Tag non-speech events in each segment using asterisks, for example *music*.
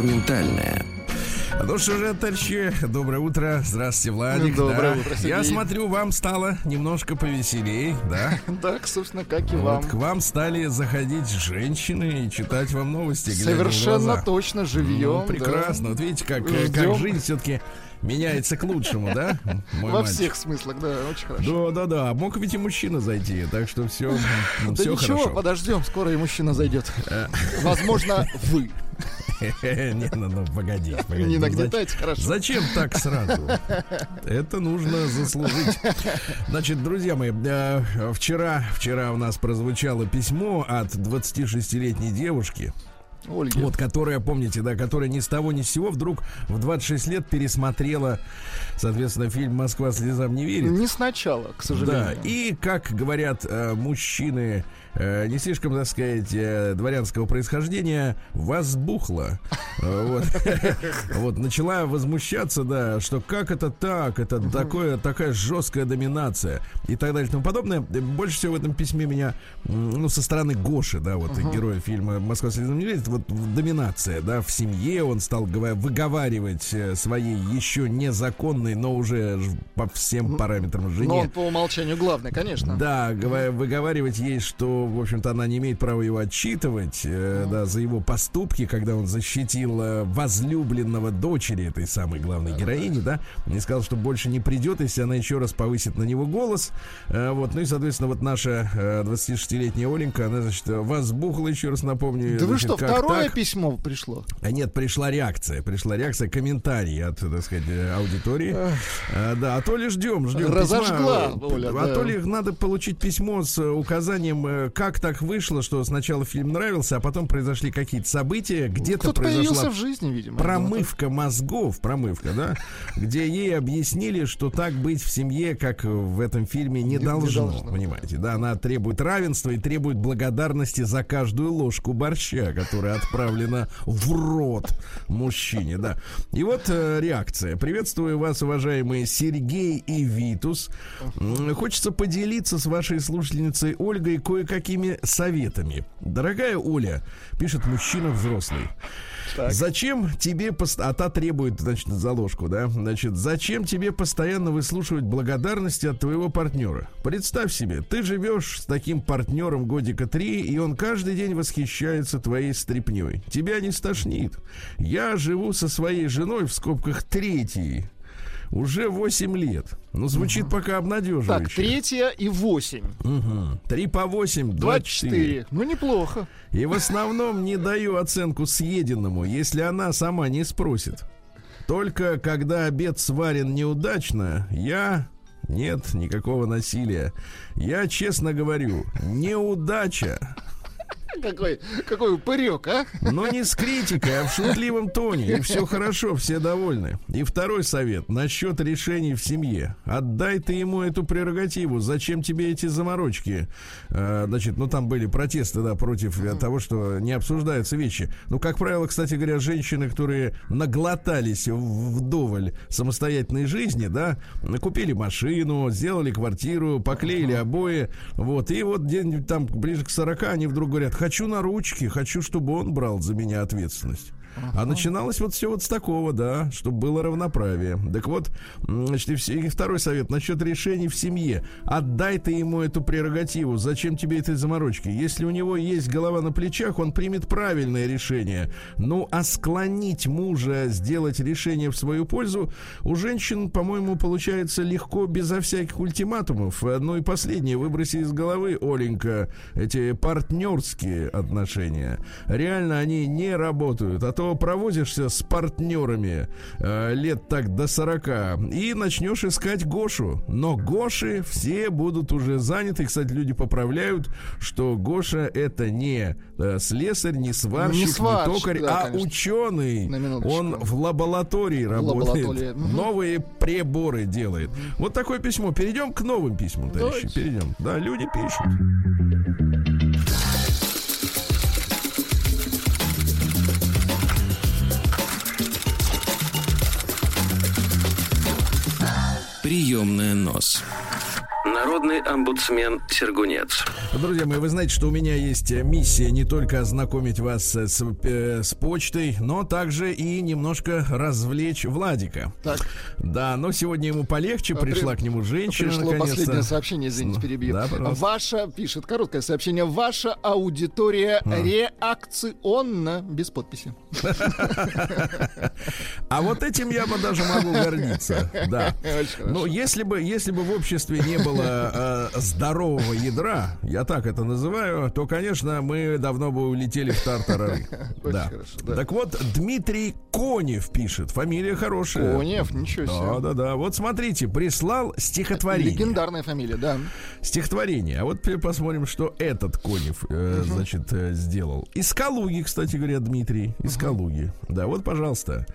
Инструментальная. Ну что же, товарищи, доброе утро. Здравствуйте, Владик. Доброе да. утро, Сергей. Я смотрю, вам стало немножко повеселей, да? *laughs* Так, собственно, как и вам. Вот к вам стали заходить женщины и читать вам новости. Совершенно точно живьем. Ну, прекрасно. Вот видите, как, э, как жизнь все-таки меняется к лучшему, да? *laughs* мой Во мальчик? всех смыслах, да, очень хорошо. Да, да, да. Мог ведь и мужчина зайти, так что все, да все ничего, хорошо. подождем, скоро и мужчина зайдет. Возможно, вы. *laughs* Не, ну, ну, погоди, погоди. Не Ну, нагнетайте, хорошо. Зачем так сразу? Это нужно заслужить. Значит, друзья мои, э, вчера, вчера у нас прозвучало письмо от 26-летней девушки, Ольги. вот, которая, помните, да, которая ни с того ни с сего вдруг в 26 лет пересмотрела, соответственно, фильм «Москва слезам не верит». Не сначала, к Да, сожалению. и, как говорят э, мужчины, не слишком, так сказать, э, дворянского происхождения, возбухла. Э, Вот. *laughs* вот, начала возмущаться, да, что как это так, это такое, такая жесткая доминация и так далее и тому подобное. Э, Больше всего в этом письме меня, ну, со стороны Гоши, да, вот, героя фильма «Москва слезам не верит», вот доминация, да, в семье он стал выговаривать э, своей еще незаконной, но уже по всем параметрам жене. Но он по умолчанию главный, конечно. Да, выговаривать ей, что, в общем-то, она не имеет права его отчитывать, э, да, за его поступки, когда он защитил э, возлюбленного дочери этой самой главной героини, да, и сказал, что больше не придет, если она еще раз повысит на него голос. Э, вот, ну и, соответственно, вот наша э, 26-летняя Оленька, она, значит, возбухла, еще раз напомню. Да вы значит, что, как второе так? письмо пришло? А нет, пришла реакция, пришла реакция, комментарий от, так сказать, э, аудитории. А, да, а то ли ждем, ждем. Разожгла, письма. Оля, а да. то ли надо получить письмо с указанием, как так вышло, что сначала фильм нравился, а потом произошли какие-то события, где-то произошла в жизни, видимо. промывка мозгов, промывка, да, где ей объяснили, что так быть в семье, как в этом фильме, не, Не- не должно, должно. понимаете, да, она требует равенства и требует благодарности за каждую ложку борща, которая отправлена в рот мужчине, да. И вот э, реакция. Приветствую вас, уважаемые Сергей и Витус. Хочется поделиться с вашей слушательницей Ольгой кое-какими советами. Дорогая Оля, пишет мужчина взрослый. Так. Зачем тебе пост- а та требует, значит, заложку, да? Значит, зачем тебе постоянно выслушивать благодарности от твоего партнера? Представь себе, ты живешь с таким партнером годика три, и он каждый день восхищается твоей стряпней. Тебя не стошнит. Я живу со своей женой в скобках третьей. Уже 8 лет. Ну, звучит пока обнадеживающе. Так, третья и восемь. Мгм. Три по 8, 24. 24. Ну, неплохо. И в основном не даю оценку съеденному, если она сама не спросит. Только когда обед сварен неудачно, я... Нет никакого насилия. Я честно говорю, неудача. Какой, какой упырек, а? Но не с критикой, а в шутливом тоне. И все хорошо, все довольны. И второй совет насчет решений в семье. Отдай ты ему эту прерогативу. Зачем тебе эти заморочки? А, значит, ну там были протесты, да, против э, того, что не обсуждаются вещи. Ну, как правило, кстати говоря, женщины, которые наглотались вдоволь самостоятельной жизни, да, купили машину, сделали квартиру, поклеили обои, вот, и вот где-нибудь там ближе к 40 они вдруг говорят, хочу на ручки, хочу, чтобы он брал за меня ответственность. А начиналось вот все вот с такого, да, чтобы было равноправие. Так вот, значит, и, все- и второй совет насчет решений в семье. Отдай ты ему эту прерогативу. Зачем тебе этой заморочки? Если у него есть голова на плечах, он примет правильное решение. Ну, а склонить мужа сделать решение в свою пользу у женщин, по-моему, получается легко, безо всяких ультиматумов. Ну и последнее, выброси из головы, Оленька, эти партнерские отношения. Реально они не работают. А то провозишься с партнерами э, лет так до 40 и начнешь искать Гошу. Но Гоши все будут уже заняты. Кстати, люди поправляют, что Гоша это не э, слесарь, не сварщик, не, сварщик, не токарь, да, а конечно. ученый. Он в лаборатории в работает. Лаборатории. Новые приборы делает. Вот такое письмо. Перейдем к новым письмам, товарищи. Давайте. Перейдем. Да, люди пишут. Приемная нос. Народный омбудсмен Сергунец. Друзья мои, вы знаете, что у меня есть миссия не только ознакомить вас с, э, с почтой, но также и немножко развлечь Владика. Так. Да, но сегодня ему полегче, пришла При... к нему женщина. Пришло последнее сообщение, извините, перебью. Да, Ваша, пишет короткое сообщение, ваша аудитория а. реакционна, без подписи. *laughs* А вот этим я бы даже могу гордиться. Да. Но если бы, если бы в обществе не было э, здорового ядра, я так это называю, то, конечно, мы давно бы улетели в тартарары. *laughs* Да. Хорошо, да. Так вот, Дмитрий Конев пишет. Фамилия хорошая. Конев, ничего себе. Да, да, да. Вот смотрите, прислал стихотворение. Легендарная фамилия, да. Стихотворение. А вот теперь посмотрим, что этот Конев, э, угу. значит, э, сделал. Из Калуги, кстати говоря, Дмитрий. Из угу. Калуги. Да, вот, пожалуйста.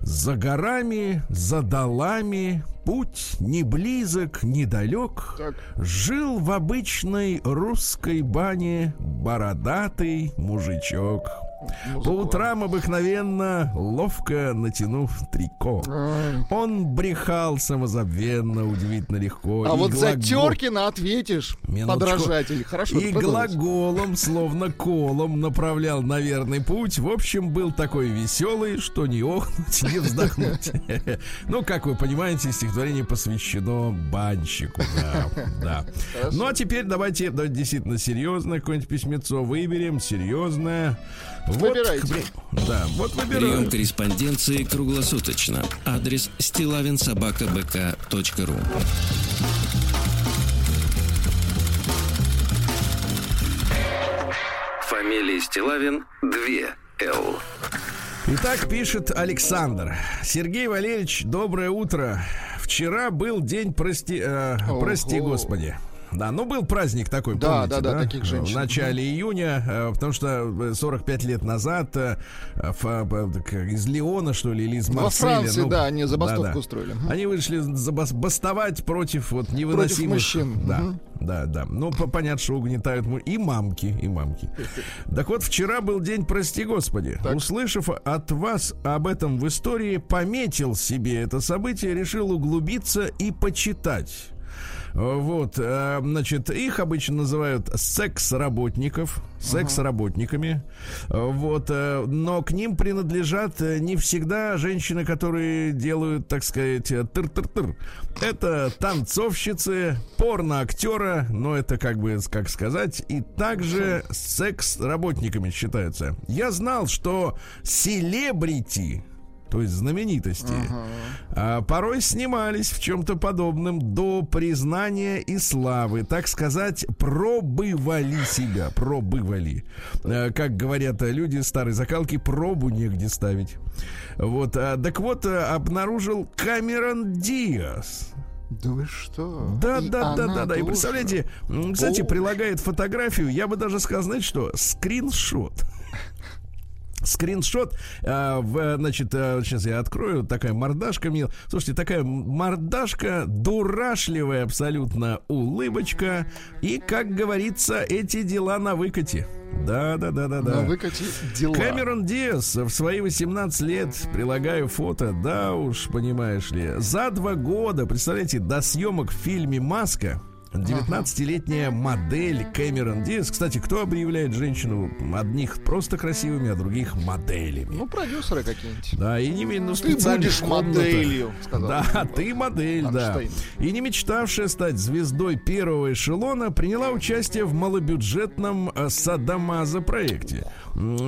За горами, за долами, путь не близок, не далек. Так. Жил в обычной русской бане бородатый мужичок. Музыку. По утрам обыкновенно, ловко натянув трико. Он брехал самозабвенно, удивительно легко. А и вот глагол... за Теркина ответишь, Минуточку. подражатель. Хорошо. И глаголом, словно колом, направлял на верный путь. В общем, был такой веселый, что не охнуть, не вздохнуть. *laughs* Ну, как вы понимаете, стихотворение посвящено банщику. Да, да. Ну, а теперь давайте действительно серьезное какое-нибудь письмецо выберем. Серьезное. Выбирайте. Вот, да, вот выбираю. Прием корреспонденции круглосуточно. Адрес стилавинсобакабк.ру Фамилия Стилавин 2 Л. Итак, пишет Александр. Сергей Валерьевич, доброе утро. Вчера был день прости, э, прости господи. Да, ну был праздник такой, да, помните, да, да, да, таких женщин. В начале июня, э, потому что 45 лет назад э, из Леона, что ли, или из Марселя. Во Франции, ну, да, они забастовку да, да. устроили. Они вышли забастовать против вот невыносимых... Против мужчин. Да, угу. да, да. Ну, понятно, что угнетают и мамки, и мамки. Так вот, вчера был день, прости господи. Так. Услышав от вас об этом в истории, пометил себе это событие, решил углубиться и почитать. Вот, э, значит, их обычно называют секс-работников, секс-работниками. Вот, э, но к ним принадлежат э, не всегда женщины, которые делают, так сказать, тыр-тыр-тыр. Это танцовщицы, порно-актера, но это как бы, как сказать, и также секс-работниками считаются. Я знал, что селебрити, то есть знаменитости, uh-huh. порой снимались в чем-то подобном до признания и славы, так сказать, пробывали себя, пробывали. А, как говорят люди старой закалки, пробу негде ставить. Вот, а, так вот, а, обнаружил Камерон Диас. Да вы что? Да, и да, да, да, да. И представляете, кстати, прилагает фотографию, я бы даже сказал, знаете что, скриншот скриншот, э, в, значит, э, сейчас я открою, такая мордашка, мил. Слушайте, такая мордашка, дурашливая абсолютно улыбочка, и, как говорится, эти дела на выкате. Да, да, да, да, да. На выкате дела. Кэмерон Диас в свои 18 лет, прилагаю фото, да уж, понимаешь ли, за два года, представляете, до съемок в фильме «Маска», 19-летняя модель Кэмерон Диас. Кстати, кто объявляет женщину одних просто красивыми, а других моделями? Ну, продюсеры какие-нибудь. Да, и не ну, Ты будешь моделью, сказал. Да, ты модель, да. И не мечтавшая стать звездой первого эшелона, приняла участие в малобюджетном э, Садамаза проекте.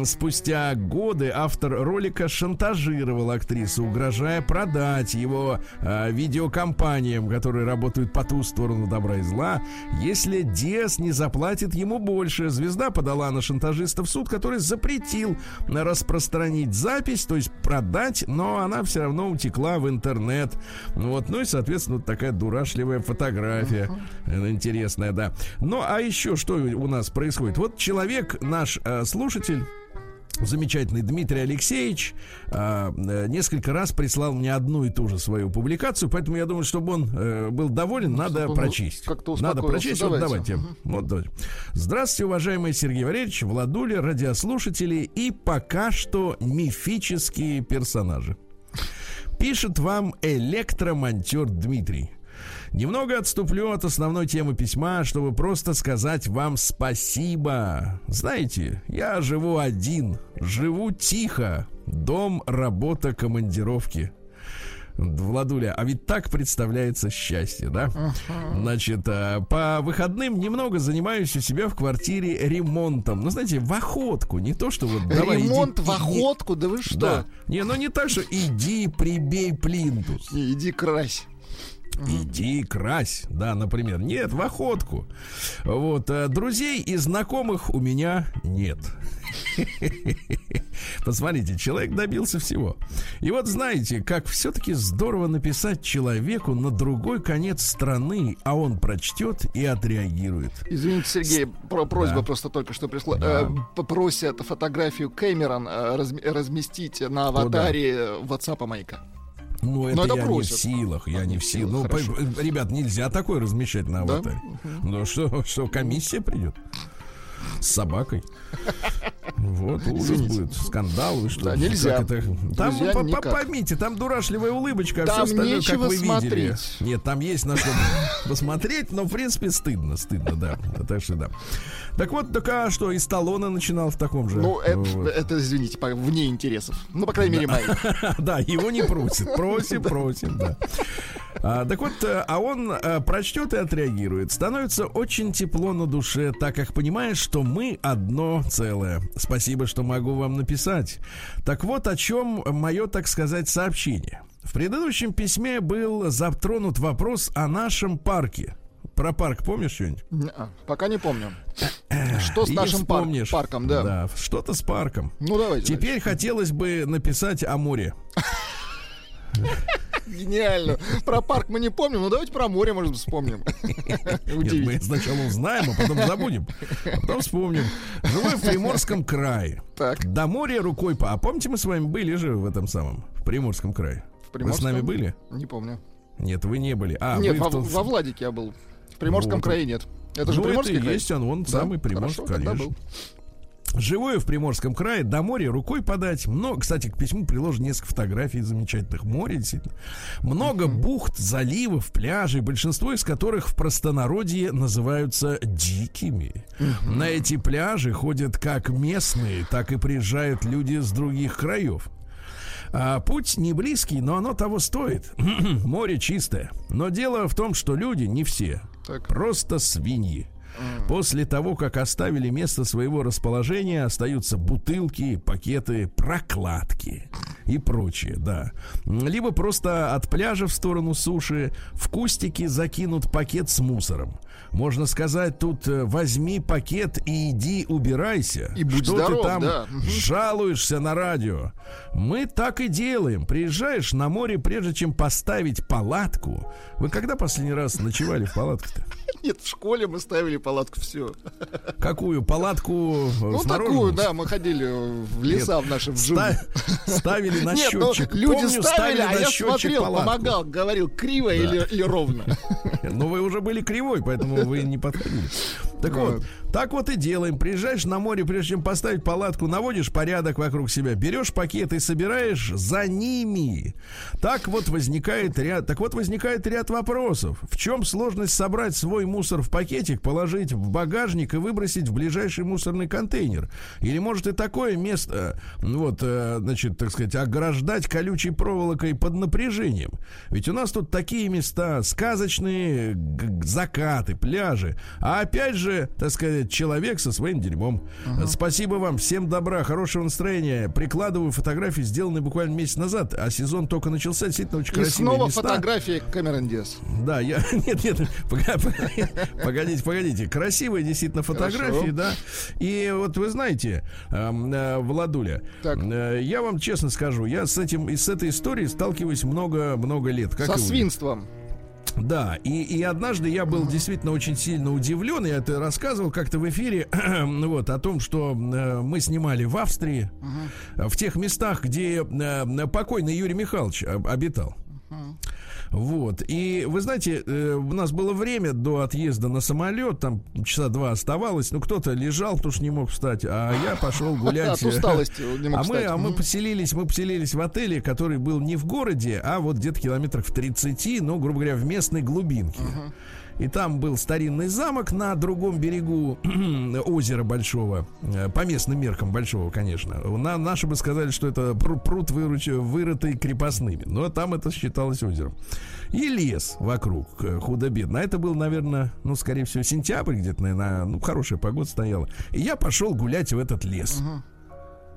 Спустя годы автор ролика шантажировал актрису, угрожая продать его э, видеокомпаниям, которые работают по ту сторону добра и зла, если Диас не заплатит ему больше. Звезда подала на шантажиста в суд, который запретил распространить запись, то есть продать, но она все равно утекла в интернет. Вот, ну и, соответственно, вот такая дурашливая фотография. Uh-huh. Интересная, да. Ну, а еще что у нас происходит? Вот человек, наш э, слушатель, замечательный Дмитрий Алексеевич э, несколько раз прислал мне одну и ту же свою публикацию, поэтому я думаю, чтобы он э, был доволен, ну, надо прочесть. Надо прочесть. Вот давайте. Угу. Вот, давайте. Здравствуйте, уважаемый Сергей Валерьевич, Владуля, радиослушатели и пока что мифические персонажи. Пишет вам электромонтер Дмитрий. Немного отступлю от основной темы письма, чтобы просто сказать вам спасибо. Знаете, я живу один, живу тихо. Дом, работа, командировки. Владуля, а ведь так представляется счастье, да? Значит, э, по выходным немного занимаюсь у себя в квартире ремонтом. Ну, знаете, в охотку, не то, что вот давай Ремонт иди, в охотку, иди. да вы что? Да. Не, ну не так, что иди прибей плинтус. Не, иди крась. Иди крась, да, например. Нет, в охотку. Вот, а друзей и знакомых у меня нет. *laughs* Посмотрите, человек добился всего. И вот знаете, как все-таки здорово написать человеку на другой конец страны, а он прочтет и отреагирует. Извините, Сергей, про просьба да. просто только что пришла. Да. Э, попросят фотографию Кэмерон э, разместить на аватаре да. WhatsApp маяка. Ну, это, это я просят. не в силах, я не в силах. Ну, по, ребят, нельзя такое размещать на аватаре. Да? Ну, что, что, комиссия придет? С собакой. Вот, ужас Извините. будет. Скандал, вы что? Да, нельзя. Это? Там, Друзья, по, поймите, там дурашливая улыбочка, а там все остальное, как вы смотреть. видели. Нет, там есть на что посмотреть, но, в принципе, стыдно, стыдно, да. Так что, да. Так вот, так а что, и Сталлоне начинал в таком же. Ну, это, вот. это извините, вне интересов. Ну, по крайней мере, мои. *laughs* Да, его не просит. Просит, просит, да. А, так вот, э, а он а, прочтет и отреагирует. Становится очень тепло на душе, так как понимаешь, что мы одно целое. Спасибо, что могу вам написать. Так вот, о чем мое, так сказать, сообщение. В предыдущем письме был затронут вопрос о нашем парке. Про парк помнишь что-нибудь? Пока не помню. Что с нашим пар- парком, да? Да, что-то с парком. Ну, давайте. Теперь дальше. хотелось бы написать о море. Гениально. Про парк мы не помним, но давайте про море, может, вспомним. Нет, мы сначала узнаем, а потом забудем. А потом вспомним. Живу в Приморском крае. Так. До моря рукой по... А помните, мы с вами были же в этом самом, в Приморском крае? В Приморском? Вы с нами были? Не помню. Нет, вы не были. А, Нет, во, во Владике я был. В Приморском вот. крае нет. Это же ну, Приморский это край? есть он, он да? самый Приморский, Хорошо, конечно. Был. Живое в Приморском крае, до моря рукой подать. Много, кстати, к письму приложено несколько фотографий замечательных моря, действительно. Много бухт, заливов, пляжей, большинство из которых в простонародье называются дикими. На эти пляжи ходят как местные, так и приезжают люди с других краев. А, путь не близкий, но оно того стоит. *clears throat* Море чистое. Но дело в том, что люди не все. Так. Просто свиньи. После того, как оставили место своего расположения, остаются бутылки, пакеты, прокладки и прочее, да. Либо просто от пляжа в сторону суши в кустики закинут пакет с мусором. Можно сказать, тут э, возьми пакет и иди убирайся. И будь Что здоров, ты там да. *laughs* жалуешься на радио? Мы так и делаем. Приезжаешь на море, прежде чем поставить палатку. Вы когда последний раз ночевали в палатке-то? *laughs* Нет, в школе мы ставили палатку, все. Какую? Палатку э, Ну, такую, да, мы ходили в леса в нашем ста- Ставили на ну, счетчик. люди ставили, а я смотрел, помогал, говорил, криво или, ровно. *laughs* Ну, вы уже были кривой, поэтому вы не подходили. Так вот, так вот и делаем. Приезжаешь на море, прежде чем поставить палатку, наводишь порядок вокруг себя, берешь пакет и собираешь за ними. Так вот возникает ряд, так вот возникает ряд вопросов. В чем сложность собрать свой мусор в пакетик, положить в багажник и выбросить в ближайший мусорный контейнер? Или может и такое место, вот, э, значит, так сказать, ограждать колючей проволокой под напряжением? Ведь у нас тут такие места, сказочные закаты, пляжи. А опять же, уже, так сказать, человек со своим дерьмом. Uh-huh. Спасибо вам, всем добра, хорошего настроения. Прикладываю фотографии, сделанные буквально месяц назад, а сезон только начался, действительно очень красивые И снова места. фотографии Камерон Диас. Да, я... *laughs* Нет, нет, *laughs* погодите, погодите. Красивые действительно фотографии, да. И вот вы знаете, эм, э, Владуля, э, я вам честно скажу, я с этим и с этой историей сталкиваюсь много-много лет. Как Со свинством. Да, и, и однажды я был действительно очень сильно удивлен, я это рассказывал как-то в эфире, *clears throat* вот, о том, что э, мы снимали в Австрии, uh-huh. в тех местах, где э, покойный Юрий Михайлович обитал. Uh-huh. Вот. И вы знаете, э, у нас было время до отъезда на самолет, там часа два оставалось. Ну, кто-то лежал, потому что не мог встать, а я пошел *laughs* гулять. От усталости не мог а мы, а мы поселились, мы поселились в отеле, который был не в городе, а вот где-то километрах в 30, ну, грубо говоря, в местной глубинке. Uh-huh. И там был старинный замок на другом берегу *clears throat* озера большого, э, по местным меркам большого, конечно. На, наши бы сказали, что это пруд, выруч, вырытый крепостными. Но там это считалось озером. И лес вокруг, э, худо-бедно. А это был, наверное, ну, скорее всего, сентябрь где-то, наверное, ну, хорошая погода стояла. И я пошел гулять в этот лес.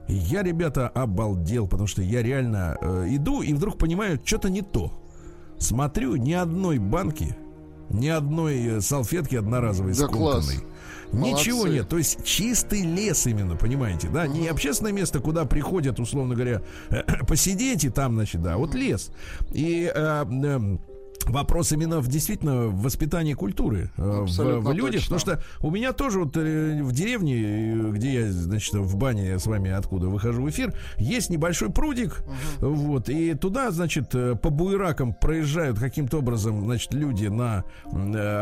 И я, ребята, обалдел, потому что я реально э, иду и вдруг понимаю, что-то не то. Смотрю, ни одной банки ни одной э, салфетки одноразовой да скомканной. Ничего Молодцы. нет, то есть чистый лес именно, понимаете, да, не общественное место, куда приходят, условно говоря, *clears throat* посидеть и там, значит, да, вот лес. И э, э, Вопрос именно в действительно в воспитании культуры э, в, в людях, точно. потому что у меня тоже вот э, в деревне, где я, значит, в бане с вами откуда выхожу в эфир, есть небольшой прудик, uh-huh. вот, и туда, значит, э, по буеракам проезжают каким-то образом, значит, люди на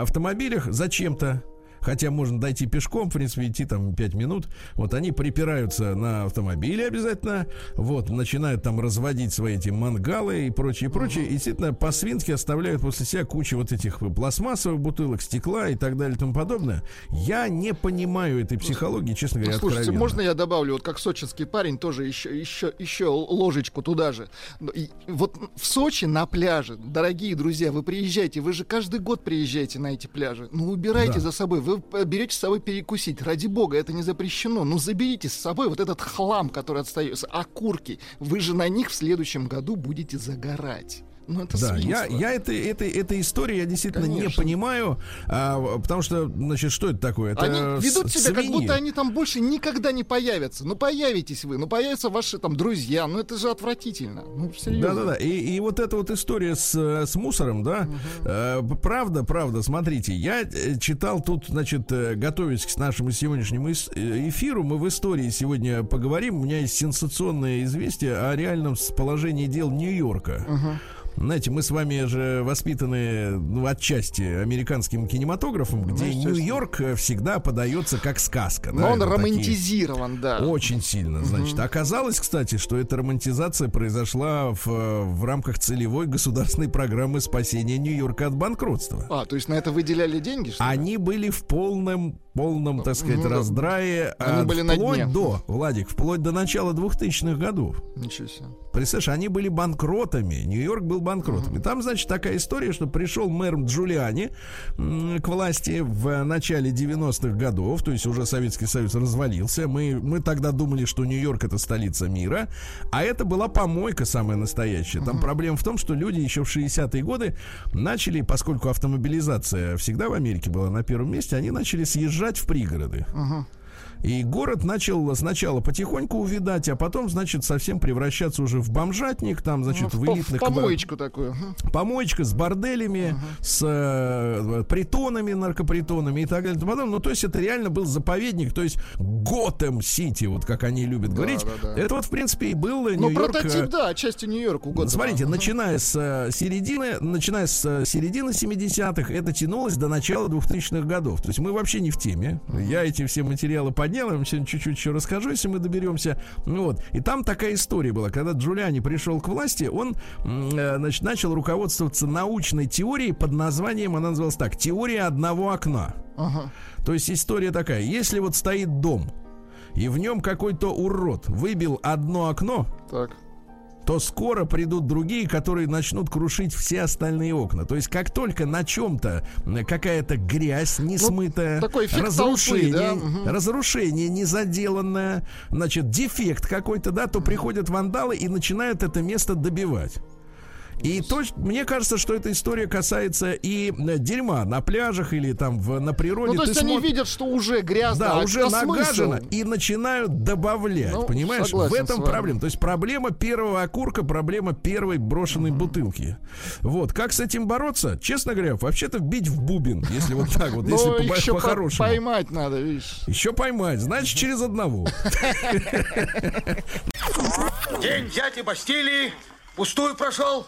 автомобилях зачем-то хотя можно дойти пешком, в принципе, идти там 5 минут. Вот они припираются на автомобиле обязательно, вот, начинают там разводить свои эти мангалы и прочее, прочее. И действительно по-свински оставляют после себя кучу вот этих пластмассовых бутылок, стекла и так далее и тому подобное. Я не понимаю этой психологии, честно говоря, Слушайте, откровенно. можно я добавлю, вот как сочинский парень, тоже еще, еще, еще ложечку туда же. И вот в Сочи на пляже, дорогие друзья, вы приезжаете, вы же каждый год приезжаете на эти пляжи. Ну, убирайте да. за собой, вы берете с собой перекусить. Ради бога, это не запрещено. Ну, заберите с собой вот этот хлам, который остается, окурки. Вы же на них в следующем году будете загорать. Ну, это да, я, я это, это, эта история я действительно Конечно. не понимаю, а, потому что, значит, что это такое? Это они ведут себя, свиньи. как будто они там больше никогда не появятся. Ну, появитесь вы, ну, появятся ваши там друзья, ну, это же отвратительно. Ну, серьезно. Да-да-да, и, и вот эта вот история с, с мусором, да, угу. э, правда, правда, смотрите, я э, читал тут, значит, э, готовясь к нашему сегодняшнему эфиру, мы в истории сегодня поговорим, у меня есть сенсационное известие о реальном положении дел Нью-Йорка. Угу. Знаете, мы с вами же воспитаны ну, отчасти американским кинематографом, где ну, Нью-Йорк всегда подается как сказка. Но да, он романтизирован, такие... да. Очень сильно, значит. Угу. Оказалось, кстати, что эта романтизация произошла в, в рамках целевой государственной программы спасения Нью-Йорка от банкротства. А, то есть на это выделяли деньги? Что Они были в полном полном, так сказать, ну, раздрае. Они были вплоть на дне. до, Владик, вплоть до начала 2000-х годов. Ничего себе. Представляешь, они были банкротами. Нью-Йорк был банкротом. Uh-huh. И там, значит, такая история, что пришел мэр Джулиани к власти в начале 90-х годов, то есть уже Советский Союз развалился. Мы, мы тогда думали, что Нью-Йорк это столица мира, а это была помойка самая настоящая. Там проблема в том, что люди еще в 60-е годы начали, поскольку автомобилизация всегда в Америке была на первом месте, они начали съезжать в пригороды. Uh-huh. И город начал сначала потихоньку увидать, а потом, значит, совсем превращаться уже в бомжатник, там, значит, ну, в, в элитных... Помоечку такую. Помоечка с борделями, uh-huh. с э, притонами, наркопритонами и так далее. И потом, ну, то есть это реально был заповедник, то есть Готэм-Сити, вот как они любят да, говорить. Да, да. Это вот, в принципе, и был ну, Нью-Йорк. Прототип, да, части Нью-Йорка. Готэма. Смотрите, uh-huh. начиная с э, середины, начиная с э, середины 70-х, это тянулось до начала 2000-х годов. То есть мы вообще не в теме. Uh-huh. Я эти все материалы поделаем, сегодня чуть-чуть еще расскажу, если мы доберемся. Вот. И там такая история была, когда Джулиани пришел к власти, он э, значит, начал руководствоваться научной теорией под названием, она называлась так, теория одного окна. Ага. То есть история такая, если вот стоит дом, и в нем какой-то урод выбил одно окно, так то скоро придут другие, которые начнут крушить все остальные окна. То есть как только на чем-то какая-то грязь не ну, смытая, разрушение, толпы, да? разрушение не заделанное, значит, дефект какой-то, да, то приходят вандалы и начинают это место добивать. И то, мне кажется, что эта история касается и э, дерьма на пляжах или там в, на природе. Ну, то есть Ты они смотр... видят, что уже грязно, да, а уже нагажено, и начинают добавлять. Ну, понимаешь, в этом проблема. То есть проблема первого окурка, проблема первой брошенной uh-huh. бутылки. Вот. Как с этим бороться? Честно говоря, вообще-то бить в бубен, если вот так вот, если *laughs* ну, по-хорошему. поймать надо, видишь. Еще поймать, значит, через одного. *laughs* День дяди Бастилии пустую прошел.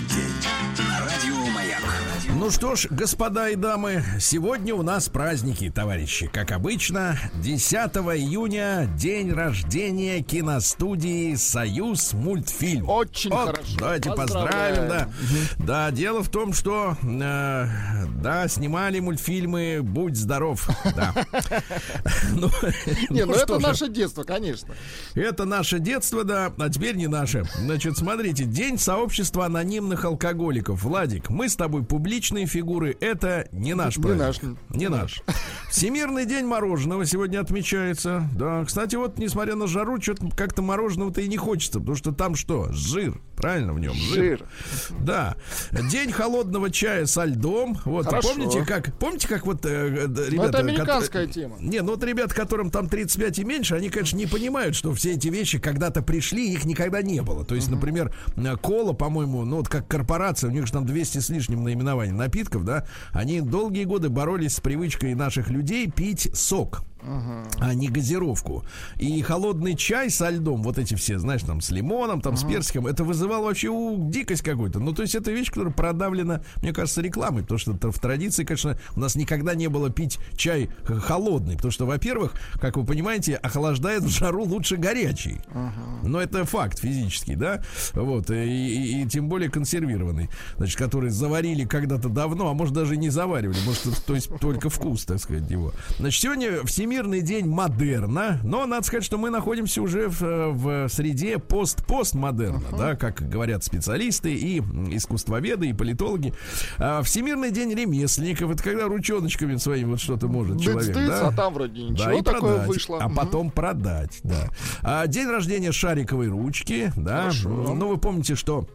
ну что ж, господа и дамы, сегодня у нас праздники, товарищи. Как обычно, 10 июня день рождения киностудии «Союз мультфильм». Очень вот, хорошо. Давайте поздравим, да. Да, дело в том, что э, да, снимали мультфильмы «Будь здоров». Да. *laughs* Ну, не, ну, ну это наше детство, конечно. Это наше детство, да, а теперь не наше. Значит, смотрите, День сообщества анонимных алкоголиков. Владик, мы с тобой публично личные фигуры это не наш не. Наш. Не наш. Всемирный день мороженого сегодня отмечается. Да, кстати, вот, несмотря на жару, что-то как-то мороженого-то и не хочется, потому что там что? Жир. Правильно в нем? Жир. жир. Да. День холодного чая со льдом. Вот, Хорошо. помните, как, помните, как вот э, ребята... Ну, это американская ко- тема. Не, ну вот ребят, которым там 35 и меньше, они, конечно, не понимают, что все эти вещи когда-то пришли, их никогда не было. То есть, uh-huh. например, кола, по-моему, ну вот как корпорация, у них же там 200 с лишним наименований напитков, да, они долгие годы боролись с привычкой наших людей пить сок uh-huh. а не газировку. И холодный чай со льдом, вот эти все, знаешь, там с лимоном, там uh-huh. с персиком, это вызывало вообще у дикость какой-то. Ну, то есть это вещь, которая продавлена, мне кажется, рекламой, потому что в традиции, конечно, у нас никогда не было пить чай холодный, потому что, во-первых, как вы понимаете, охлаждает в жару лучше горячий. Uh-huh. Но это факт физический, да? Вот, и, и, и тем более консервированный, значит, который заварили когда-то давно, а может даже не заваривали, может, то есть только вкус, так сказать, его. Значит, сегодня в семье Всемирный день модерна, но надо сказать, что мы находимся уже в, в среде пост-постмодерна, uh-huh. да, как говорят специалисты и искусствоведы, и политологи. А, Всемирный день ремесленников, это когда ручоночками своими вот что-то может Дыц, человек, дыц, да? а там вроде ничего да, и такое продать, вышло. А uh-huh. потом продать, да. А, день рождения шариковой ручки, да. Хорошо. Ну, вы помните, что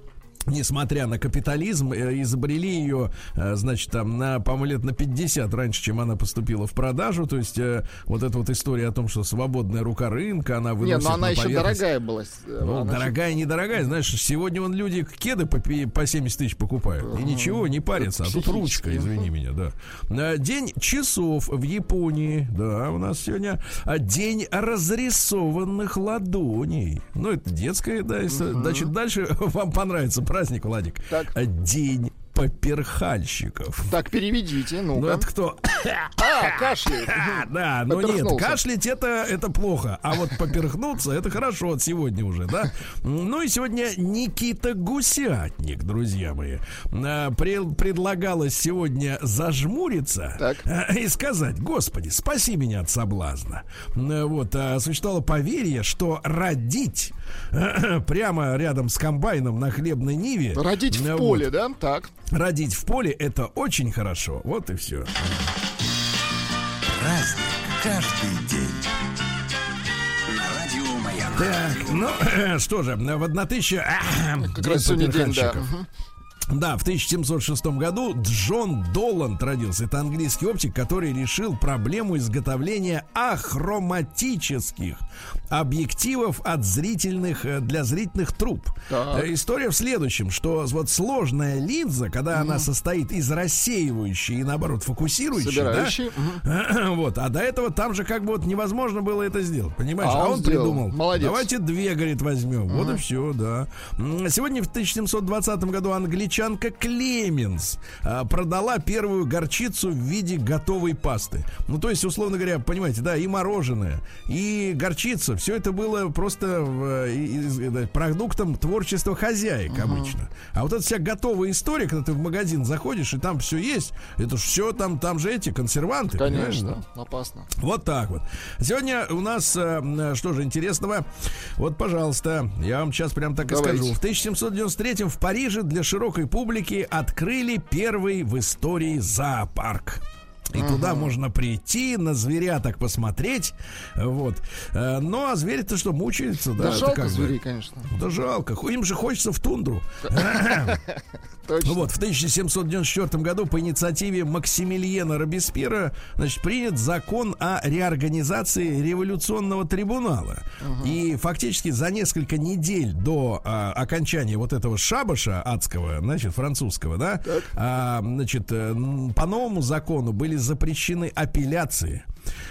несмотря на капитализм, э, изобрели ее, э, значит, там, на, по-моему, лет на 50 раньше, чем она поступила в продажу. То есть, э, вот эта вот история о том, что свободная рука рынка, она выносит Нет, но она еще дорогая была. Ну, она дорогая, еще... недорогая. Знаешь, сегодня вон люди кеды по, по 70 тысяч покупают. И ничего, не парятся. А тут ручка, извини меня, да. День часов в Японии. Да, у нас сегодня день разрисованных ладоней. Ну, это детская, да. Значит, дальше *laughs* вам понравится праздник, Владик. Так. День поперхальщиков. Так, переведите, ну Ну, это кто? А, кашляет. *laughs* Да, но нет, кашлять это, это плохо, а вот поперхнуться это хорошо от сегодня уже, да? Ну и сегодня Никита Гусятник, друзья мои. А, предлагалось сегодня зажмуриться так. *laughs* и сказать, господи, спаси меня от соблазна. Вот, а, существовало поверье, что родить *clears throat* прямо рядом с комбайном на хлебной ниве. Родить в поле, да? Так родить в поле это очень хорошо. Вот и все. Праздник каждый день. Так, ну *clears throat* что же, в 1000... *clears throat* Как раз сегодня день, да. Да, в 1706 году Джон Доланд родился. Это английский оптик, который решил проблему изготовления ахроматических объективов от зрительных э, для зрительных труб. Так. Э, история в следующем, что вот сложная линза, когда mm она состоит из рассеивающей и наоборот фокусирующей, да? mm *clears throat* вот, а до этого там же как бы вот невозможно было это сделать, понимаешь? А, а он, он придумал. Молодец. Давайте две, говорит, возьмем. mm Вот и все, да. Сегодня в 1720 году англичане англичанка Клеменс а, продала первую горчицу в виде готовой пасты. Ну, то есть, условно говоря, понимаете, да, и мороженое, и горчица, все это было просто из, продуктом творчества хозяек uh-huh. обычно. А вот эта вся готовая история, когда ты в магазин заходишь, и там все есть, это все там, там же эти консерванты. Конечно, опасно. Вот так вот. Сегодня у нас, э, что же интересного, вот, пожалуйста, я вам сейчас прям так Давайте. и скажу. В 1793 в Париже для широкой публики открыли первый в истории зоопарк. И ага. туда можно прийти, на зверяток посмотреть. Вот. Э, ну, а звери-то что, мучаются, да? Да жалко как зверей, конечно. Да жалко. Им же хочется в тундру. *laughs* Точно. Вот, в 1794 году по инициативе Максимилиена Робеспьера значит, принят закон о реорганизации революционного трибунала. Угу. И фактически за несколько недель до а, окончания вот этого шабаша адского, значит, французского, да, а, значит, э, по новому закону были запрещены апелляции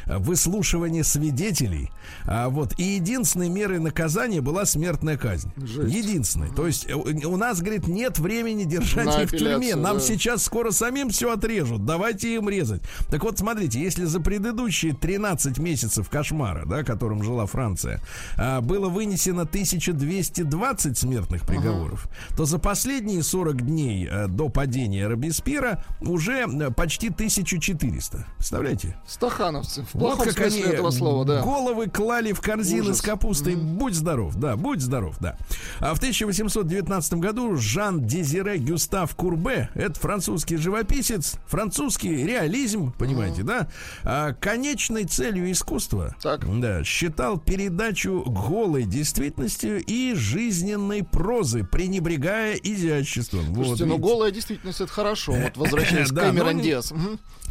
выслушивание свидетелей. А, вот. И единственной мерой наказания была смертная казнь. Жесть. Единственной. То есть э, у нас, говорит, нет времени держать их в тюрьме. Нам да. сейчас скоро самим все отрежут. Давайте им резать. Так вот, смотрите, если за предыдущие 13 месяцев кошмара, да, которым жила Франция, а, было вынесено 1220 смертных приговоров, ага. то за последние 40 дней э, до падения Робеспьера уже э, почти 1400. Представляете? Стаханов в вот как они этого слова, да. головы клали в корзины Ужас. с капустой. Mm-hmm. Будь здоров, да, будь здоров, да. А в 1819 году Жан Дезире Гюстав Курбе, это французский живописец, французский реализм, понимаете, mm-hmm. да, а, конечной целью искусства так. Да, считал передачу голой действительности и жизненной прозы, пренебрегая изяществом. Слушайте, вот, ну голая действительность это хорошо. Вот *laughs* возвращаясь к Кэмерон Диас.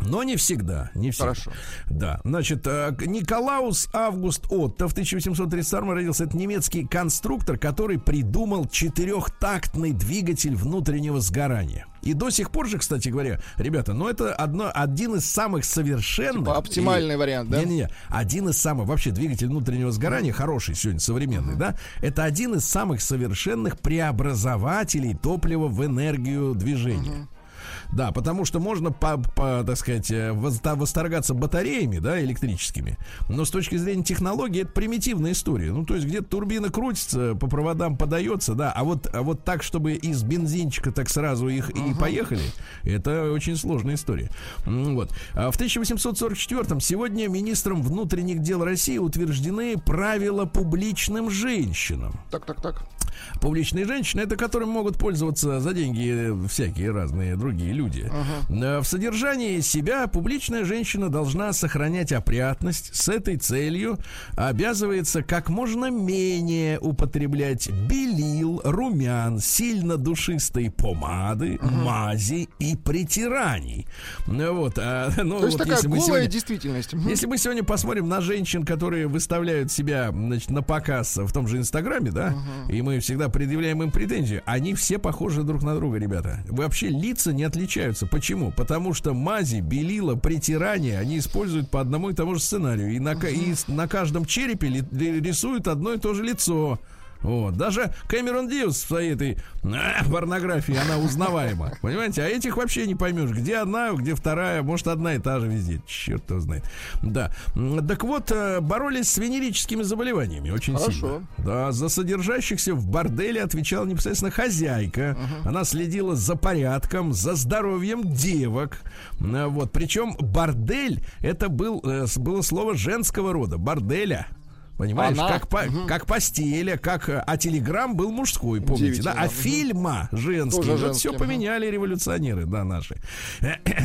Но не всегда, не всегда. Хорошо. Да, значит, э, Николаус Август Отто в 1832 родился. Это немецкий конструктор, который придумал четырехтактный двигатель внутреннего сгорания. И до сих пор же, кстати говоря, ребята, ну это одно, один из самых совершенных... Типа оптимальный и, вариант, да? Не-не-не, один из самых... Вообще двигатель внутреннего сгорания, хороший сегодня, современный, да? Это один из самых совершенных преобразователей топлива в энергию движения. Да, потому что можно, по, по, так сказать, э, восторгаться батареями, да, электрическими, но с точки зрения технологии это примитивная история. Ну, то есть где-то турбина крутится, по проводам подается, да, а вот, а вот так, чтобы из бензинчика так сразу их uh-huh. и поехали, это очень сложная история. Вот. А в 1844-м сегодня министром внутренних дел России утверждены правила публичным женщинам. Так, так, так. Публичные женщины, это которым могут пользоваться за деньги всякие разные другие люди. Ага. В содержании себя публичная женщина должна сохранять опрятность. С этой целью обязывается как можно менее употреблять белил, румян, сильно душистой помады, ага. мази и притираний. Вот, а, *laughs* ну, То есть вот такая если голая сегодня, действительность. Если мы сегодня посмотрим на женщин, которые выставляют себя значит, на показ в том же Инстаграме, да, ага. и мы всегда предъявляем им претензии, они все похожи друг на друга, ребята. Вообще лица не отличаются. Почему? Потому что мази, белила, притирания они используют по одному и тому же сценарию. И на, и на каждом черепе рисуют одно и то же лицо. Вот. Даже Кэмерон Диус в своей этой а, порнографии, она узнаваема. *laughs* Понимаете? А этих вообще не поймешь, где одна, где вторая. Может, одна и та же везде. Черт его знает. Да. Так вот, э, боролись с венерическими заболеваниями очень Хорошо. сильно. Да, за содержащихся в борделе отвечала непосредственно хозяйка. uh Она следила за порядком, за здоровьем девок. Вот. Причем бордель это был, э, было слово женского рода. Борделя. Понимаешь, Она... как, по, угу. как постеля, как. А телеграм был мужской, помните, да? А фильма женский. вот женский, все поменяли революционеры, да, наши.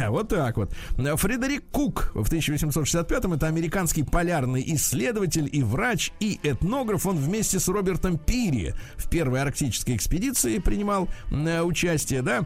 вот так вот. Фредерик Кук в 1865-м это американский полярный исследователь и врач, и этнограф. Он вместе с Робертом Пири в первой арктической экспедиции принимал э, участие, да?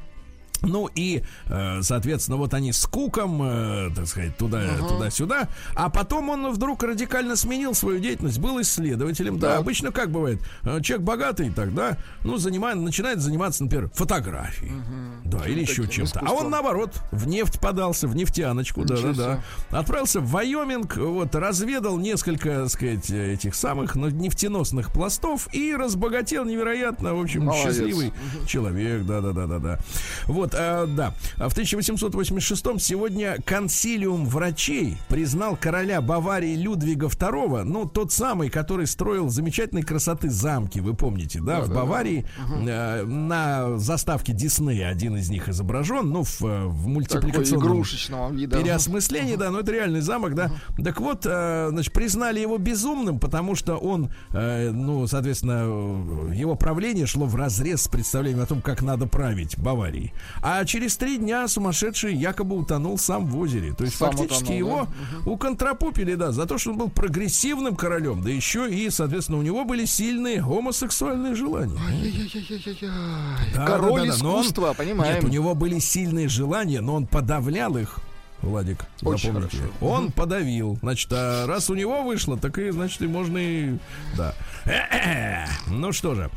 Ну и, э, соответственно, вот они с Куком, э, так сказать, туда, uh-huh. туда-сюда. А потом он вдруг радикально сменил свою деятельность, был исследователем. Да, да обычно как бывает, э, человек богатый тогда, ну, занимает, начинает заниматься, например, фотографией. Uh-huh. Да, ну, или еще чем-то. А он, наоборот, в нефть подался, в нефтяночку, да-да-да. Отправился в Вайоминг, вот, разведал несколько, так сказать, этих самых ну, нефтеносных пластов и разбогател невероятно, в общем, Молодец. счастливый uh-huh. человек, да-да-да-да-да. Вот, э, да. В 1886 сегодня консилиум врачей признал короля Баварии Людвига II, ну, тот самый, который строил замечательной красоты замки, вы помните, да, да в да, Баварии да. Э, на заставке Диснея один из них изображен, ну, в, э, в мультипликационном вида. переосмыслении, да, но это реальный замок, да. Так вот, э, значит, признали его безумным, потому что он, э, ну, соответственно, его правление шло в разрез с представлением о том, как надо править Баварией. А через три дня сумасшедший якобы утонул сам в озере. То есть сам фактически утонул, его да? уконтропупили, да, за то, что он был прогрессивным королем. Да еще и, соответственно, у него были сильные гомосексуальные желания. Да, Король да, да. искусства, он, понимаем. Нет, у него были сильные желания, но он подавлял их Владик, Очень запомните. Хорошо. Он угу. подавил. Значит, а раз у него вышло, так и, значит, и можно и... Да. Ну что же,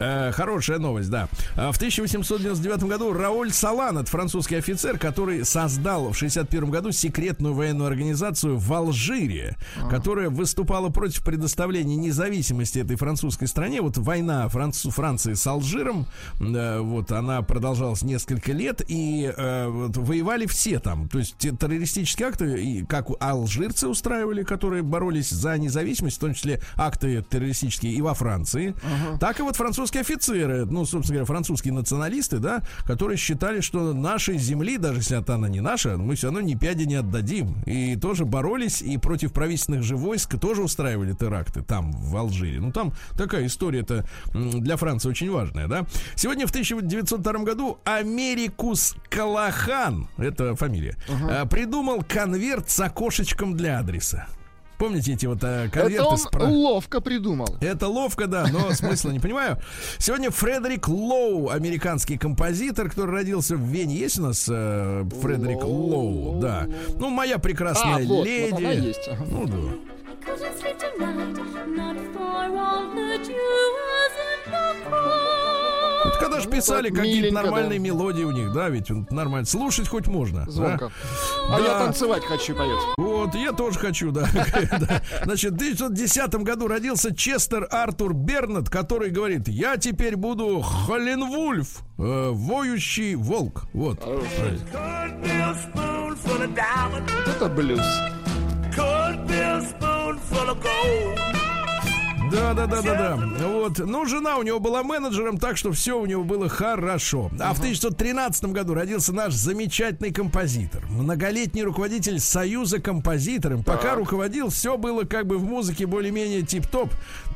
э, хорошая новость, да. А в 1899 году Рауль Салан, это французский офицер, который создал в 61 году секретную военную организацию в Алжире, а. которая выступала против предоставления независимости этой французской стране. Вот война Францу, Франции с Алжиром, э, вот она продолжалась несколько лет, и э, вот, воевали все там. То есть террористические акты, и как алжирцы устраивали, которые боролись за независимость, в том числе акты террористические и во Франции, uh-huh. так и вот французские офицеры, ну, собственно говоря, французские националисты, да, которые считали, что нашей земли, даже если она не наша, мы все равно ни пяди не отдадим. И тоже боролись, и против правительственных же войск тоже устраивали теракты там, в Алжире. Ну, там такая история-то для Франции очень важная, да. Сегодня в 1902 году Америкус Калахан, это фамилия, uh-huh придумал конверт с окошечком для адреса. Помните эти вот э, конверты? Это он спро... ловко придумал. Это ловко, да, но *laughs* смысла не понимаю. Сегодня Фредерик Лоу, американский композитор, который родился в Вене. Есть у нас э, Фредерик Лоу, Лоу? Да. Ну, моя прекрасная а, вот, леди. Вот она есть. Ну, да. Вот когда же писали ну, какие-то нормальные да. мелодии у них, да, ведь нормально. Слушать хоть можно. Звонко. А, а да. я танцевать хочу поет. Вот, я тоже хочу, да. *laughs* Значит, в 1910 году родился Честер Артур Бернет, который говорит, я теперь буду Холенвульф, э, воющий волк. Вот. Это блюз. Да, да, да, да, да. Вот. Ну, жена у него была менеджером, так что все у него было хорошо. А в 1913 году родился наш замечательный композитор, многолетний руководитель Союза композиторов. Пока руководил, все было как бы в музыке более-менее тип-топ.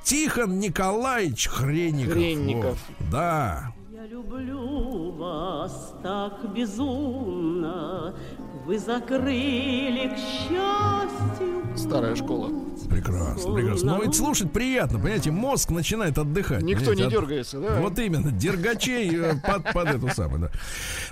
Тихон Николаевич Хренников. Хренников. Вот. Да. Я люблю вас так безумно, вы закрыли к счастью. Старая школа. Прекрасно, прекрасно. Ну, ведь слушать приятно, понимаете, мозг начинает отдыхать. Никто не от... дергается, да? Вот именно, дергачей э, под, под эту самую, да.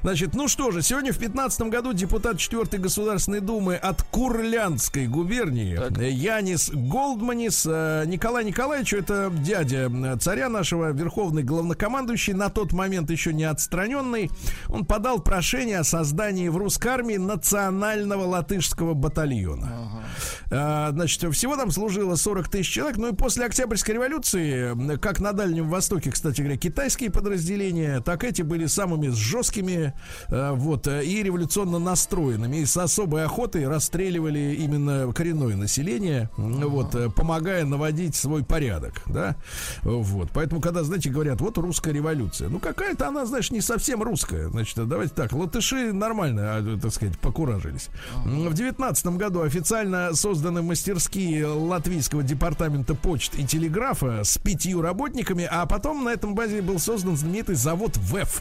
Значит, ну что же, сегодня в 15 году депутат 4 Государственной Думы от Курляндской губернии так. Янис Голдманис э, Николай Николаевич, это дядя царя нашего, верховный главнокомандующий, на тот момент еще не отстраненный, он подал прошение о создании в русской армии национального латышского батальона. Ага. А, значит, всего там служило 40 тысяч человек. Ну и после Октябрьской революции, как на Дальнем Востоке, кстати говоря, китайские подразделения, так эти были самыми жесткими а, вот, и революционно настроенными. И с особой охотой расстреливали именно коренное население, ага. вот, помогая наводить свой порядок. Да? Вот. Поэтому, когда, знаете, говорят, вот русская революция. Ну, какая-то она, знаешь, не совсем русская. Значит, давайте так, латыши нормально, а, так сказать, покуражились. В девятнадцатом году официально созданы мастерские латвийского департамента почт и телеграфа с пятью работниками, а потом на этом базе был создан знаменитый завод ВЭФ.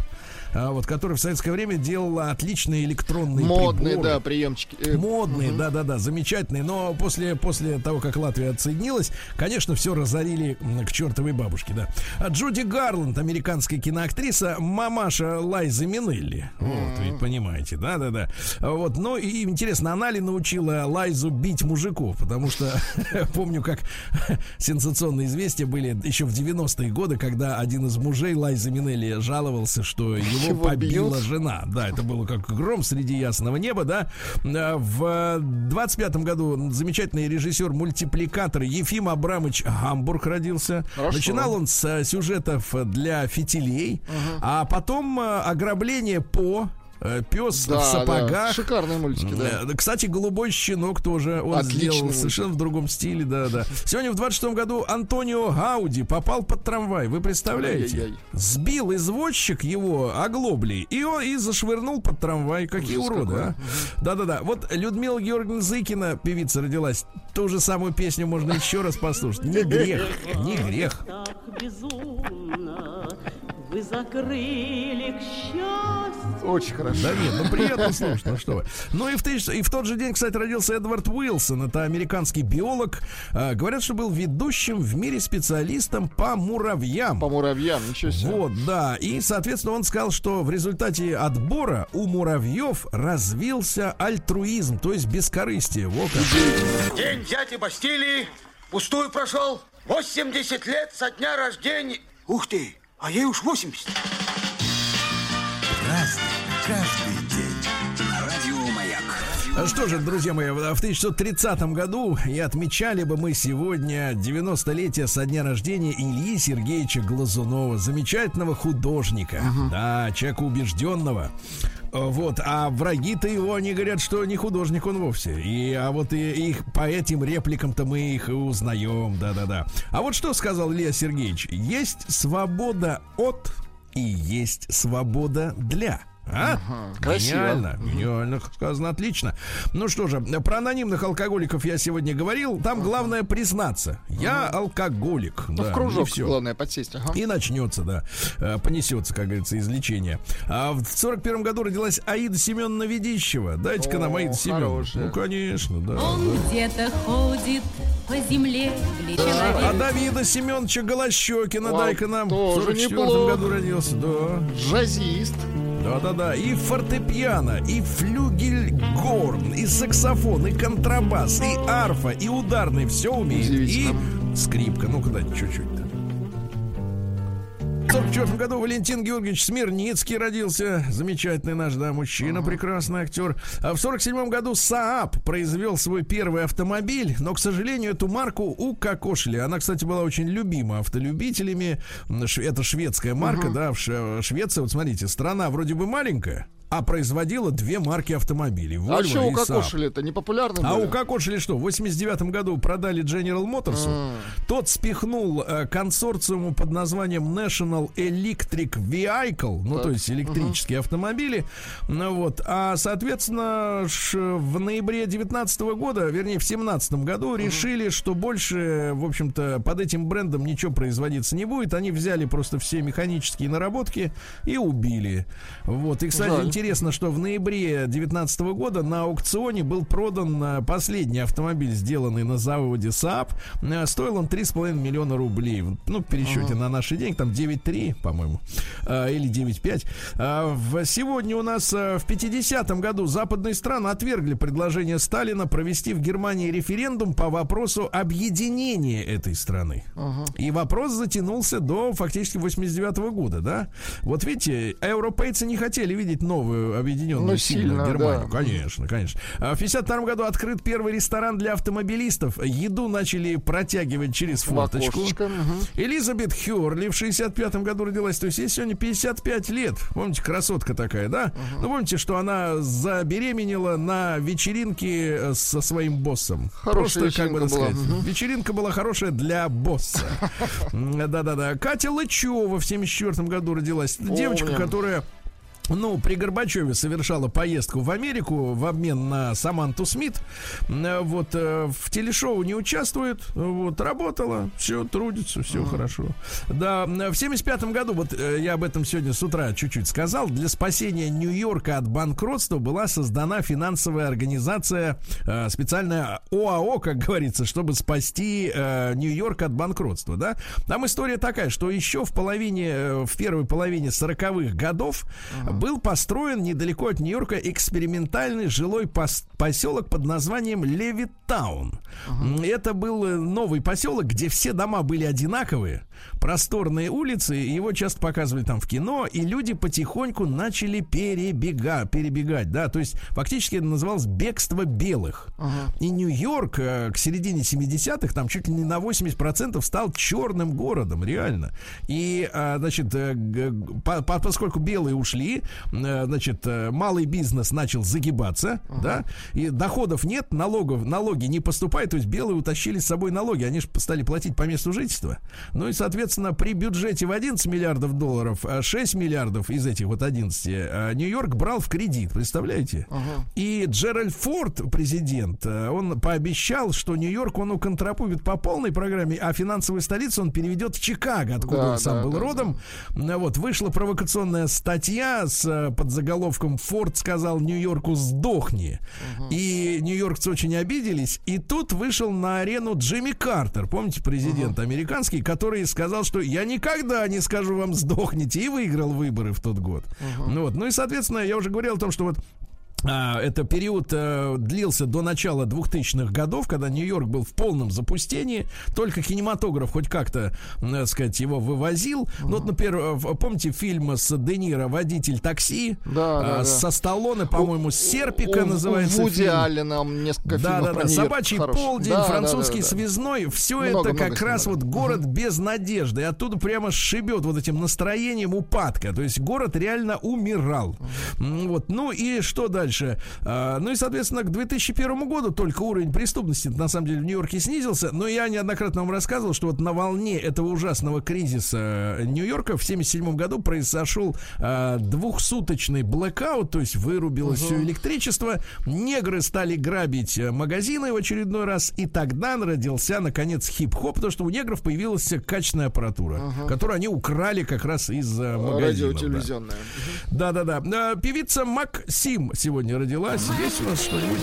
А, вот, которая в советское время делала отличные электронные Модные, приборы. да, приемчики. Э, Модные, да-да-да, замечательные. Но после, после того, как Латвия отсоединилась, конечно, все разорили к чертовой бабушке, да. А Джуди Гарланд, американская киноактриса, мамаша Лайзы Минелли. Вот, вы понимаете, да-да-да. Вот, ну и интересно, она ли научила Лайзу бить мужиков? Потому что *laughs* помню, как сенсационные известия были еще в 90-е годы, когда один из мужей Лайзы Минелли жаловался, что его Его побила бьют? жена. Да, это было как гром среди ясного неба, да. А, В 25-м году замечательный режиссер-мультипликатор Ефим Абрамович Гамбург родился. Хорошо. Начинал он с сюжетов для фитилей, а потом э, ограбление по пес да, в сапогах. да. Шикарные мультики, да. Э, Кстати, голубой щенок тоже он Отличный сделал мультик. совершенно в другом стиле, да, да. *laughs* Сегодня в 26 году Антонио Гауди попал под трамвай. Вы представляете? Ай-яй-яй. Сбил извозчик его оглобли и он и зашвырнул под трамвай. Какие Ужас уроды, какой. а? Да-да-да. Вот Людмила Георгиевна Зыкина, певица, родилась. Ту же самую песню можно еще раз послушать. Не грех, не грех. Так безумно вы закрыли к счастью Очень хорошо. Да нет, ну приятно слушать, ну что вы. Ну и в, тысяч- и в тот же день, кстати, родился Эдвард Уилсон. Это американский биолог. А, говорят, что был ведущим в мире специалистом по муравьям. По муравьям, ничего себе. Вот, да. И, соответственно, он сказал, что в результате отбора у муравьев развился альтруизм, то есть бескорыстие. Во как. День дяди Бастилии пустую прошел. 80 лет со дня рождения. Ух ты, а ей уж 80. Что же, друзья мои, в 1930 году и отмечали бы мы сегодня 90-летие со дня рождения Ильи Сергеевича Глазунова, замечательного художника, да, человека убежденного. Вот, а враги-то его, они говорят, что не художник он вовсе. И, а вот и, их по этим репликам-то мы их и узнаем, да-да-да. А вот что сказал Илья Сергеевич? Есть свобода от и есть свобода для. А? красиво. Гениально, гениально сказано, отлично. Ну что же, про анонимных алкоголиков я сегодня говорил. Там главное признаться. Я алкоголик. Ну, да, в кружок, и всё. главное, подсесть. Ага. И начнется, да. Э, Понесется, как говорится, излечение. А в сорок первом году родилась Аида Семеновна Ведищева. Дайте-ка нам Аида Семеновна. Ну, конечно, да. Он где-то ходит по земле, А. Давида Семеновича Голощекина, дай-ка нам. В тоже 44 неплохо. году родился, да. Джазист. Да-да-да, и фортепиано, и флюгельгорн, и саксофон, и контрабас, и арфа, и ударный, все умеет. И скрипка, ну-ка дайте чуть-чуть-то. В 1944 году Валентин Георгиевич Смирницкий родился. Замечательный наш, да, мужчина, прекрасный актер. А в 47 году Saab произвел свой первый автомобиль, но, к сожалению, эту марку укокошили. Она, кстати, была очень любима автолюбителями. Это шведская марка, да, в Ш- Швеция, вот смотрите, страна вроде бы маленькая, а производила две марки автомобилей. А Volvo что и у Saab. Кокошели это не популярно А у Кокошели что, в 89 году продали General Motors. Тот спихнул э, консорциуму под названием National Electric Vehicle, ну, Так. то есть электрические автомобили. Ну, вот. А, соответственно, в ноябре 19 года, вернее, в 17 году решили, что больше, в общем-то, под этим брендом ничего производиться не будет. Они взяли просто все механические наработки и убили. Вот. И, кстати, Жаль. интересно, что в ноябре 19 года на аукционе был продан э, последний автомобиль, сделанный на заводе Saab. Э, Стоил он 3,5 миллиона рублей. Ну, в пересчете на наши деньги, там 9,3, по-моему, э, или 9,5. А в- Сегодня у нас в 50-м году западные страны отвергли предложение Сталина провести в Германии референдум по вопросу объединения этой страны. И вопрос затянулся до фактически 89 года, да? Вот видите, европейцы не хотели видеть новую объединенную Ну, сильную сильно, Германию. да. Конечно, конечно. А В 52 году открыт первый ресторан для автомобилистов. Еду начали протягивать через В форточку. мгм. Элизабет Хёрли в 65 году родилась. То есть ей сегодня 55 лет. Помните, красотка такая, да? Ну, помните, что она забеременела на вечеринке э, со своим боссом. Хорошая Просто, как бы так была. сказать, вечеринка была хорошая для босса. *laughs* Да-да-да. Катя Лычева в 74 году родилась. Девочка, которая ну, при Горбачеве совершала поездку в Америку в обмен на Саманту Смит. Э, вот э, в телешоу не участвует, вот работала, все трудится, все хорошо. Да, в 75 году, вот э, я об этом сегодня с утра чуть-чуть сказал, для спасения Нью-Йорка от банкротства была создана финансовая организация, специальная ОАО, как говорится, чтобы спасти Нью-Йорк от банкротства, да. Там история такая, что еще в половине, в первой половине 40-х годов был построен недалеко от Нью-Йорка экспериментальный жилой пос- поселок под названием Левиттаун. Uh-huh. Это был э, новый поселок, где все дома были одинаковые, просторные улицы, его часто показывали там в кино, и люди потихоньку начали перебегать, перебегать, да, то есть фактически это называлось бегство белых. Uh-huh. И Нью-Йорк э, к середине 70-х там чуть ли не на 80% стал черным городом, реально. И, а, значит, э, поскольку белые ушли, Э, значит, э, малый бизнес начал загибаться, uh-huh. да, и доходов нет, налогов, налоги не поступают, то есть белые утащили с собой налоги, они же стали платить по месту жительства. Ну и, соответственно, при бюджете в 11 миллиардов долларов, 6 а миллиардов из этих вот 11 э, Нью-Йорк брал в кредит, представляете? Uh-huh. И Джеральд Форд, президент, он пообещал, что Нью-Йорк он уконтрапует по полной программе, а финансовую столицу он переведет в Чикаго, откуда да, он сам да, был да, родом. Да. Вот, вышла провокационная статья с Э, под заголовком «Форд сказал Нью-Йорку сдохни». Угу. И нью-йоркцы очень обиделись. И тут вышел на арену Джимми Картер, помните, президент угу. американский, который сказал, что я никогда не скажу вам сдохните, и выиграл выборы в тот год. Угу. Ну, вот. ну и, соответственно, я уже говорил о том, что вот это период э, длился до начала 2000-х годов, когда Нью-Йорк был в полном запустении. Только кинематограф хоть как-то, так сказать, его вывозил. Uh-huh. Ну, вот, например, э, помните фильм с Де Ниро «Водитель такси»? Да, а, да, Со Сталлоне, по-моему, с Серпика у, называется у Вуди фильм. Алленом несколько да, фильмов Да, да, да. «Собачий хорош. полдень», да, «Французский да, да, да. связной». Все много, это как раз вот город uh-huh. без надежды. И оттуда прямо шибет вот этим настроением упадка. То есть город реально умирал. Uh-huh. Вот. Ну и что дальше? Дальше. А, ну и, соответственно, к 2001 году только уровень преступности на самом деле в Нью-Йорке снизился. Но я неоднократно вам рассказывал, что вот на волне этого ужасного кризиса Нью-Йорка в 1977 году произошел а, двухсуточный блэкаут, то есть вырубилось угу. все электричество. Негры стали грабить э, магазины в очередной раз, и тогда родился, наконец, хип-хоп, потому что у негров появилась качественная аппаратура, угу. которую они украли как раз из э, магазинов. Радиотелевизионная. Да-да-да. да. Певица Максим сегодня сегодня родилась. Есть у нас что-нибудь?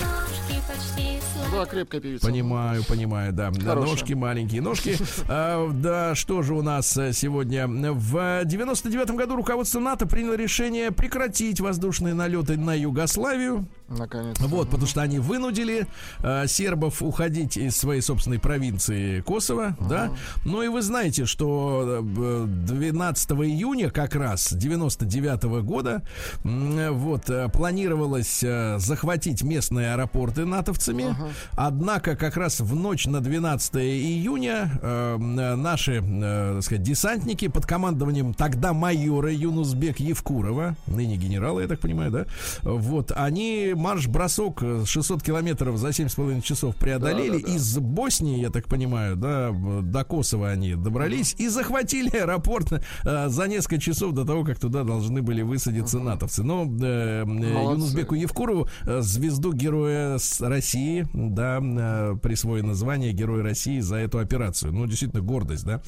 Да, крепкая певица. Понимаю, понимаю, да. да ножки маленькие, ножки. *laughs* А, да, что же у нас э, сегодня? В 99 году руководство НАТО приняло решение прекратить воздушные налеты на Югославию. Наконец. Вот, потому что они вынудили э, сербов уходить из своей собственной провинции Косово, uh-huh. да. Ну и вы знаете, что 12 э, июня как раз 99 -го года э, вот планировалось э, захватить местные аэропорты натовцами. Uh-huh. Однако как раз в ночь на 12 июня э, наши, э, так сказать, десантники под командованием тогда майора Юнусбек Евкурова, ныне генерала, я так понимаю, да, вот они марш-бросок 600 километров за 7,5 часов преодолели. Да, да, да. Из Боснии, я так понимаю, да, до Косово они добрались и захватили аэропорт э, за несколько часов до того, как туда должны были высадиться uh-huh. натовцы. Но э, э Юнусбеку Евкурову э, звезду Героя России, да, э, присвоено звание Героя России за эту операцию. Ну, действительно, гордость, да,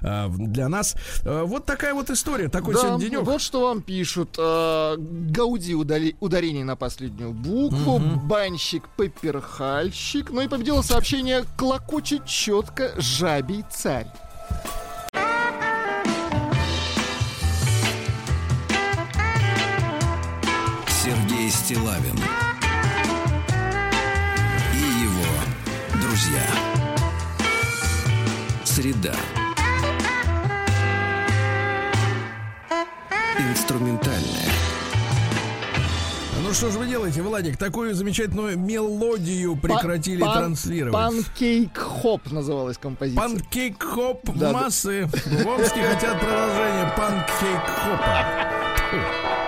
э, для нас. Э, вот такая вот история, такой да, сегодня денек. Вот что вам пишут. Э, Гауди ударение на последнюю букву, угу. банщик, пеперхальщик. Ну и победило сообщение «Клокочет четко жабий царь». Сергей Стилавин и его друзья. Среда. Что же вы делаете, Владик? Такую замечательную мелодию прекратили пан, транслировать. Панкейк-хоп называлась композиция. Панкейк-хоп да, массы. В Омске хотят продолжение панкейк-хопа. *laughs*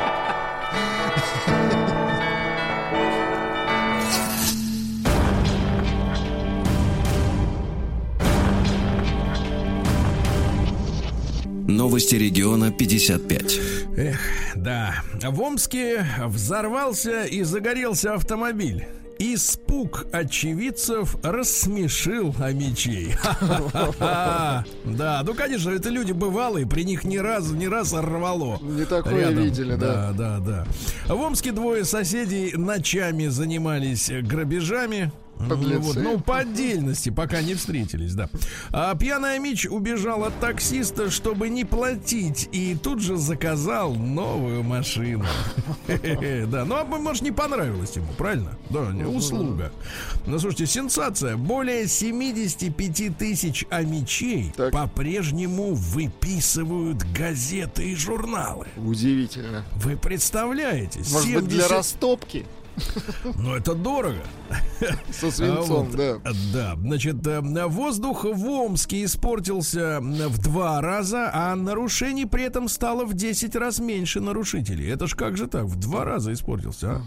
Новости региона 55. Эх, да. В Омске взорвался и загорелся автомобиль. Испуг очевидцев рассмешил Амичей. *laughs* Да, ну, конечно, это люди бывалые, при них ни разу, ни раз рвало. Не такое рядом. видели, да. Да, да, да. В Омске двое соседей ночами занимались грабежами. Подлецы. Вот, ну, по отдельности, пока не встретились, да. А пьяный Мич убежал от таксиста, чтобы не платить, и тут же заказал новую машину. *laughs* Да, ну, а может, не понравилось ему, правильно? Да, услуга. Ну, слушайте, сенсация. Более 75 тысяч амичей по-прежнему выписывают газеты и журналы. Удивительно. Вы представляете? Может быть, для 70 растопки Ну, это дорого. со свинцом, вот, да. Да, значит, э, воздух в Омске испортился в два раза, а нарушений при этом стало в 10 раз меньше нарушителей. Это ж как же так? В два раза испортился, а?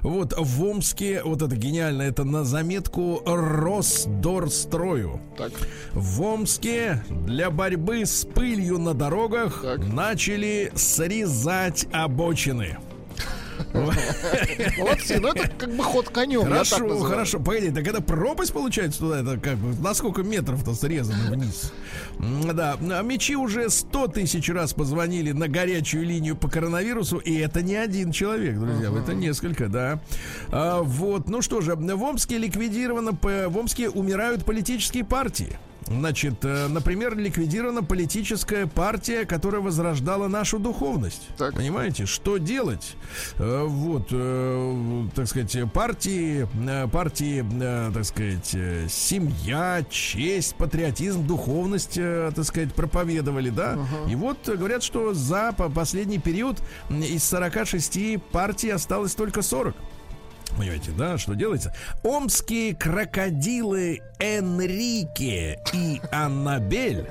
Вот в Омске, вот это гениально, это на заметку Росдорстрою. Так. В Омске для борьбы с пылью на дорогах Так. начали срезать обочины. Молодцы, ну это как бы ход конем. Хорошо, хорошо. Погоди, так это пропасть получается туда? Это как бы на сколько метров-то срезано вниз? Да, а мечи уже 100 тысяч раз позвонили на горячую линию по коронавирусу, и это не один человек, друзья, это несколько, да. А, вот, ну что же, в Омске ликвидировано, в Омске умирают политические партии. Значит, э, например, ликвидирована политическая партия, которая возрождала нашу духовность. Так. Понимаете, что делать? Э, Вот, э, так сказать, партии, партии, так сказать, семья, честь, патриотизм, духовность, так сказать, проповедовали, да? И вот говорят, что за по- последний период из 46 партий осталось только 40. Понимаете, да, что делается? Омские крокодилы Энрике и Аннабель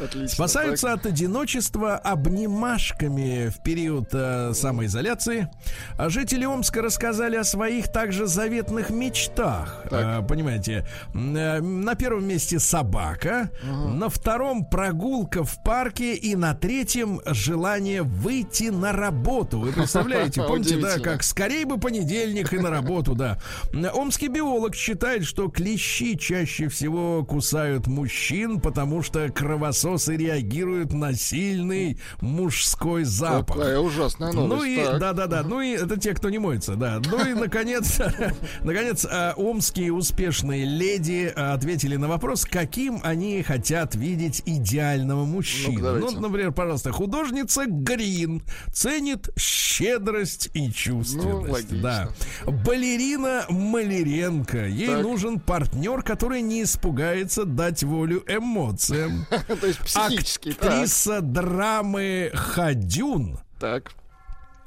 Отлично. спасаются от одиночества обнимашками в период э, самоизоляции. А жители Омска рассказали о своих также заветных мечтах. Э, понимаете, э, на первом месте собака, на втором прогулка в парке и на третьем желание выйти на работу. Вы представляете, помните, да, как скорее бы понедельник и на работу, да. Омский биолог считает, что клещи чаще всего кусают мужчин, потому что кровососы реагируют на сильный мужской запах. Какая ужасная новость. Ну и так. да, да, да. Ну и это те, кто не моется, да. Ну и наконец, *laughs* наконец, а, омские успешные леди а, ответили на вопрос, каким они хотят видеть идеального мужчину. Ну, например, пожалуйста, художница Грин ценит щедрость и чувственность. Ну, логично. да. Балерина Маляренко. Ей Так. нужен партнер, который не испугается дать волю эмоциям. *laughs* То есть психически. так. Актриса драмы Хадюн Так.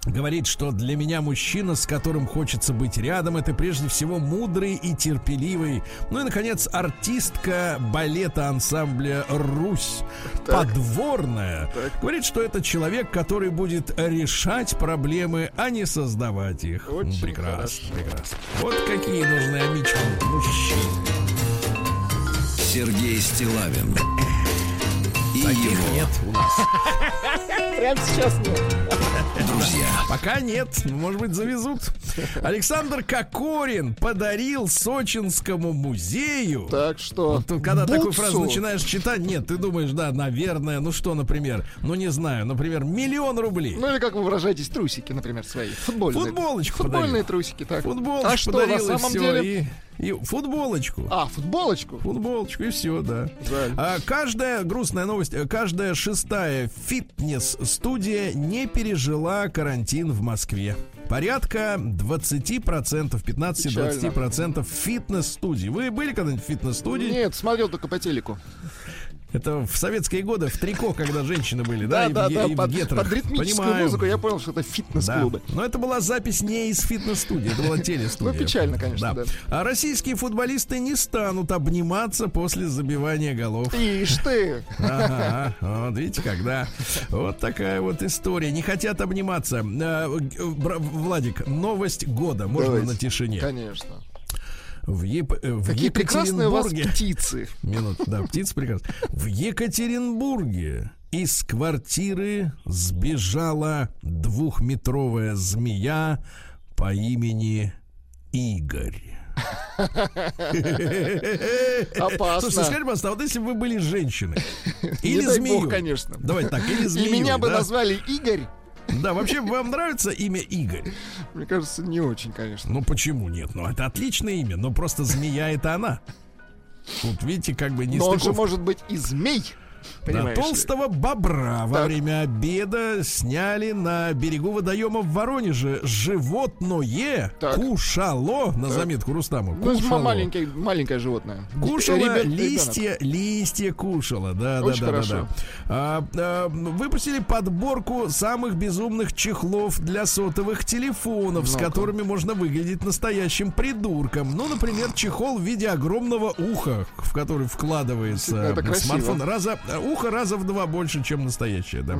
Говорит, что для меня мужчина, с которым хочется быть рядом, это прежде всего мудрый и терпеливый. Ну и, наконец, артистка балета ансамбля «Русь», подворная, говорит, что это человек, который будет решать проблемы, а не создавать их. Очень прекрасно, прекрасно. Вот какие нужны амички мужчины. Сергей Стилавин и Таких его нет у нас. *laughs* Прямо сейчас нет. друзья. Пока нет, ну, может быть, завезут. Александр Кокорин подарил Сочинскому музею. Так что. Вот тут, когда такую бутсу. фразу начинаешь читать, нет, ты думаешь, да, наверное, ну что, например, ну не знаю, например, миллион рублей. Ну или как вы выражаетесь, трусики, например, свои. Футбольные. Футболочку Футбольные подарил. трусики, так. Футболочку а что, на самом деле? и, и футболочку. А, футболочку? Футболочку и все, да. Жаль. А, каждая грустная новость, каждая шестая фитнес-студия не пережила карантин в Москве. Порядка 20%, 15-20% фитнес-студий. Вы были когда-нибудь в фитнес-студии? Нет, смотрел только по телеку. Это в советские годы, в трико, когда женщины были, да, Да, и, да, да. и Под, под ритмическую Понимаю. музыку я понял, что это Да. фитнес-клубы. Но это была запись не из фитнес-студии, это была телестудия. Ну, печально, конечно, да. А российские футболисты не станут обниматься после забивания голов. Ишь ты! Ага, вот видите, когда вот такая вот история. Не хотят обниматься. Г- бра- Владик, новость года. Можно Давайте. на тишине. Конечно. В, Еп- э, в Какие прекрасные у вас птицы. *laughs* Минут, да, птица прекрасна. В Екатеринбурге из квартиры сбежала двухметровая змея по имени Игорь. Опасно. Слушайте, скажите, пожалуйста, а вот если бы вы были женщиной *laughs* или змеей, бог, конечно. Давайте так, или И *laughs* змеей, меня бы назвали Игорь. Да, вообще вам нравится имя Игорь? Мне кажется, не очень, конечно. Ну почему нет? Ну это отличное имя, но просто змея это она. Вот видите, как бы не Но он же может быть и змей. Да, Понимаешь ли? толстого бобра во Так. время обеда сняли на берегу водоема в Воронеже. Животное Так. кушало, на заметку Рустаму, Ну, кушало. маленькое, маленькое животное. Кушала Ребят- ребенок. листья, листья кушала, да, да, Очень да, да, хорошо. да. А, а, выпустили подборку самых безумных чехлов для сотовых телефонов, с Ну-ка. которыми можно выглядеть настоящим придурком. Ну, например, чехол в виде огромного уха, в который вкладывается смартфон. Раза, ухо раза в два больше, чем настоящее, да.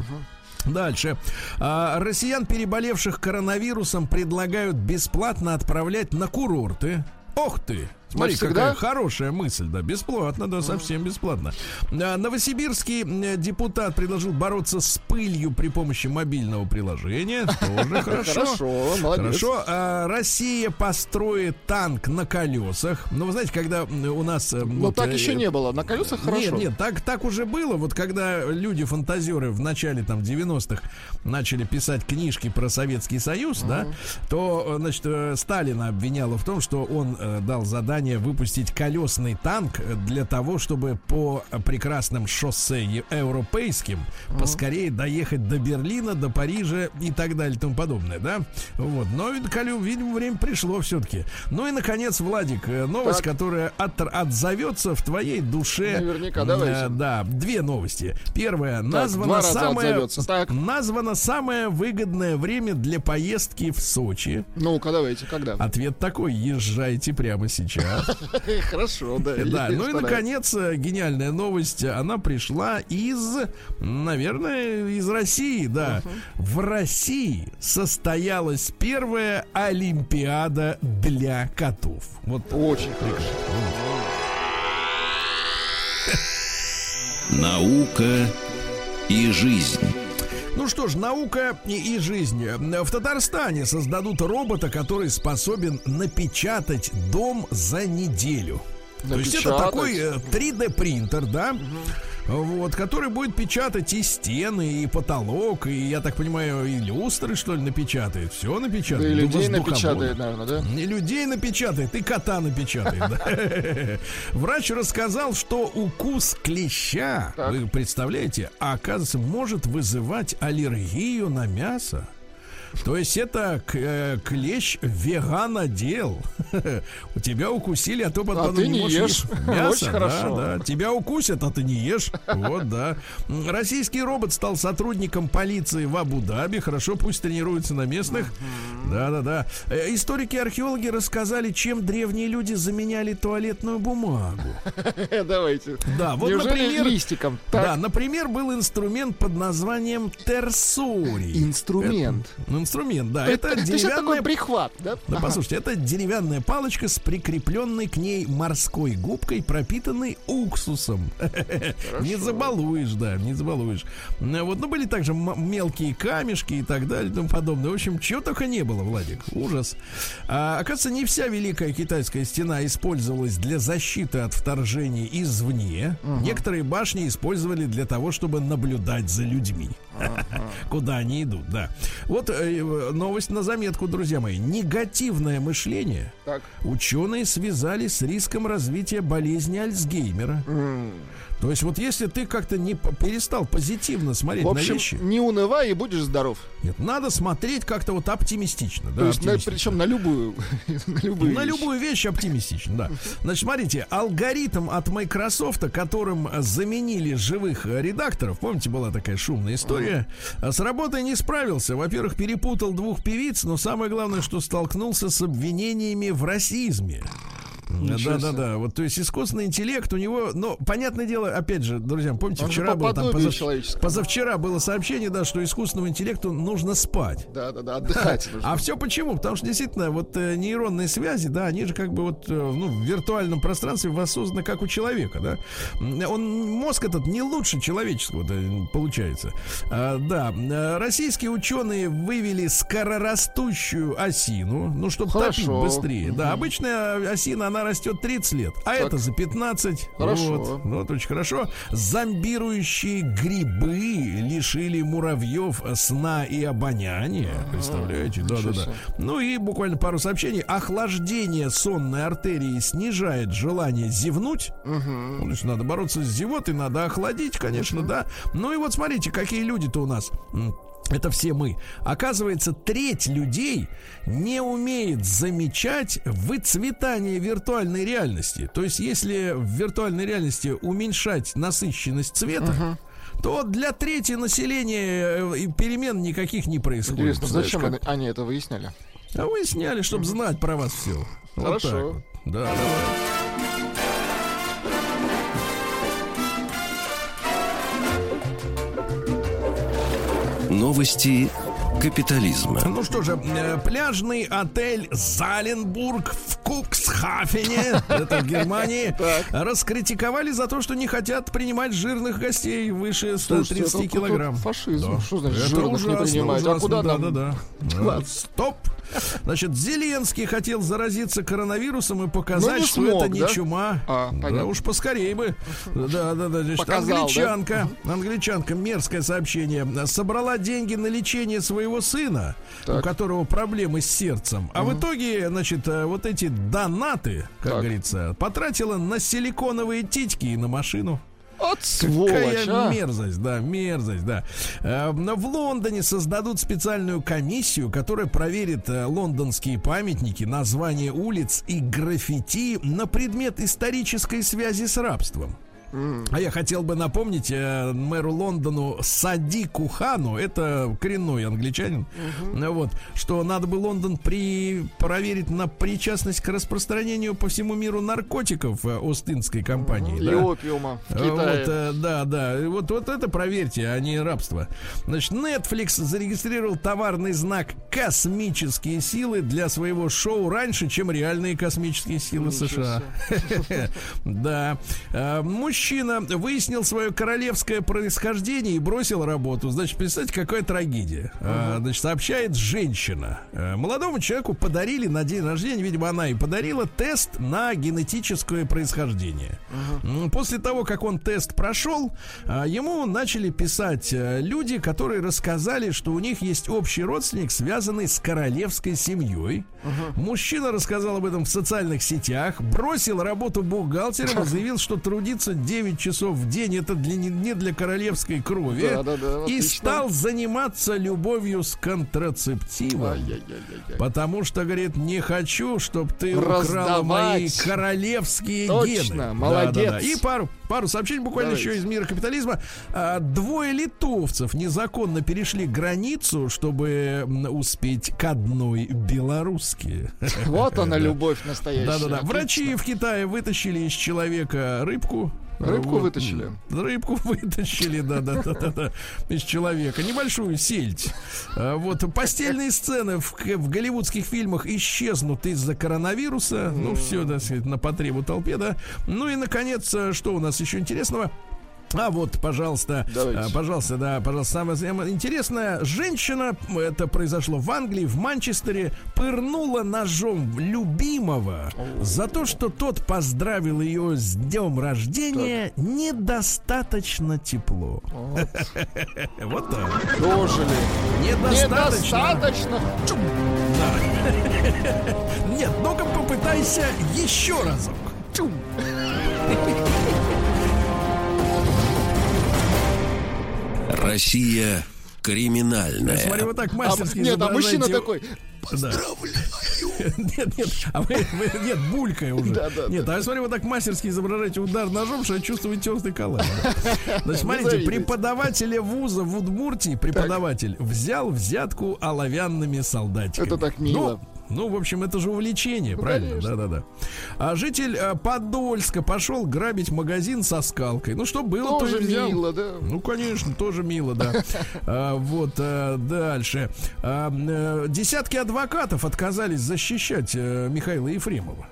Дальше. А, россиян, переболевших коронавирусом, предлагают бесплатно отправлять на курорты. Ох ты! Смотри, Навсегда? какая хорошая мысль, да, бесплатно, да, совсем бесплатно. А, Новосибирский депутат предложил бороться с пылью при помощи мобильного приложения. *laughs* Тоже хорошо. Хорошо, молодец. Хорошо. А, Россия построит танк на колесах. Ну, вы знаете, когда у нас... вот, так э, еще не было. На колесах хорошо. нет, нет, так, так уже было. Вот когда люди-фантазеры в начале там 90-х начали писать книжки про Советский Союз, да, то, э, значит, э, Сталина обвиняло в том, что он дал задание выпустить колесный танк э, для того, чтобы по э, прекрасным шоссе европейским поскорее доехать до Берлина, до Парижа и так далее и тому подобное, да. Вот. Но, видимо, время пришло все-таки. Ну и, наконец, Владик, э, новость, Так. которая от- отзовется в твоей душе. Наверняка, М, давайте. э, Да, две новости. Первая. два названо раза самое, отзовется. Так. названо самое выгодное время для поездки в Сочи. Ну-ка, давайте, когда? Ответ такой: езжайте прямо сейчас. *laughs* Хорошо, да. Да, ну и наконец э, гениальная новость. Она пришла из, наверное, из России, да. В России состоялась первая Олимпиада для котов. Вот Очень хорошо. Наука и жизнь. Ну что ж, наука и, и жизнь. В Татарстане создадут робота, который способен напечатать дом за неделю. То есть это Напечатать? такой э, 3D принтер, да? Вот, который будет печатать и стены, и потолок, и, я так понимаю, и люстры, что ли, напечатает. Все Да напечатает. и Ну, людей напечатает, наверное, да? И людей напечатает, и кота напечатает. да. *laughs* Врач рассказал, что укус клеща, вы представляете, оказывается, может вызывать аллергию на мясо. То есть это э, клещ веганодел. *laughs* У тебя укусили, а то потом А ты не ешь. *laughs* мясо. Очень да, хорошо. да. Тебя укусят, а ты не ешь. Вот, да. Российский робот стал сотрудником полиции в Абу-Даби. Хорошо, пусть тренируется на местных. Да-да-да. Э, Историки и археологи рассказали, чем древние люди заменяли туалетную бумагу. *laughs* Давайте. Да, вот, Неужели например... листиком? Да, Так, например, был инструмент под названием терсорий. инструмент. Это- инструмент, да. Это, это деревянная... такой прихват, да? Да, Ага. послушайте, это деревянная палочка с прикрепленной к ней морской губкой, пропитанной уксусом. *laughs* Не забалуешь, да, не забалуешь. Ну, Вот, ну, были также мелкие камешки и так далее и тому подобное. В общем, чего только не было, Владик. Ужас. А, оказывается, не вся Великая Китайская стена использовалась для защиты от вторжений извне. Некоторые башни использовали для того, чтобы наблюдать за людьми. *laughs* Куда они идут, да. Вот э, э, новость на заметку, друзья мои. Негативное мышление Так. ученые связали с риском развития болезни Альцгеймера. То есть вот если ты как-то не перестал позитивно смотреть В на общем, вещи, не унывай и будешь здоров. нет, надо смотреть как-то вот оптимистично. Да, То есть, на- оптимистично. причем на любую, *laughs* на любую На вещь. любую вещь оптимистично, да. *laughs* Значит, смотрите, алгоритм от Microsoft, которым заменили живых редакторов, помните, была такая шумная история, с работой не справился. Во-первых, перепутал двух певиц, но самое главное, что столкнулся с обвинениями в расизме. Да, да, да. Вот, то есть искусственный интеллект у него, ну, понятное дело, опять же, друзья, помните, Он вчера по было там позав- позавчера было сообщение, да, что искусственному интеллекту нужно спать. Да, да, да, отдыхать *laughs* нужно. А все почему? Потому что действительно вот э, нейронные связи, да, они же как бы вот э, ну, в виртуальном пространстве воссозданы как у человека, да. Он мозг этот не лучше человеческого, да, получается. А, да, э, российские ученые вывели скорорастущую осину, ну чтобы топить быстрее. Да, обычная осина она растет 30 лет, а Так. это за 15. Хорошо. Вот, вот очень хорошо. Зомбирующие грибы лишили муравьев сна и обоняния. Представляете? Да, да, ничего да. себе. Ну и буквально пару сообщений. Охлаждение сонной артерии снижает желание зевнуть. Ну, то есть надо бороться с зевотой, надо охладить, конечно, да. Ну и вот смотрите, какие люди-то у нас. Это все мы. Оказывается, треть людей не умеет замечать выцветание виртуальной реальности. То есть, если в виртуальной реальности уменьшать насыщенность цвета, то для трети населения э, перемен никаких не происходит. Интересно, зачем как? они, это выясняли? А вы сняли, чтобы знать про вас все. Хорошо. Да, давай. Новости капитализма. Ну что же, э, пляжный отель Заленбург в Куксхафене, *laughs* это в Германии, раскритиковали за то, что не хотят принимать жирных гостей выше Слушайте, 130 это килограмм. Фашизм. Что значит жирных не принимать? А куда да, нам? да, да. Да. Стоп. Значит, Зеленский хотел заразиться коронавирусом и показать, не что это не чума. А, да уж поскорее бы. Да, да, да? англичанка, англичанка, мерзкое сообщение, собрала деньги на лечение своего сына, у Так. которого проблемы с сердцем. А в итоге, значит, э, вот эти донаты, как Так. говорится, потратила на силиконовые титьки и на машину. От сволочь, Какая а. мерзость, да, мерзость, да. Э, В Лондоне создадут специальную комиссию, которая проверит э, лондонские памятники, названия улиц и граффити на предмет исторической связи с рабством. А я хотел бы напомнить э, мэру Лондону Садику Хану, это коренной англичанин, э, вот, что надо бы Лондон при, проверить на причастность к распространению по всему миру наркотиков э, Остинской компании. И да. опиума в А, Китае. Вот, э, да, да. И Вот, вот это проверьте, а не рабство. Значит, Netflix зарегистрировал товарный знак «Космические силы» для своего шоу раньше, чем реальные космические силы Ничего США. *laughs* Да. А, Мужчина выяснил свое королевское происхождение и бросил работу. Значит, представьте, какая трагедия. А, Значит, сообщает женщина. А, Молодому человеку подарили на день рождения, видимо, она и подарила тест на генетическое происхождение. М, После того, как он тест прошел, а, ему начали писать э, люди, которые рассказали, что у них есть общий родственник, связанный с королевской семьей. Мужчина рассказал об этом в социальных сетях, бросил работу бухгалтером и *laughs* заявил, что трудиться 9 часов в день это для, не- для королевской крови. Да, да, да, и отлично. стал заниматься любовью с контрацептивом. Ай-яй-яй-яй-яй. Потому что, говорит, не хочу, чтобы ты украла мои Раздавать. королевские Точно, гены. молодец. Да-да-да. И пару, пару сообщений буквально Давайте. еще из мира капитализма. А, двое литовцев незаконно перешли границу, чтобы успеть к одной белорусски. Вот она, *laughs* Да. любовь настоящая. Да-да-да. Врачи в Китае вытащили из человека рыбку. Рыбку вытащили? Рыбку *laughs* вытащили, да-да-да-да, из человека. Небольшую сельдь. А, Вот постельные сцены в, в голливудских фильмах исчезнут из-за коронавируса. Ну, все, сказать, на потребу толпе, да. Ну и, наконец, а, что у нас еще интересного? А вот, пожалуйста, Давайте. а, пожалуйста, да, пожалуйста, самое самое интересное. Женщина, это произошло в Англии, в Манчестере, пырнула ножом любимого за то, что тот поздравил ее с днем рождения недостаточно тепло. Вот так. Дожили. Недостаточно. Недостаточно. *laughs* Нет, ну-ка попытайся еще разок. Россия криминальная. Смотри, вот так А, мастерски нет, а мужчина такой. Да. *laughs* Нет, нет, а вы, вы- нет, булькая уже. Да, да, нет, а смотри, вот так мастерски изображаете удар ножом, что я чувствую теплый коллаж. Значит, смотрите, завидуйте. преподавателя вуза в Удмуртии, преподаватель, взял взятку оловянными солдатиками. Это так мило. Ну, Ну, в общем, это же увлечение, Ну, правильно? Да-да-да. А житель э, Подольска пошел грабить магазин со скалкой. Ну, что было, Тоже то и взял. мило, да. Ну, конечно, тоже мило, да. *laughs* А, Вот э, дальше. А, э, Десятки адвокатов отказались защищать Михаила Ефремова.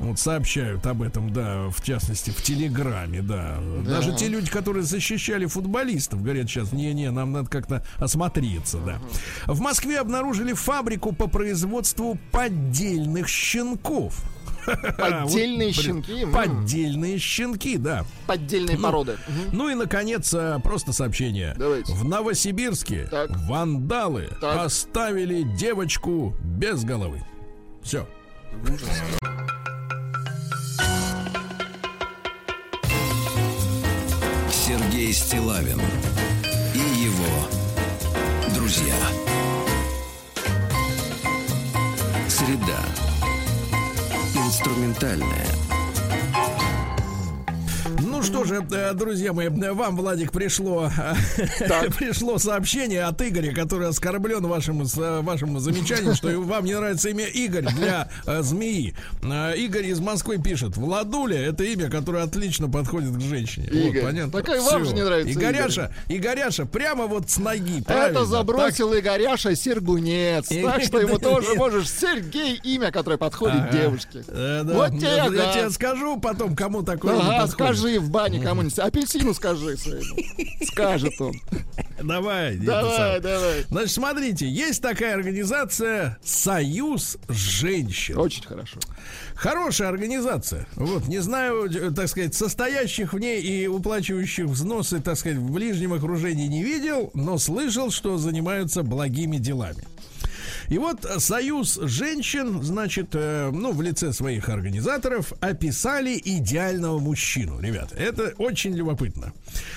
Вот сообщают об этом, да, в частности, в Телеграме, да. Даже те люди, которые защищали футболистов, говорят сейчас, не-не, нам надо как-то осмотреться, да. В Москве обнаружили фабрику по производству поддельных щенков. *laughs* Поддельные Вот, щенки. Поддельные щенки, да. Поддельные Ну, породы. Ну и, наконец, э, просто сообщение. Давайте. В Новосибирске Так. вандалы Так. оставили девочку без головы. Все. Сергей Стилавин и его друзья. Среда. Инструментальная. Ну что же, э, друзья мои, вам, Владик, пришло, э, *laughs* пришло сообщение от Игоря, который оскорблен вашим, э, вашим замечанием, что вам не нравится имя Игорь для э, змеи. Игорь из Москвы пишет, Владуля это имя, которое отлично подходит к женщине. Игорь, Вот, понятно. так и вам же не нравится Игоряша, Игоряша, прямо вот с ноги, правильно? Это забросил Игоряша Сергунец. Так что *laughs* ему тоже можешь Сергей имя, которое подходит девушке. Вот тебе, я, тебе скажу потом, кому такое подходит. скажи в бане кому-нибудь. Апельсину скажи своему. Скажет он. Давай, Давай, давай. Значит, смотрите, есть такая организация Союз женщин. Очень хорошо. Хорошая организация. Вот, не знаю, так сказать, состоящих в ней и уплачивающих взносы, так сказать, в ближнем окружении не видел, но слышал, что занимаются благими делами. И вот Союз женщин, значит, э, ну, в лице своих организаторов описали идеального мужчину. Ребята, это очень любопытно.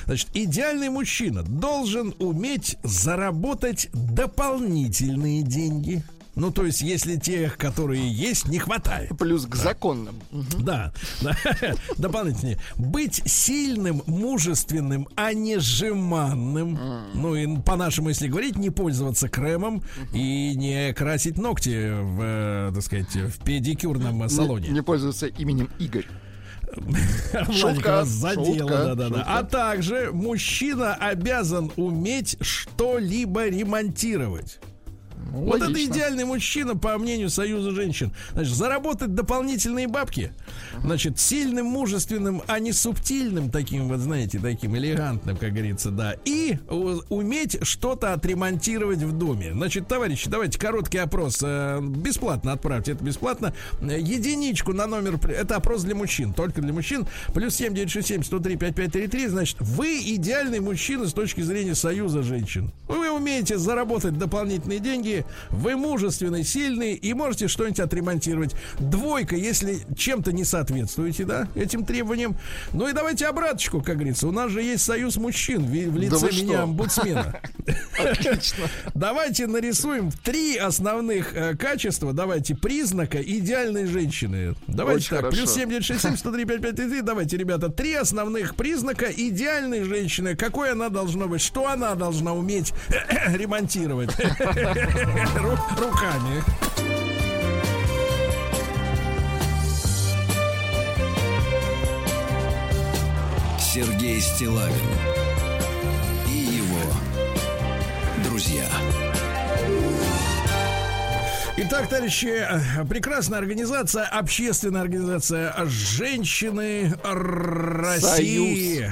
Значит, идеальный мужчина должен уметь заработать дополнительные деньги. Ну, то есть, если тех, которые есть, не хватает. Плюс к законным. Да, да, *laughs* дополнительнее. Быть сильным, мужественным, а не жеманным. Ну и по-нашему, если говорить, не пользоваться кремом и не красить ногти в, э, так сказать, в педикюрном Не, салоне. не пользоваться именем Игорь. *laughs* Шутка, вас задело, шутка, да-да-да. шутка. А также мужчина обязан уметь что-либо ремонтировать. Ну, Вот это идеальный мужчина, по мнению Союза женщин. Значит, заработать дополнительные бабки. Значит, сильным, мужественным, а не субтильным, таким, вот знаете, таким элегантным, как говорится, да. И уметь что-то отремонтировать в доме. Значит, товарищи, давайте короткий опрос. э, Бесплатно отправьте, это бесплатно. Единичку на номер... Это опрос для мужчин, только для мужчин. Плюс 7967 103 5533. Значит, вы идеальный мужчина с точки зрения Союза женщин. Вы умеете заработать дополнительные деньги, вы мужественный, сильный и можете что-нибудь отремонтировать. Двойка, если чем-то не соответствуете, да, этим требованиям. Ну и давайте обраточку, как говорится. У нас же есть союз мужчин в, в лице что? меня, омбудсмена. *laughs* Отлично. Давайте нарисуем три основных э, качества, давайте, признака идеальной женщины. Давайте так, плюс 7967 103 5533, давайте, ребята, три основных признака идеальной женщины. Какой она должна быть, что она должна уметь *clears throat* ремонтировать *laughs* *laughs* руками. Сергей Стилавин и его друзья. Итак, товарищи, э, прекрасная организация, общественная организация «Женщины России».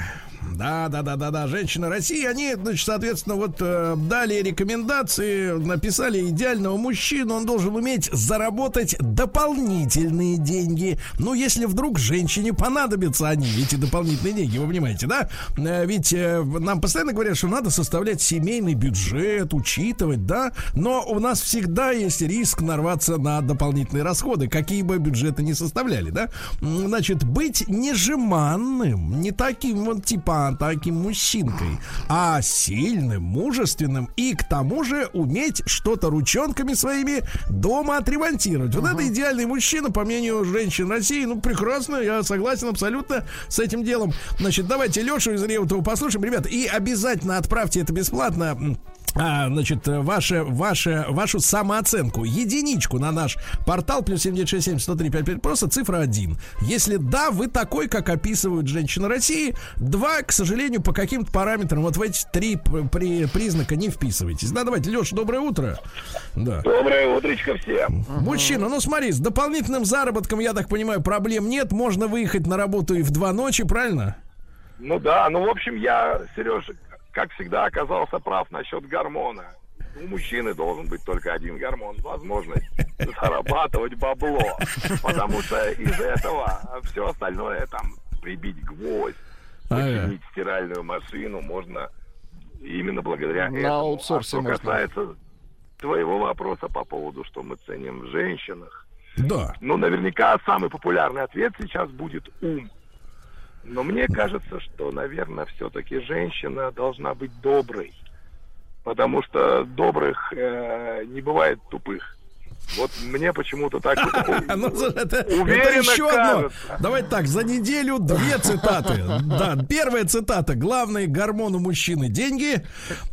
Да, да, да, да, да, женщины России, они, значит, соответственно, вот э, дали рекомендации, написали идеального мужчину, он должен уметь заработать дополнительные деньги. Ну, если вдруг женщине понадобятся они, эти дополнительные деньги, вы понимаете, да? Э, ведь э, нам постоянно говорят, что надо составлять семейный бюджет, учитывать, да? Но у нас всегда есть риск нарваться на дополнительные расходы, какие бы бюджеты ни составляли, да? Значит, быть не жеманным, не таким вот типа таким мужчинкой, а сильным, мужественным и к тому же уметь что-то ручонками своими дома отремонтировать. Вот это идеальный мужчина, по мнению женщин России. Ну, прекрасно, я согласен абсолютно с этим делом. Значит, давайте Лешу из Реутова послушаем. Ребята, и обязательно отправьте это бесплатно а, значит, ваше, ваше, вашу самооценку, единичку на наш портал плюс 7967 103 55, просто цифра 1. Если да, вы такой, как описывают женщины России. Два, к сожалению, по каким-то параметрам вот в эти три при, признака не вписываетесь. Да, давайте, Леш, доброе утро. Да. Доброе утречко всем. Мужчина, ну смотри, с дополнительным заработком, я так понимаю, проблем нет. Можно выехать на работу и в два ночи, правильно? Ну да, ну в общем я, Сереж, как всегда, оказался прав насчет гормона. У мужчины должен быть только один гормон. Возможность зарабатывать бабло. Потому что из этого все остальное, там, прибить гвоздь, починить стиральную машину можно именно благодаря На этому. аутсорсе а что можно. касается твоего вопроса по поводу, что мы ценим в женщинах. Да. Ну, наверняка самый популярный ответ сейчас будет ум. Но мне кажется, что, наверное, все-таки женщина должна быть доброй. Потому что добрых э, не бывает тупых. Вот мне почему-то так *laughs* Ну, уверенно еще одно. Давайте так, за неделю две цитаты. Да, первая цитата. Главный гормон у мужчины деньги.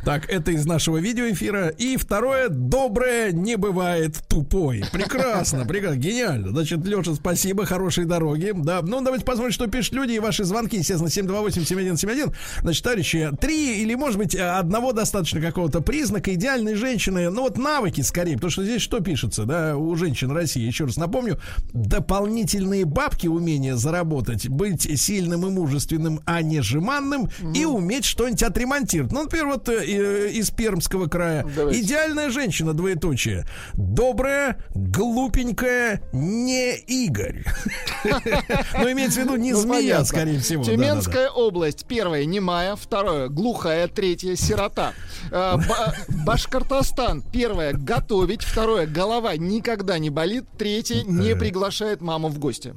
Так, это из нашего видеоэфира. И второе, доброе не бывает тупой. Прекрасно, прекрасно, гениально. Значит, Леша, спасибо, хорошей дороги. Да, ну давайте посмотрим, что пишут люди и ваши звонки, естественно, 728-7171. Значит, товарищи, три или, может быть, одного достаточно какого-то признака идеальной женщины. Ну вот навыки скорее, потому что здесь что пишется, да, у женщин России, еще раз напомню, дополнительные бабки, умение заработать, быть сильным и мужественным, а не жеманным, и уметь что-нибудь отремонтировать. Ну, например, вот э, э, из Пермского края. Давайте. Идеальная женщина, двоеточие. Добрая, глупенькая, не Игорь. *laughs* Ну, имеется в виду не Ну, змея, скорее всего. Тюменская область. Первое немая, второе глухая, третье сирота. Э, Ба- Башкортостан. Первое готовить, второе голова никогда не болит, третье не приглашает маму в гости.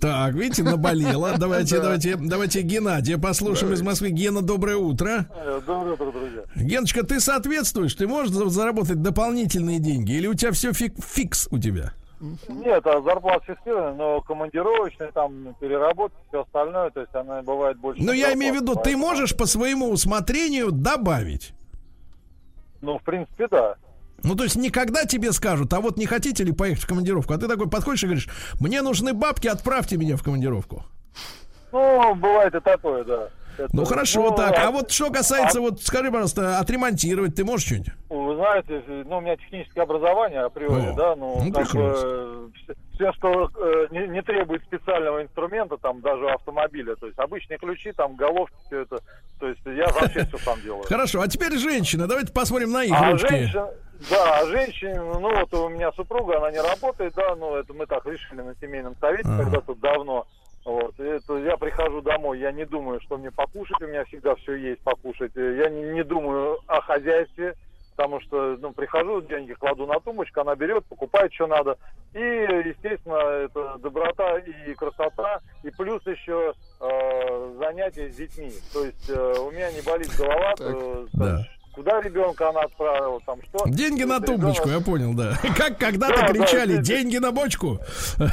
Так, видите, наболело. *laughs* Давайте, давайте, давайте Геннадия послушаем из Москвы. Гена, доброе утро. Доброе утро, друзья. Геночка, ты соответствуешь? Ты можешь за- заработать дополнительные деньги? Или у тебя все фикс у тебя? Нет, а зарплата фиксированная, но командировочные, там, переработки, все остальное, то есть она бывает больше. Ну, я имею в виду, ты можешь по своему усмотрению добавить. Ну, в принципе, да. Ну, то есть никогда тебе скажут, а вот не хотите ли поехать в командировку? А ты такой подходишь и говоришь, мне нужны бабки, отправьте меня в командировку. Ну, бывает и такое, да. Это- Ну, хорошо, ну, так. А вот что касается, вот скажи, пожалуйста, отремонтировать ты можешь что-нибудь? Вы знаете, ну, у меня техническое образование априори, О, да, ну, ну, как бы, все, все, что э, не, не требует специального инструмента, там, даже автомобиля, то есть обычные ключи, там, головки, все это, то есть я вообще все сам делаю. *laughs* Хорошо, а теперь женщина. Давайте посмотрим на их А ручки. женщин, да, а женщин, ну вот у меня супруга, она не работает, да, ну это мы так решили на семейном совете Ага. когда-то давно. Вот, это я прихожу домой, я не думаю, что мне покушать, у меня всегда все есть покушать. Я не, не думаю о хозяйстве, потому что, ну, прихожу, деньги кладу на тумбочку, она берет, покупает, что надо. И, естественно, это доброта и красота, и плюс еще э, занятия с детьми. То есть э, у меня не болит голова, Так. э, Да. куда ребенка она отправила, там что. Деньги на То тумбочку, я ребенок- понял, да. *laughs* Как когда-то Да, кричали, да. деньги на бочку. Ну,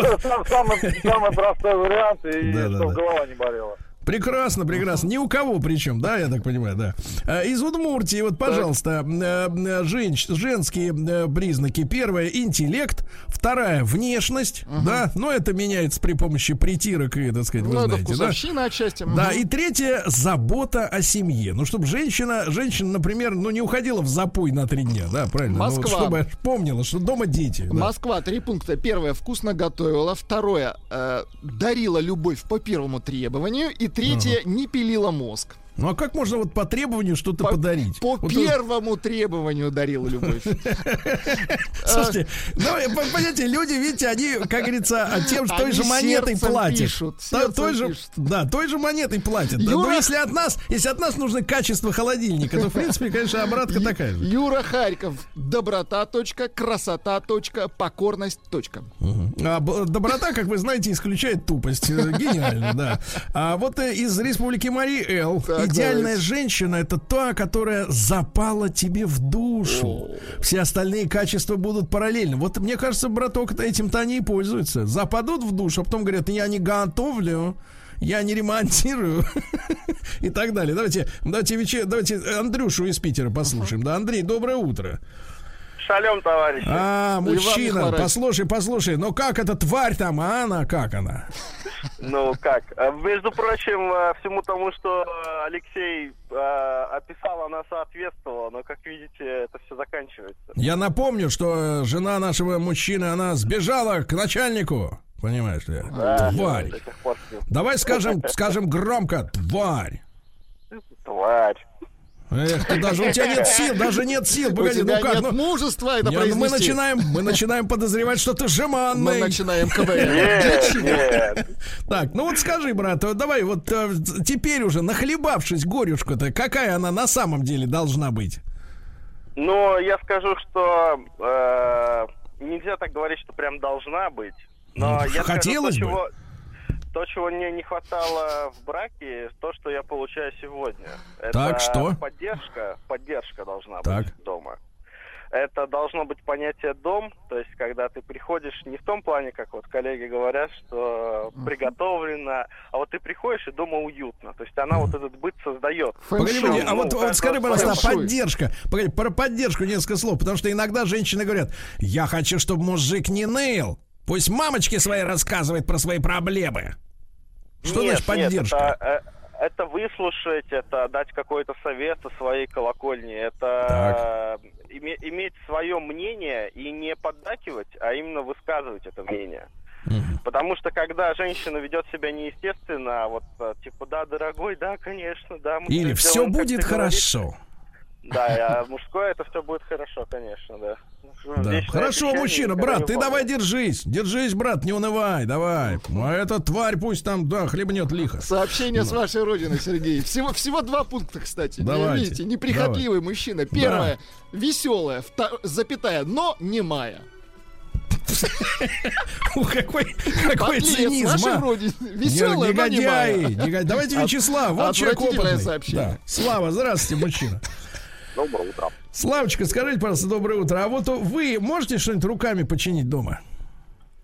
это сам- самый, самый простой вариант, и да, чтобы да. голова не болела. Прекрасно, прекрасно. Ни у кого причем, да, я так понимаю, да. А, Из Удмуртии, вот, пожалуйста, э, э, женщ- женские э, признаки. Первое интеллект, вторая внешность, да, но это меняется при помощи притирок и, так сказать, вы Ну, это знаете, да. отчасти. Да, Мгм. и третье забота о семье. Ну, чтобы женщина, женщина, например, ну, не уходила в запой на три дня, да, правильно? Ну, Москва. чтобы помнила, что дома дети. да. Москва, три пункта. Первое, вкусно готовила. Второе, э, дарила любовь по первому требованию. И третье, не пилила мозг. Ну, а как можно вот по требованию что-то По, подарить? по Вот, первому требованию дарила любовь. *laughs* Слушайте, ну, понимаете, люди, видите, они, как говорится, а тем, что той же монетой платят. той же, да, той же монетой платят. Но если от нас, если от нас нужно качество холодильника, то, в принципе, конечно, обратка такая же. Юра Харьков. Доброта. Красота. Покорность. А доброта, как вы знаете, исключает тупость. Э, Гениально, да. А вот э, из Республики Мари Эл. Идеальная женщина это та, которая запала тебе в душу. Все остальные качества будут параллельно. Вот мне кажется, браток, этим-то они и пользуются. Западут в душу, а потом говорят, я не готовлю. я не ремонтирую *laughs* и так далее. Давайте, давайте, вечер, давайте Андрюшу из Питера послушаем. Да, Андрей, доброе утро. Шалем, товарищи. А, мужчина, послушай, послушай, ну как эта тварь там, а она, как она? Ну как, А, между прочим, э, всему тому, что Алексей э, описал, она соответствовала, но, как видите, это все заканчивается. Я напомню, что э, жена нашего мужчины, она сбежала к начальнику, понимаешь ли? Да, Тварь. Давай скажем, скажем громко, тварь. Тварь. Эх, ты даже у тебя нет сил, даже нет сил. У Погоди, тебя ну как? нет ну, мужества это не, ну мы произнести. начинаем, мы начинаем подозревать, что ты Мы жеманный. начинаем КВН. Нет, нет. Так, ну вот скажи, брат, давай вот э, теперь уже нахлебавшись горюшку-то, какая она на самом деле должна быть? Ну, я скажу, что э, нельзя так говорить, что прям должна быть. Но Ну, я хотелось скажу, бы. чего, то, чего мне не хватало в браке, то, что я получаю сегодня. Так, Это что? Поддержка, поддержка должна Так. быть дома. Это должно быть понятие дом, то есть когда ты приходишь не в том плане, как вот коллеги говорят, что приготовлено, а вот ты приходишь и дома уютно. То есть она вот этот быт создает. Погоди, а Ну, вот, каждого вот скажи, пожалуйста, Фэншуй. поддержка. Погоди, про поддержку несколько слов, потому что иногда женщины говорят, я хочу, чтобы мужик не ныл. Пусть мамочке своей рассказывает про свои проблемы. Что Нет, значит поддержка? Нет, это, э, это выслушать, это дать какой-то совет со своей колокольни, это э, име- иметь свое мнение и не поддакивать, а именно высказывать это мнение. Потому что когда женщина ведет себя неестественно, вот э, типа, да, дорогой, да, конечно, да. мы Или все будет ты говоришь». Да, а мужское это все будет хорошо, конечно, да. Да. Вечное Хорошо, мужчина, брат, не ты давай держись. Держись, брат, не унывай, давай. А эта тварь пусть там, да, хлебнет лихо. Сообщение с вашей родины, Сергей. Всего, всего два пункта, кстати. Не Давайте. Видите, неприхотливый мужчина. Первое, веселая, вто- запятая, но не мая. *laughs* Какой, какой цинизм, нашей а. но не Негодяи. Давайте Вячеслав, вот человек опытный. сообщение. Да. Слава, здравствуйте, мужчина. Доброе утро. Славочка, скажите, пожалуйста, доброе утро. А вот вы можете что-нибудь руками починить дома?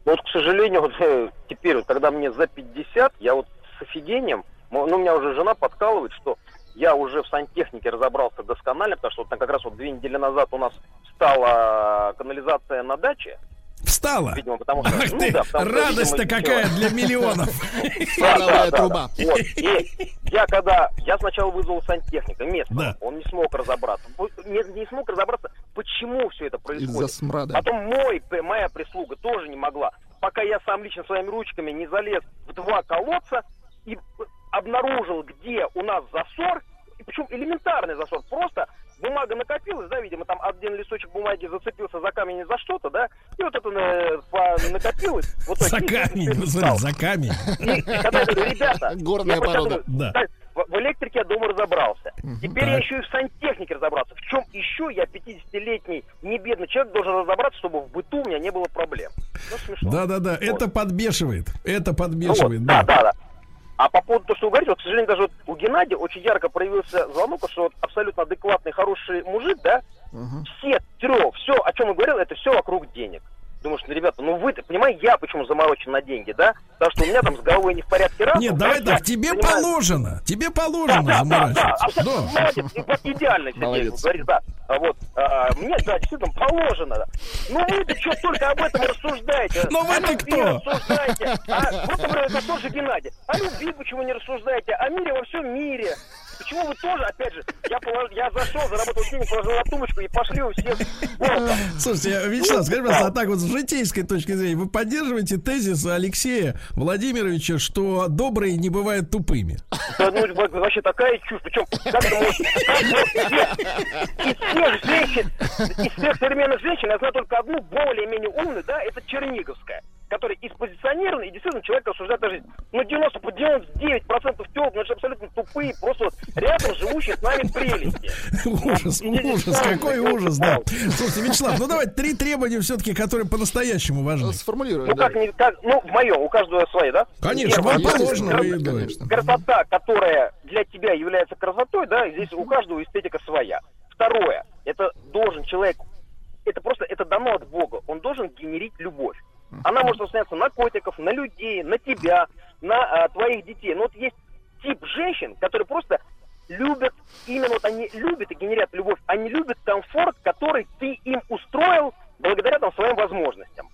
Вот, к сожалению, *laughs* вот э, теперь, вот, когда мне за 50, я вот с офигением, ну, у меня уже жена подкалывает, что я уже в сантехнике разобрался досконально, потому что вот, там как раз вот две недели назад у нас стала канализация на даче, Встала. видимо, потому что... Ах ну ты, да, потому что, радость-то видимо, какая ничего. для миллионов. *laughs* Фоновая труба. Я когда... Я сначала вызвал сантехника местного. Он не смог разобраться. Не, смог разобраться, почему все это Из-за происходит. смрада. Потом мой, моя прислуга тоже не могла. Пока я сам лично своими ручками не залез в два колодца и обнаружил, где у нас засор, и причем элементарный засор, просто бумага накопилась, да, видимо, там один листочек бумаги зацепился за камень за что-то, да, и вот это э, по- накопилось. Вот так, За и камень, ну смотри, за камень. И, и когда я говорю, ребята, Горная я порода. говорю, Да. так, в, в электрике я дома разобрался. Теперь я Так. еще и в сантехнике разобрался. В чем еще я, 50-летний небедный человек, должен разобраться, чтобы в быту у меня не было проблем. Ну, смешно. Да-да-да, Вот. это подбешивает. Это Ну вот, подбешивает, да, да. А по поводу того, что вы говорите, вот, к сожалению, даже вот у Геннадия очень ярко проявился звонок, что вот абсолютно адекватный, хороший мужик, да, все трё, все, о чем он говорил, это все вокруг денег. Думаешь, ну, ребята, ну вы-то, понимаете, я почему заморочен на деньги, да? Потому что у меня там с головой не в порядке раз. Нет, давай так, тебе положено. Тебе положено заморачиваться. абсолютно Да. молодец, и вот идеально Сергей говорит, да. А вот, а, мне, да, действительно положено. да. Ну вы-то что только об этом рассуждаете? О вы-то кто? рассуждаете. А, вот, например, это тоже Геннадий. О любви почему не рассуждаете? О мире во всем мире. Почему вы тоже, опять же, я, полож- я зашел, заработал денег, положил на тумбочку и пошли у всех. Вот. Слушайте, Вячеслав, скажи, пожалуйста, а так вот с житейской точки зрения, вы поддерживаете тезис Алексея Владимировича, что добрые не бывают тупыми? Да, ну, во- вообще такая чушь. Причем, как это может... Из всех женщин, из всех современных женщин, я знаю только одну более-менее умную, да, это Черниговская которая и спозиционирована, и действительно человек осуждает жизнь. Ну, 90, по 99% телок, ну, это же абсолютно тупые, просто вот рядом живущие с нами прелести. Ужас, ужас, какой ужас, да. Слушайте, Вячеслав, ну давайте три требования все-таки, которые по-настоящему важны. Сформулирую, Ну, как, не, как, ну, в моем, у каждого свои, да? Конечно, вам положено, красота, которая для тебя является красотой, да, здесь у каждого эстетика своя. Второе, это должен человек, это просто, это дано от Бога, он должен генерить любовь. Она может распространяться на котиков, на людей, на тебя, на а, твоих детей. Но вот есть тип женщин, которые просто любят, именно вот они любят и генерят любовь, они любят комфорт, который ты им устроил благодаря там своим возможностям.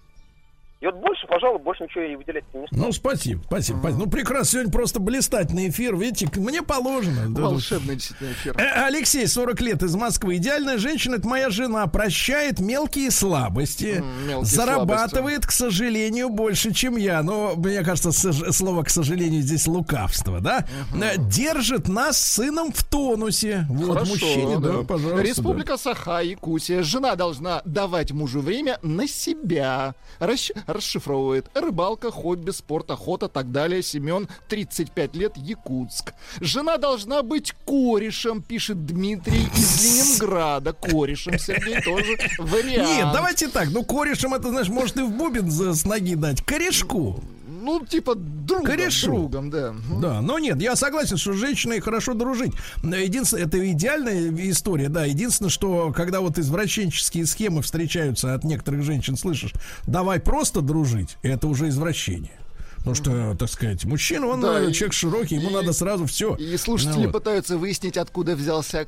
И вот больше, пожалуй, больше ничего и выделять не Ну, спасибо, спасибо, спасибо. Ну, прекрасно, сегодня просто блистательный эфир. Видите, мне положено. Волшебный действительно эфир. Э, Алексей, 40 лет, из Москвы. Идеальная женщина, это моя жена. Прощает мелкие слабости. Мелкие зарабатывает, к сожалению, больше, чем я. Но, мне кажется, слово, к сожалению, здесь лукавство, да? Э, Держит нас с сыном в тонусе. Вот, Хорошо, мужчине, да, да. пожалуйста. Республика Саха, Якутия. Жена должна давать мужу время на себя. Расшифровывает. Рыбалка, хобби, спорт, охота, так далее. Семен, 35 лет, Якутск. Жена должна быть корешем, пишет Дмитрий из *laughs* Ленинграда. Корешем, Сергей, тоже вариант. Нет, давайте так. Ну, корешем это, знаешь, может и в бубен с ноги дать. Корешку. Ну, типа другом, Корешу. другом, да. Да, но нет, я согласен, что с женщиной хорошо дружить. Единственное, это идеальная история, да. Единственное, что когда вот извращенческие схемы встречаются от некоторых женщин, слышишь, давай просто дружить, это уже извращение. Потому что, так сказать, мужчина, он Да, э, и- человек широкий, ему и- надо сразу все. И слушатели пытаются выяснить, откуда взялся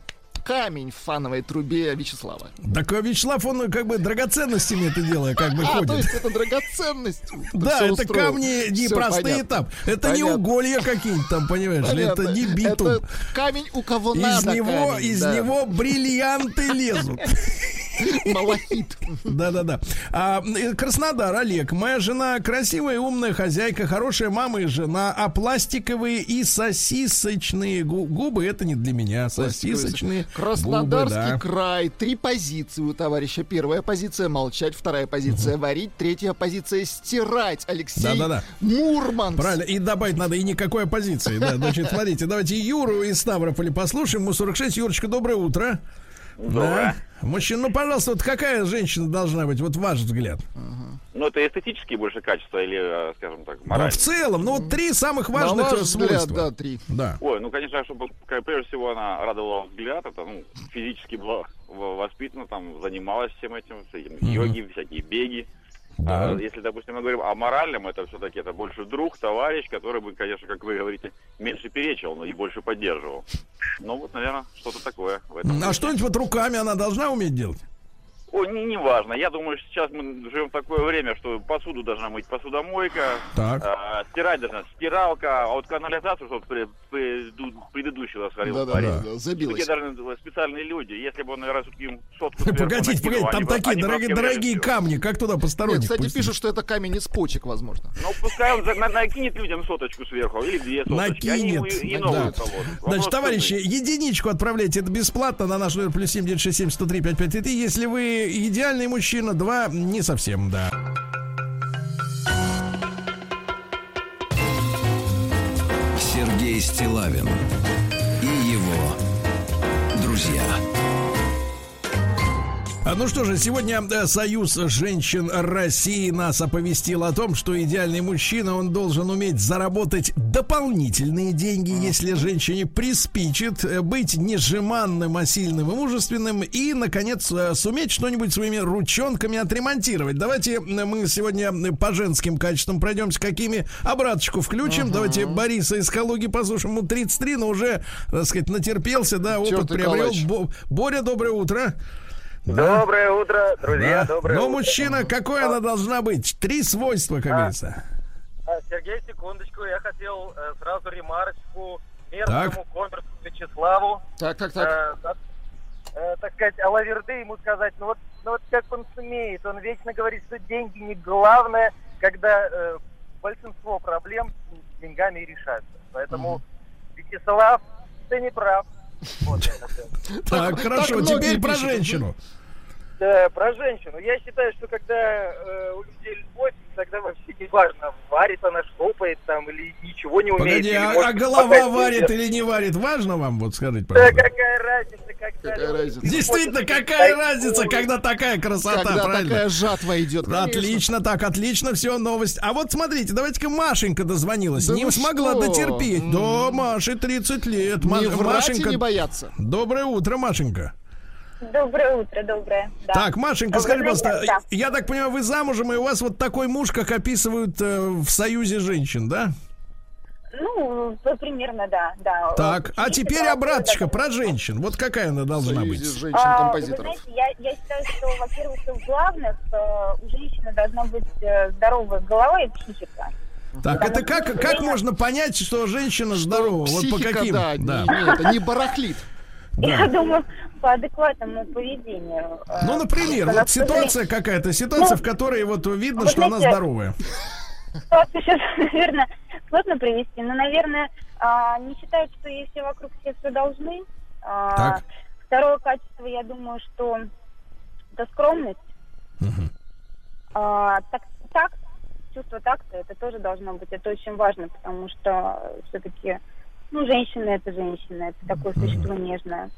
камень в фановой трубе Вячеслава. Так а Вячеслав, он как бы драгоценностями это дело как бы А, ходит. то есть это драгоценность. Да, это камни не простые там. Это не уголья какие-нибудь там, понимаешь это не битум. Камень у кого Из надо него, камень, из него бриллианты лезут. *laughs* Малахит. Да-да-да. А, э, Краснодар, Олег. Моя жена красивая умная хозяйка, хорошая мама и жена, а пластиковые и сосисочные гу- губы это не для меня. Сосисочные Краснодарский губы, да. край. Три позиции у товарища. Первая позиция молчать, вторая позиция варить, третья позиция стирать. Алексей Да-да-да. Мурманск. Правильно, и добавить надо и никакой оппозиции. Да, значит, смотрите, давайте Юру из Ставрополя послушаем. Ему 46. Юрочка, доброе утро. Доброе. Да. Мужчина, ну, пожалуйста, вот какая женщина должна быть, вот ваш взгляд? Ну, это эстетические больше качества или, э, скажем так, Ну, моральные? в целом, ну, вот три самых На важных ваш э, взгляд, свойства. да, три. Да. Ой, ну, конечно, чтобы, прежде всего, она радовала взгляд, это, ну, физически была воспитана, там, занималась всем этим, этим, Мгм. йоги, всякие беги. Да. А если, допустим, мы говорим о моральном, это все-таки это больше друг, товарищ, который бы, конечно, как вы говорите, меньше перечил, но и больше поддерживал. Ну, вот, наверное, что-то такое в этом. А что-нибудь вот руками она должна уметь делать? Ой, не, не важно. Я думаю, что сейчас мы живем в такое время, что посуду должна мыть посудомойка, Так. а, стирать должна стиралка, а вот канализацию, что при, при- предыдущего сварил Да-да-да, парень. да, забилось. Такие должны специальные люди. Если бы он, наверное, все-таки им сотку Погодите, погодите, там они такие они дорогие, дорогие камни, как туда Нет, посторонних кстати, пустить? пишут, что это камень из почек, возможно. Ну, пускай он за- на- накинет людям соточку сверху, или две соточки. Они ему Накинет. и, и Да. Значит, товарищи, единичку отправляйте, это бесплатно на наш номер плюс 7967 103 5533. Если вы идеальный мужчина, два не совсем, да. Сергей Стилавин и его друзья. А, Ну что же, сегодня э, Союз женщин России нас оповестил о том, что идеальный мужчина, он должен уметь заработать дополнительные деньги, если женщине приспичит, э, быть не жеманным, а сильным и мужественным, и, наконец, э, суметь что-нибудь своими ручонками отремонтировать. Давайте мы сегодня по женским качествам пройдемся, какими обраточку включим. Давайте Бориса из Калуги послушаем. Ему 33, но уже, так сказать, натерпелся, да, опыт приобрел. Боря, доброе утро. Да. Доброе утро, друзья, Да. доброе Но утро. мужчина, какой она должна быть? Три свойства, как А. говорится. А, Сергей, секундочку, я хотел э, сразу ремарочку Так. мерзкому коммерсу Вячеславу. Так, так, так. Э, э, так сказать, Алаверды ему сказать, ну вот, ну вот как он сумеет, он вечно говорит, что деньги не главное, когда э, большинство проблем с деньгами и решаются. Поэтому, Вячеслав, ты не прав. Вот всё. Так, хорошо, многие теперь про пишут. Да, про женщину. Я считаю, что когда э, у людей любовь, тогда вообще не важно, варит она, штопает там или ничего не умеет. Погоди, а, может а голова варит или не варит? Важно вам, вот скажите, Да пожалуйста. какая разница, когда... Какая разница? Действительно, какая разница, когда такая красота, Когда правильно? такая жатва идет. конечно. Отлично, так, отлично, все, новость. А вот смотрите, давайте-ка Машенька дозвонилась. Да не смогла что? дотерпеть. Да, Маше 30 лет. Не врать и Машенька, не бояться. доброе утро, Машенька. Доброе утро, доброе. Да. Так, Машенька, скажи, Доброе пожалуйста, утро, да. я так понимаю, вы замужем, и у вас вот такой муж, как описывают э, в Союзе женщин, да? Ну, примерно, да, да. Так, а теперь обраточка про женщин. Вот какая она должна быть? А, вы знаете, я, я считаю, что, во-первых, в главных э, у женщины должна быть э, здоровая голова и психика. Так, это как, как можно понять, что женщина здорова? Вот по психика, каким? да, не- не это, не барахлит. Я Да. думаю, по адекватному поведению. э, Ну, например, она вот ситуация какая-то, ситуация, Ну, в которой вот видно, вы что она знаете, здоровая. Ситуацию сейчас, *laughs* наверное, сложно привести, но, наверное, а, не считают, что ей все вокруг все все должны. А, Так. Второе качество, я думаю, что это скромность. А, так, такт, чувство такта, это тоже должно быть, это очень важно, потому что все-таки, ну, женщина это женщина, это такое существо нежное.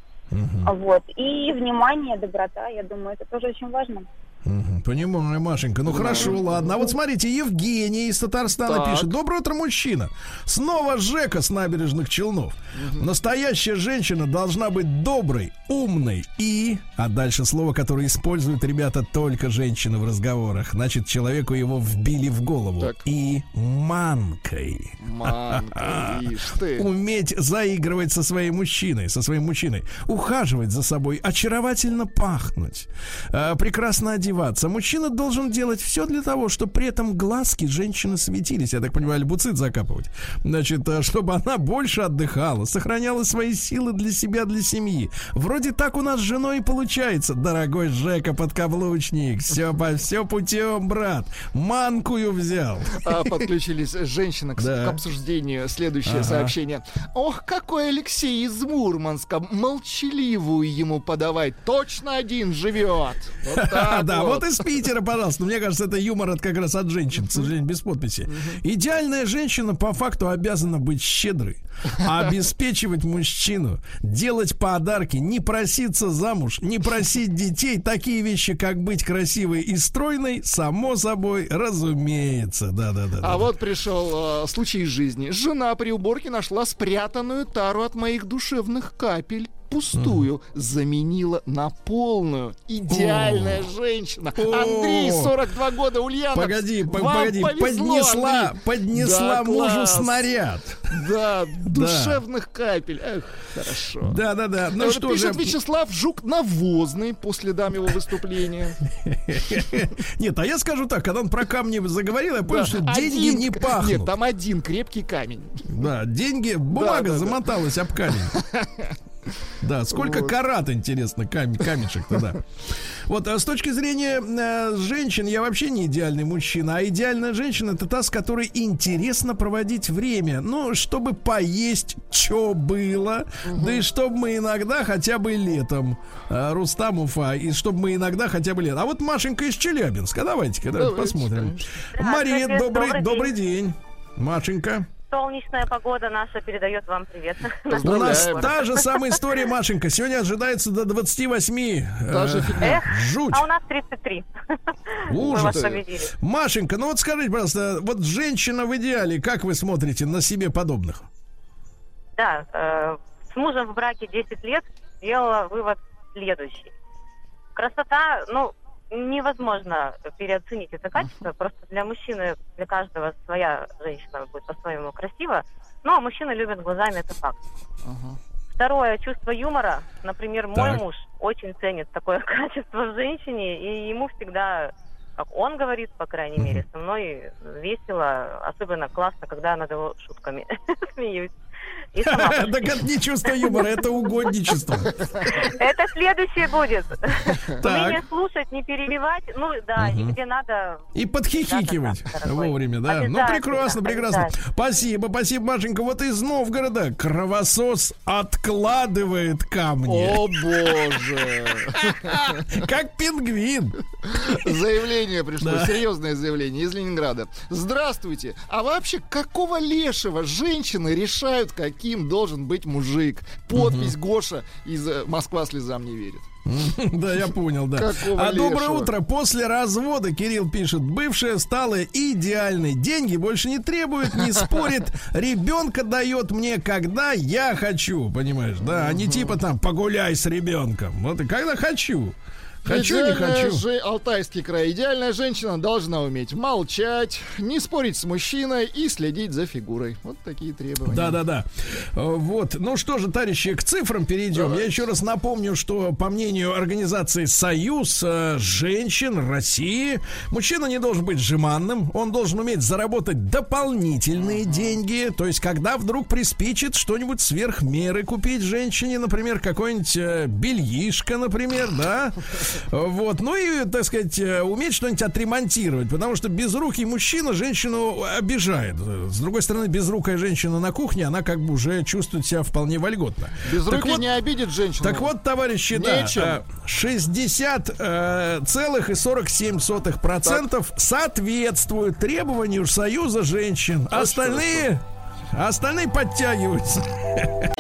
А Вот. И внимание, доброта, я думаю, это тоже очень важно. Понимаю, Машенька. Ну хорошо, ладно. А вот смотрите, Евгений из Татарстана Так. пишет. Доброе утро, мужчина. Снова Жека с набережных Челнов. Настоящая женщина должна быть доброй, умной и... А дальше слово, которое используют ребята только женщины в разговорах. Значит, человеку его вбили в голову. И манкой. *laughs* Ты. Уметь заигрывать со своим мужчиной, со своим мужчиной, ухаживать за собой, очаровательно пахнуть, э, прекрасно одеваться. Мужчина должен делать все для того, чтобы при этом глазки женщины светились. Я так понимаю, альбуцит закапывать. Значит, э, чтобы она больше отдыхала, сохраняла свои силы для себя, для семьи. Вроде так у нас с женой и получается. Дорогой Жека, подкаблучник, все, по, все путем, брат. Манкую взял. А, подключились женщины к, Да. к обсуждению. Следующее Ага. сообщение. Ох, какой Алексей из Мурманска. Молчаливую ему подавай. Точно один живет. Вот *laughs* так Да, вот. вот из Питера, пожалуйста. Мне кажется, это юмор от как раз от женщин, к сожалению, без подписи. Идеальная женщина по факту обязана быть щедрой, *laughs* обеспечивать мужчину, делать подарки, не проситься замуж, не просить детей. Такие вещи, как быть красивой и стройной, само собой, разумеется. Да-да-да. А вот пришел э, случай из жизни. Жена при уборке нашла спрятанную тару от моих душевных капель. Пустую заменила на полную. Идеальная женщина. Андрей, 42 года, Ульянов. Погоди, по- погоди, повезло, поднесла, Андрей. поднесла Да, мужу класс. снаряд. Да, *laughs* душевных капель. Эх, хорошо. Да-да-да. Ну Вот что пишет же. Вячеслав Жук навозный по следам его выступления. *laughs* Нет, а я скажу так, когда он про камни заговорил, я понял, Да, что деньги не пахнут. Нет, там один крепкий камень. Да, деньги, бумага да, да. замоталась об камень. *laughs* Да, сколько Вот. карат, интересно, кам- камешек-то, да. Вот, а с точки зрения э, женщин, я вообще не идеальный мужчина, а идеальная женщина это та, с которой интересно проводить время. Ну, чтобы поесть, что было, да и чтобы мы иногда хотя бы летом, э, Рустам Уфа, и чтобы мы иногда хотя бы летом. А вот Машенька из Челябинска, давайте-ка давайте Давайте, посмотрим. Мария, добрый, добрый добрый день. Машенька. Солнечная погода наша передает вам привет. У нас та же самая история, Машенька. Сегодня ожидается до 28. Даже э. Эх, Жуть. а у нас 33. Мы вас Ужас. Машенька, ну вот скажите, пожалуйста, вот женщина в идеале, как вы смотрите на себе подобных? Да, э, с мужем в браке 10 лет сделала вывод следующий. Красота, ну, невозможно переоценить это качество. Просто для мужчины, для каждого своя женщина будет по-своему красива. Но мужчины любят глазами, это факт. Второе, чувство юмора. Например, мой Так. муж очень ценит такое *laughs* качество в женщине, и ему всегда, как он говорит, по крайней мере, со мной весело, особенно классно, когда я над его шутками *laughs* смеюсь. И сама *laughs* Так это не чувство юмора, это угодничество. Это следующее будет. Так. Умение слушать, не перебивать. Ну да, где надо. И подхихикивать вовремя, да? Ну, прекрасно, прекрасно. Спасибо, спасибо, Машенька. Вот из Новгорода кровосос откладывает камни. О боже! *laughs* Как пингвин. Заявление пришло, серьезное заявление из Ленинграда. Здравствуйте. А вообще, какого лешего женщины решают, какие каким должен быть мужик. Подпись Гоша из э, «Москва слезам не верит». *laughs* Да, я понял, да. Какого а доброе утро. После развода, Кирилл пишет, бывшая стала идеальной. Деньги больше не требует, не *laughs* спорит. Ребенка дает мне, когда я хочу. Понимаешь, да? А не типа там погуляй с ребенком. Вот и когда хочу. Хочу, не хочу. же Алтайский край. Идеальная женщина должна уметь молчать, не спорить с мужчиной и следить за фигурой. Вот такие требования. Да, да, да. Э, Вот. Ну что же, товарищи, к цифрам перейдем. Я еще раз напомню, что по мнению организации Союз э, женщин России, мужчина не должен быть жеманным, он должен уметь заработать дополнительные деньги. То есть, когда вдруг приспичит что-нибудь сверх меры купить женщине, например, какой-нибудь э, бельишко, например, да. Вот. Ну и, так сказать, э, уметь что-нибудь отремонтировать, потому что безрукий мужчина женщину обижает. С другой стороны, безрукая женщина на кухне, она как бы уже чувствует себя вполне вольготно. Без Так руки вот- не обидит женщину. Так вот, товарищи, да, Нечем. э, 60 э, целых и 47 сотых процентов соответствуют требованию Союза женщин. Остальные, остальные подтягиваются. *laughs*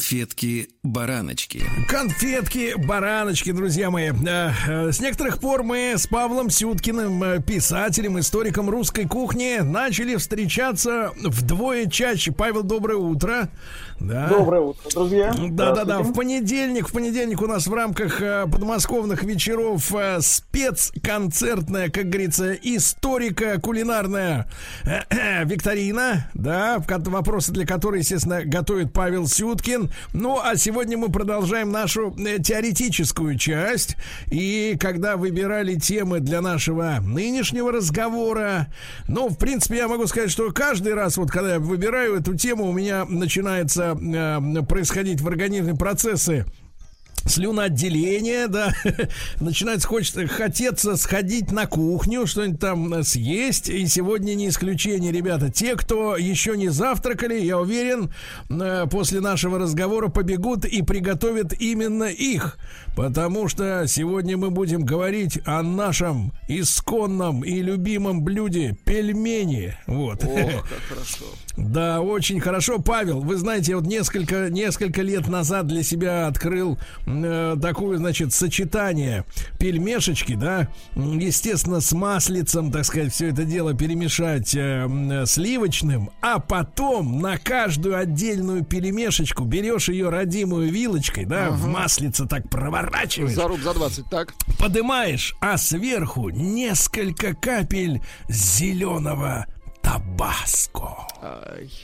Конфетки-бараночки. Конфетки, бараночки, друзья мои. Э, э, С некоторых пор мы с Павлом Сюткиным, э, писателем, историком русской кухни, начали встречаться вдвое чаще. Павел, доброе утро. Да. Доброе утро, друзья. Да, да, да. В понедельник, в понедельник у нас в рамках подмосковных вечеров спецконцертная, как говорится, историко-кулинарная э, э, викторина, да, вопросы для которой, естественно, готовит Павел Сюткин. Ну, а сегодня мы продолжаем нашу э, теоретическую часть. И когда выбирали темы для нашего нынешнего разговора, ну, в принципе, я могу сказать, что каждый раз, вот когда я выбираю эту тему, у меня начинается э, происходить в организме процессы слюноотделение, да, *laughs* начинается хочется, хотеться сходить на кухню, что-нибудь там съесть, и сегодня не исключение, ребята, те, кто еще не завтракали, я уверен, э, после нашего разговора побегут и приготовят именно их, потому что сегодня мы будем говорить о нашем исконном и любимом блюде пельмени, вот. Ох, *laughs* как хорошо. Да, очень хорошо. Павел, вы знаете, я вот несколько, несколько лет назад для себя открыл э, такое, значит, сочетание пельмешечки, да, естественно, с маслицем, так сказать, все это дело перемешать э, э, сливочным, а потом на каждую отдельную пельмешечку берешь ее родимую вилочкой, да, в маслице так проворачиваешь. За руб за 20, так? Подымаешь, а сверху несколько капель зеленого табаско.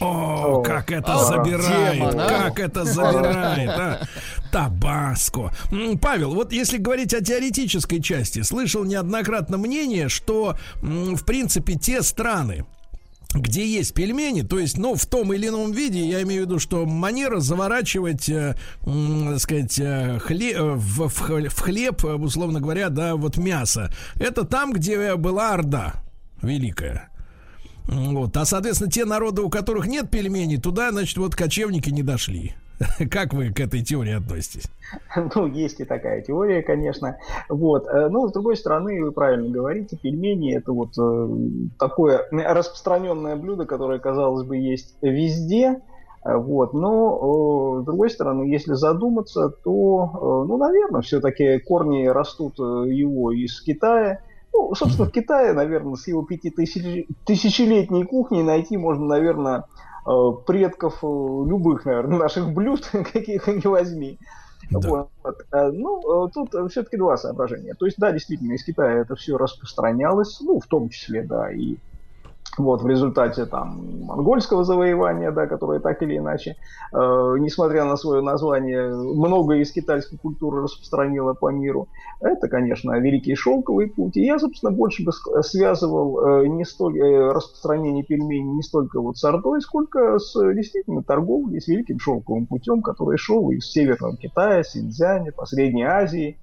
О, как это А, забирает, а? как это забирает, а? Табаско. Павел, вот если говорить о теоретической части, слышал неоднократно мнение, что, в принципе, те страны, где есть пельмени, то есть, ну, в том или ином виде, я имею в виду, что манера заворачивать, э, так сказать, э, хле- э, в, в в хлеб, э, условно говоря, да, вот мясо, это там, где была Орда великая. Вот. А, соответственно, те народы, у которых нет пельменей, туда, значит, вот кочевники не дошли. *laughs* Как вы к этой теории относитесь? *laughs* Ну, есть и такая теория, конечно. Вот. э, Но, с другой стороны, вы правильно говорите, пельмени – это вот э, такое распространенное блюдо, которое, казалось бы, есть везде. Э, Вот. Но, с другой стороны, если задуматься, то, ну, наверное, все-таки корни растут его из Китая. Ну, собственно, в Китае, наверное, с его пятитысячелетней кухней найти можно, наверное, э, предков э, любых, наверное, *laughs* наших блюд, каких ни возьми. Вот. Э, Ну, э, тут все-таки два соображения. То есть, да, действительно, из Китая это все распространялось, ну, в том числе, да, и вот в результате там монгольского завоевания, да, которое так или иначе, э, несмотря на свое название, многое из китайской культуры распространило по миру. Это, конечно, Великий Шелковый путь. И я, собственно, больше бы связывал э, не столь э, распространение пельменей не столько вот с Ордой, сколько с э, действительно торговлей, с Великим Шелковым путем, который шел из Северного Китая, Синьцзяня, по Средней Азии,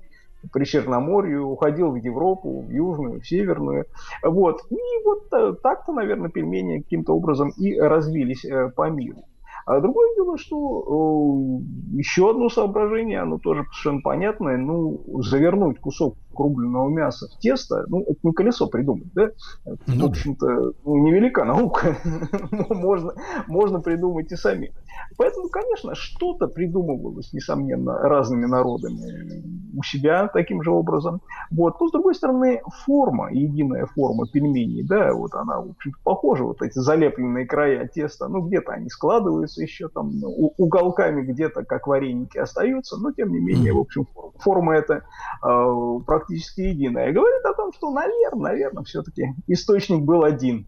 при Черноморью, уходил в Европу, в Южную, в Северную. Вот. И вот э, так-то, наверное, пельмени каким-то образом и развились э, по миру. А другое дело, что э, еще одно соображение, оно тоже совершенно понятное, ну, завернуть кусок рубленого мяса в тесто, ну, это не колесо придумать, да? Это, ну, в общем-то, ну, невелика наука. *laughs* можно, можно придумать и сами. Поэтому, конечно, что-то придумывалось, несомненно, разными народами у себя таким же образом. Вот. Но, с другой стороны, форма, единая форма пельменей, да, вот она, в общем похожа, вот эти залепленные края теста, ну, где-то они складываются еще там уголками, где-то как вареники остаются, но, тем не менее, в общем, форма эта э, практически единая. Говорит о том, что, наверное, наверное, все-таки источник был один.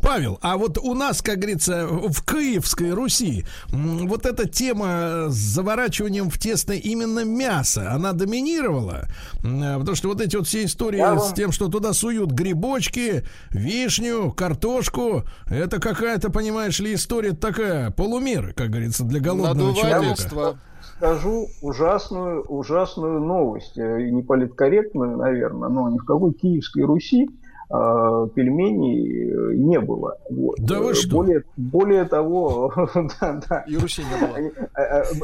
Павел, а вот у нас, как говорится, в Киевской Руси вот эта тема с заворачиванием в тесто именно мяса, она доминировала? Потому что вот эти вот все истории Я с тем, что туда суют грибочки, вишню, картошку, это какая-то, понимаешь ли, история такая, полумеры, как говорится, для голодного человека скажу ужасную, ужасную новость, э, не политкорректную, наверное, но ни в какой Киевской Руси э, пельменей э, не было. Вот. Да вы что? Более, более того, *laughs* да, да. И Руси не было.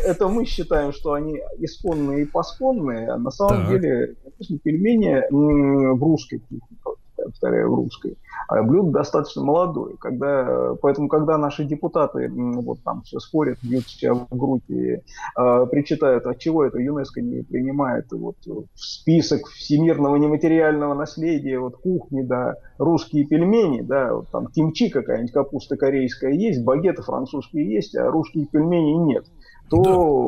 Это мы считаем, что они исконные и поспонные, а на самом так. деле, пельмени в русской кухне повторяю, русской. А блюдо достаточно молодое. Когда, поэтому, когда наши депутаты вот там все спорят, бьют себя в грудь и э, причитают, от чего это ЮНЕСКО не принимает вот, в список всемирного нематериального наследия, вот кухни, да, русские пельмени, да, вот там кимчи какая-нибудь, капуста корейская есть, багеты французские есть, а русские пельмени нет, то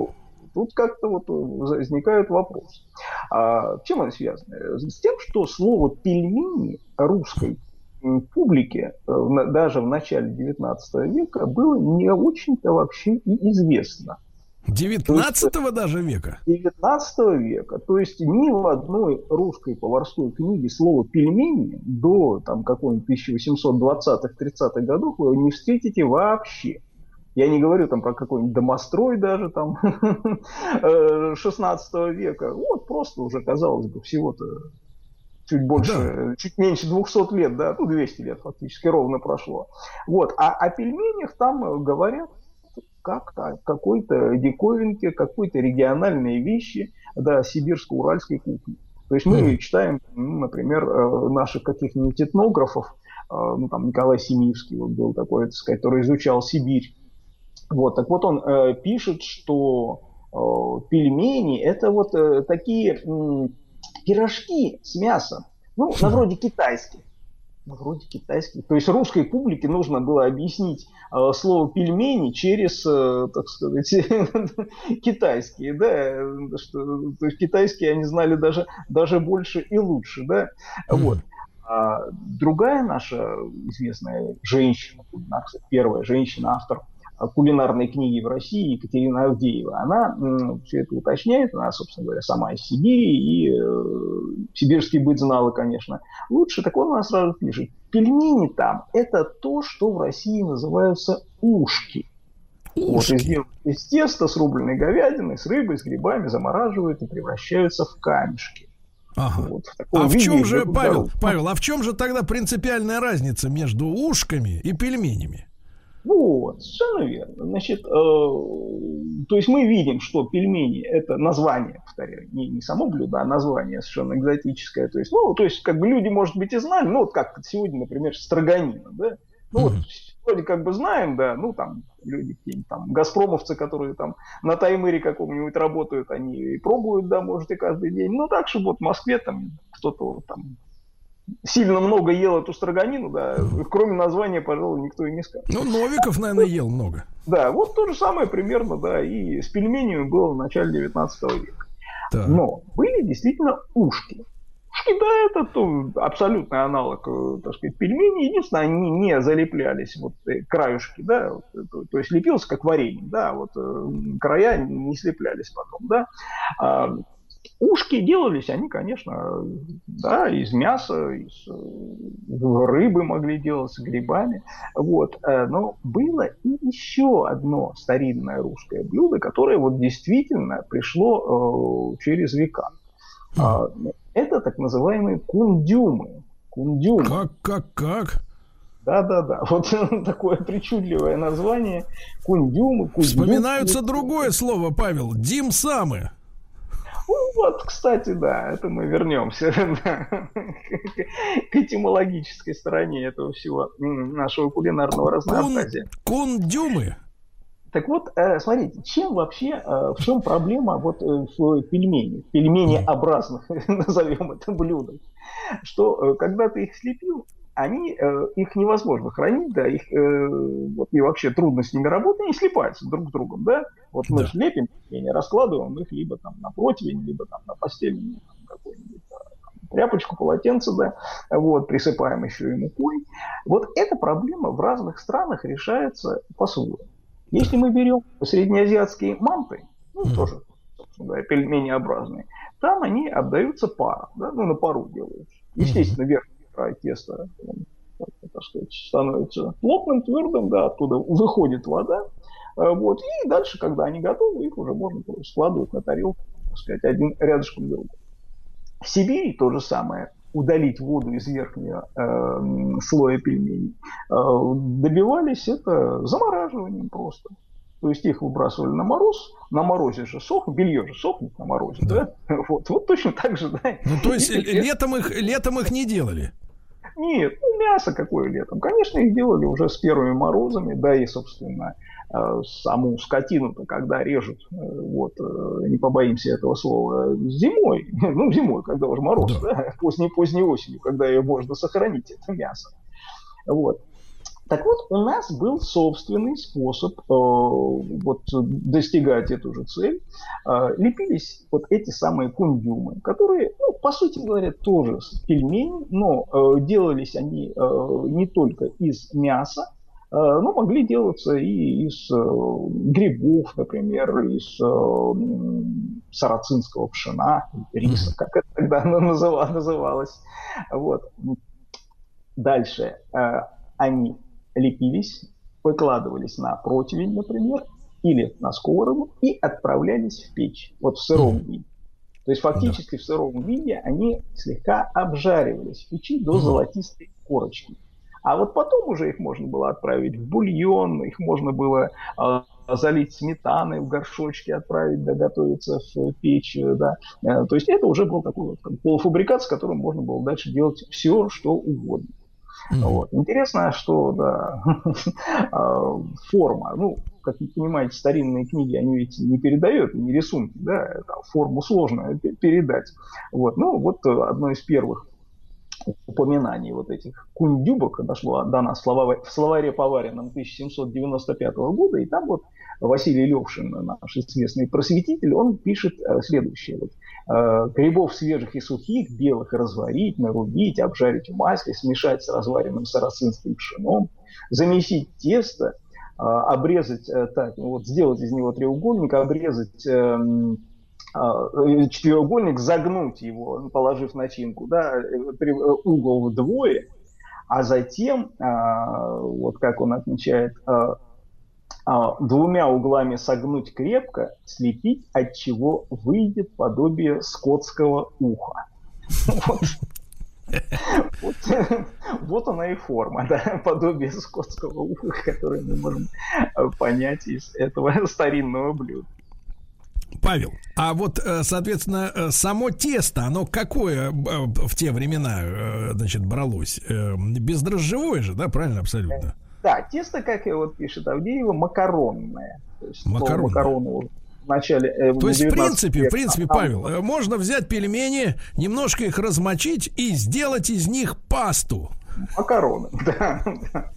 да Тут как-то вот возникает вопрос. А чем это связано? С тем, что слово «пельмени» русской публике э, даже в начале 19 века было не очень-то вообще и известно. 19 даже века? 19 века. То есть ни в одной русской поварской книге слово «пельмени» до там, какой-нибудь 1820-30-х годов вы не встретите вообще. Я не говорю там про какой-нибудь домострой даже там 16 *laughs* э, века. Вот просто уже, казалось бы, всего-то чуть больше, да. чуть меньше 200 лет, да, ну 200 лет фактически ровно прошло. Вот, а о пельменях там говорят как какой-то диковинке, какой-то региональные вещи, да, сибирско-уральской кухни. То есть мы mm. читаем, ну, например, э, наших каких-нибудь этнографов, э, ну, там Николай Семиевский вот был такой, так сказать, который изучал Сибирь, вот, так вот он э, пишет, что э, пельмени это вот э, такие э, пирожки с мясом, ну, на вроде китайских. На вроде китайских. То есть русской публике нужно было объяснить э, слово пельмени через, э, так сказать, *laughs* китайские, да, что то есть китайские они знали даже, даже больше и лучше, да, вот. А другая наша известная женщина, первая женщина-автор кулинарной книги в России Екатерина Авдеева. Она все это уточняет, она, собственно говоря, сама из Сибири, и э, сибирский быт знала, конечно, лучше. Так он она сразу пишет, пельмени там – это то, что в России называются ушки. Ушки. Вот, из, из теста с рубленой говядиной, с рыбой, с грибами замораживают и превращаются в камешки. Ага. Вот, в а в чем же, Павел, Павел, а в чем же тогда принципиальная разница между ушками и пельменями? Вот, совершенно верно. Значит, э, то есть мы видим, что пельмени это название, повторяю, не, не само блюдо, а название совершенно экзотическое. То есть, ну, то есть, как бы люди, может быть, и знали, ну, вот как сегодня, например, строганина, да, ну, вот, вроде как бы знаем, да, ну, там, люди какие-нибудь там, газпромовцы, которые там на таймере каком-нибудь работают, они и пробуют, да, может, и каждый день. Ну, так, чтобы вот в Москве там кто-то там сильно много ел эту строганину, да, кроме названия, пожалуй, никто и не скажет. Ну, Новиков, наверное, ел много. Да, вот то же самое примерно, да, и с пельменями было в начале 19 века. Так. Но были действительно ушки. Ушки, да, это то, абсолютный аналог, э, так сказать, пельменей. Единственное, они не залеплялись, вот э, краюшки, да, вот, то, то есть лепился как варенье, да, вот э, края не слеплялись потом, да. Ушки делались они, конечно, да, из мяса, из э, рыбы могли делаться, грибами. Вот. Э, но было и еще одно старинное русское блюдо, которое вот действительно пришло э, через века. А, это так называемые кундюмы. Кундюмы. Как, как, как? Да-да-да, *laughs* вот такое причудливое название. Кундюмы, кундюмы. Вспоминается другое слово, Павел, дим самы. Вот, кстати, да, это мы вернемся *laughs* да, к этимологической стороне этого всего нашего кулинарного разнообразия. Кун, кундюмы? Так вот, э, смотрите, чем вообще, э, в чем проблема вот э, в пельмени, пельменеобразных, *laughs* назовем это блюдом, что когда ты их слепил, они, их невозможно хранить, да, их вот, и вообще трудно с ними работать, они слипаются друг с другом, да. Вот мы да. лепим пельмени, раскладываем их либо там на противень, либо там на постельную какую-нибудь тряпочку, полотенце, да, вот, присыпаем еще и мукой. Вот эта проблема в разных странах решается по-своему. Если мы берем среднеазиатские манты, ну, mm. тоже, собственно говоря, пельменеобразные, там они отдаются паром, да, ну, на пару делаются. Естественно, верхний край теста, так сказать, становится плотным, твердым, да, оттуда выходит вода, э, вот, и дальше, когда они готовы, их уже можно складывать на тарелку, так сказать, один рядышком друг. В Сибири то же самое удалить воду из верхнего э, слоя пельменей, э, добивались это замораживанием просто. То есть их выбрасывали на мороз, на морозе же сохнет, белье же сохнет на морозе, да? да? *laughs* Вот, вот точно так же, да. Ну, то есть летом их, летом их не делали? Нет, ну мясо какое летом. Конечно, их делали уже с первыми морозами, да и, собственно, Э, саму скотину-то, когда режут, э, вот, э, не побоимся этого слова, зимой, *laughs* ну, зимой, когда уже мороз, да. Да, поздней, поздней осенью, когда ее можно сохранить, это мясо. Вот. Так вот, у нас был собственный способ э, вот, достигать эту же цель. Э, лепились вот эти самые кундюмы, которые, ну, по сути говоря, тоже пельмени, но э, делались они э, не только из мяса, Э, ну, могли делаться и из э, грибов, например, из э, сарацинского пшена, риса, как это тогда называлось. Вот. Дальше они лепились, выкладывались на противень, например, или на сковороду и отправлялись в печь, вот в сыром виде. То есть фактически в сыром виде они слегка обжаривались в печи до золотистой корочки. А вот потом уже их можно было отправить в бульон, их можно было э, залить сметаной в горшочке, отправить, да, готовиться в печь, да. Э, то есть это уже был такой вот полуфабрикат, с которым можно было дальше делать все, что угодно. Mm-hmm. Вот. Интересно, что да, *laughs* а, форма, ну, как вы понимаете, старинные книги, они ведь не передают, не рисунки, да, форму сложно передать. Вот. Ну, вот одно из первых упоминаний вот этих кундюбок дошло до нас в словаре Поварином 1795 года, и там вот Василий Левшин, наш известный просветитель, он пишет э, следующее. Вот, э, Грибов свежих и сухих, белых разварить, нарубить, обжарить в масле, смешать с разваренным сарацинским пшеном, замесить тесто, э, обрезать, так, ну вот сделать из него треугольник, обрезать эм, четырехугольник, загнуть его, положив начинку, да, угол вдвое, а затем, вот как он отмечает, двумя углами согнуть крепко, слепить, от чего выйдет подобие скотского уха. Вот, вот она и форма, да, подобие скотского уха, которое мы можем э, понять из этого *laughs* старинного блюда. Павел, а вот, э, соответственно, э, само тесто, оно какое в те времена, значит, бралось? Бездрожжевое же, да, правильно, абсолютно? Да, тесто, как вот пишет Авдеева, макаронное. То есть макаронное. макароны в начале э, То есть, в принципе, века, в принципе, Павел, можно взять пельмени, немножко их размочить и сделать из них пасту. Макароны, да, *laughs* да.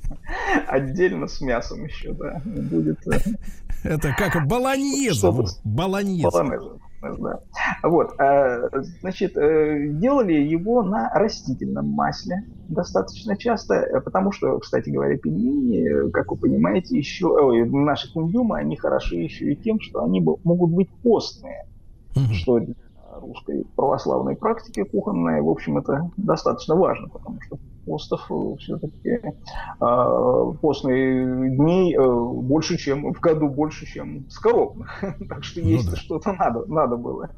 Отдельно с мясом еще, да. Будет. Это как *laughs* баланьеза. Баланьеза. Да. Вот, э, значит, э, делали его на растительном масле достаточно часто, э, потому что, кстати говоря, пельмени, как вы понимаете, еще ой, наши кундюмы, они хороши еще и тем, что они могут быть постные, mm-hmm. что русской православной практики кухонной, в общем, это достаточно важно, потому что постов э, все-таки э, постные дней э, больше, чем в году больше, чем скоробных. *laughs* так что ну, есть да. что-то надо, надо было.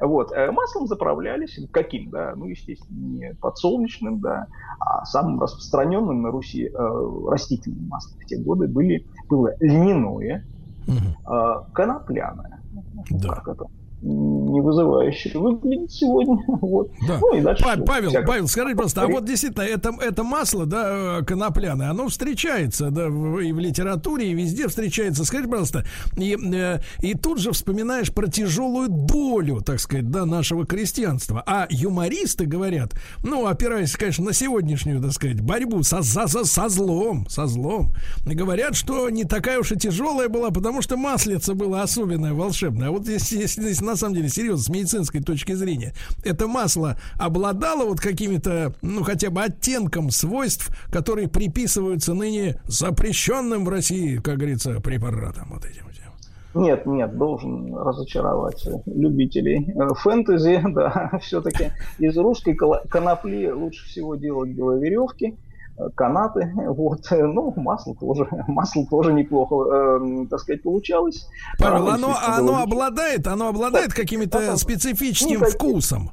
Вот. Маслом заправлялись. Каким, да? Ну, естественно, не подсолнечным, да, а самым распространенным на Руси э, растительным маслом в те годы были, было льняное, угу. э, конопляное. Да. Как это не вызывающе выглядит сегодня. *laughs* Вот. Да. Ну и дальше. Па- Павел, всякое. Павел, скажи просто, а вот действительно это, это масло, да, конопляное, оно встречается, да, и в литературе, и везде встречается. Скажи, пожалуйста, и, э, и тут же вспоминаешь про тяжелую долю, так сказать, да, нашего крестьянства. А юмористы говорят, ну, опираясь, конечно, на сегодняшнюю, так сказать, борьбу со, со, со, со злом, со злом, говорят, что не такая уж и тяжелая была, потому что маслица было особенное, волшебное. А вот если, если, если на самом деле серьезно, с медицинской точки зрения, это масло обладало вот какими-то, ну, хотя бы оттенком свойств, которые приписываются ныне запрещенным в России, как говорится, препаратам вот этим. Нет, нет, должен разочаровать любителей фэнтези, *laughs* да, все-таки из русской конопли лучше всего делать веревки, канаты, *laughs* вот, ну, масло тоже, *laughs* масло тоже неплохо, э, так сказать, получалось. Павел, оно, оно обладает, оно обладает каким-то специфическим никаким, вкусом?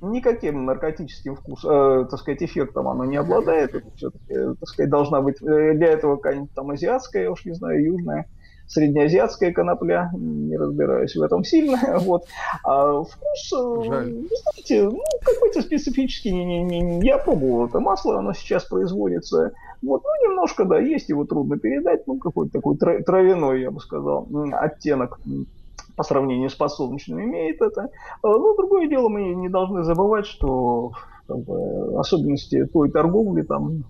Никаким наркотическим вкусом, э, так сказать, эффектом оно не обладает, это все-таки, э, так сказать, должна быть э, для этого какая-нибудь там азиатская, я уж не знаю, южная, среднеазиатская конопля, не разбираюсь в этом сильно. *laughs* Вот. А вкус, э, Жаль. знаете, ну, какой-то специфический. Не, не, не, я пробовал это масло, оно сейчас производится. Вот, ну, немножко, да, есть, его трудно передать, ну, какой-то такой травяной, я бы сказал, оттенок по сравнению с подсолнечным имеет это. А, но другое дело, мы не должны забывать, что как бы, особенности той торговли там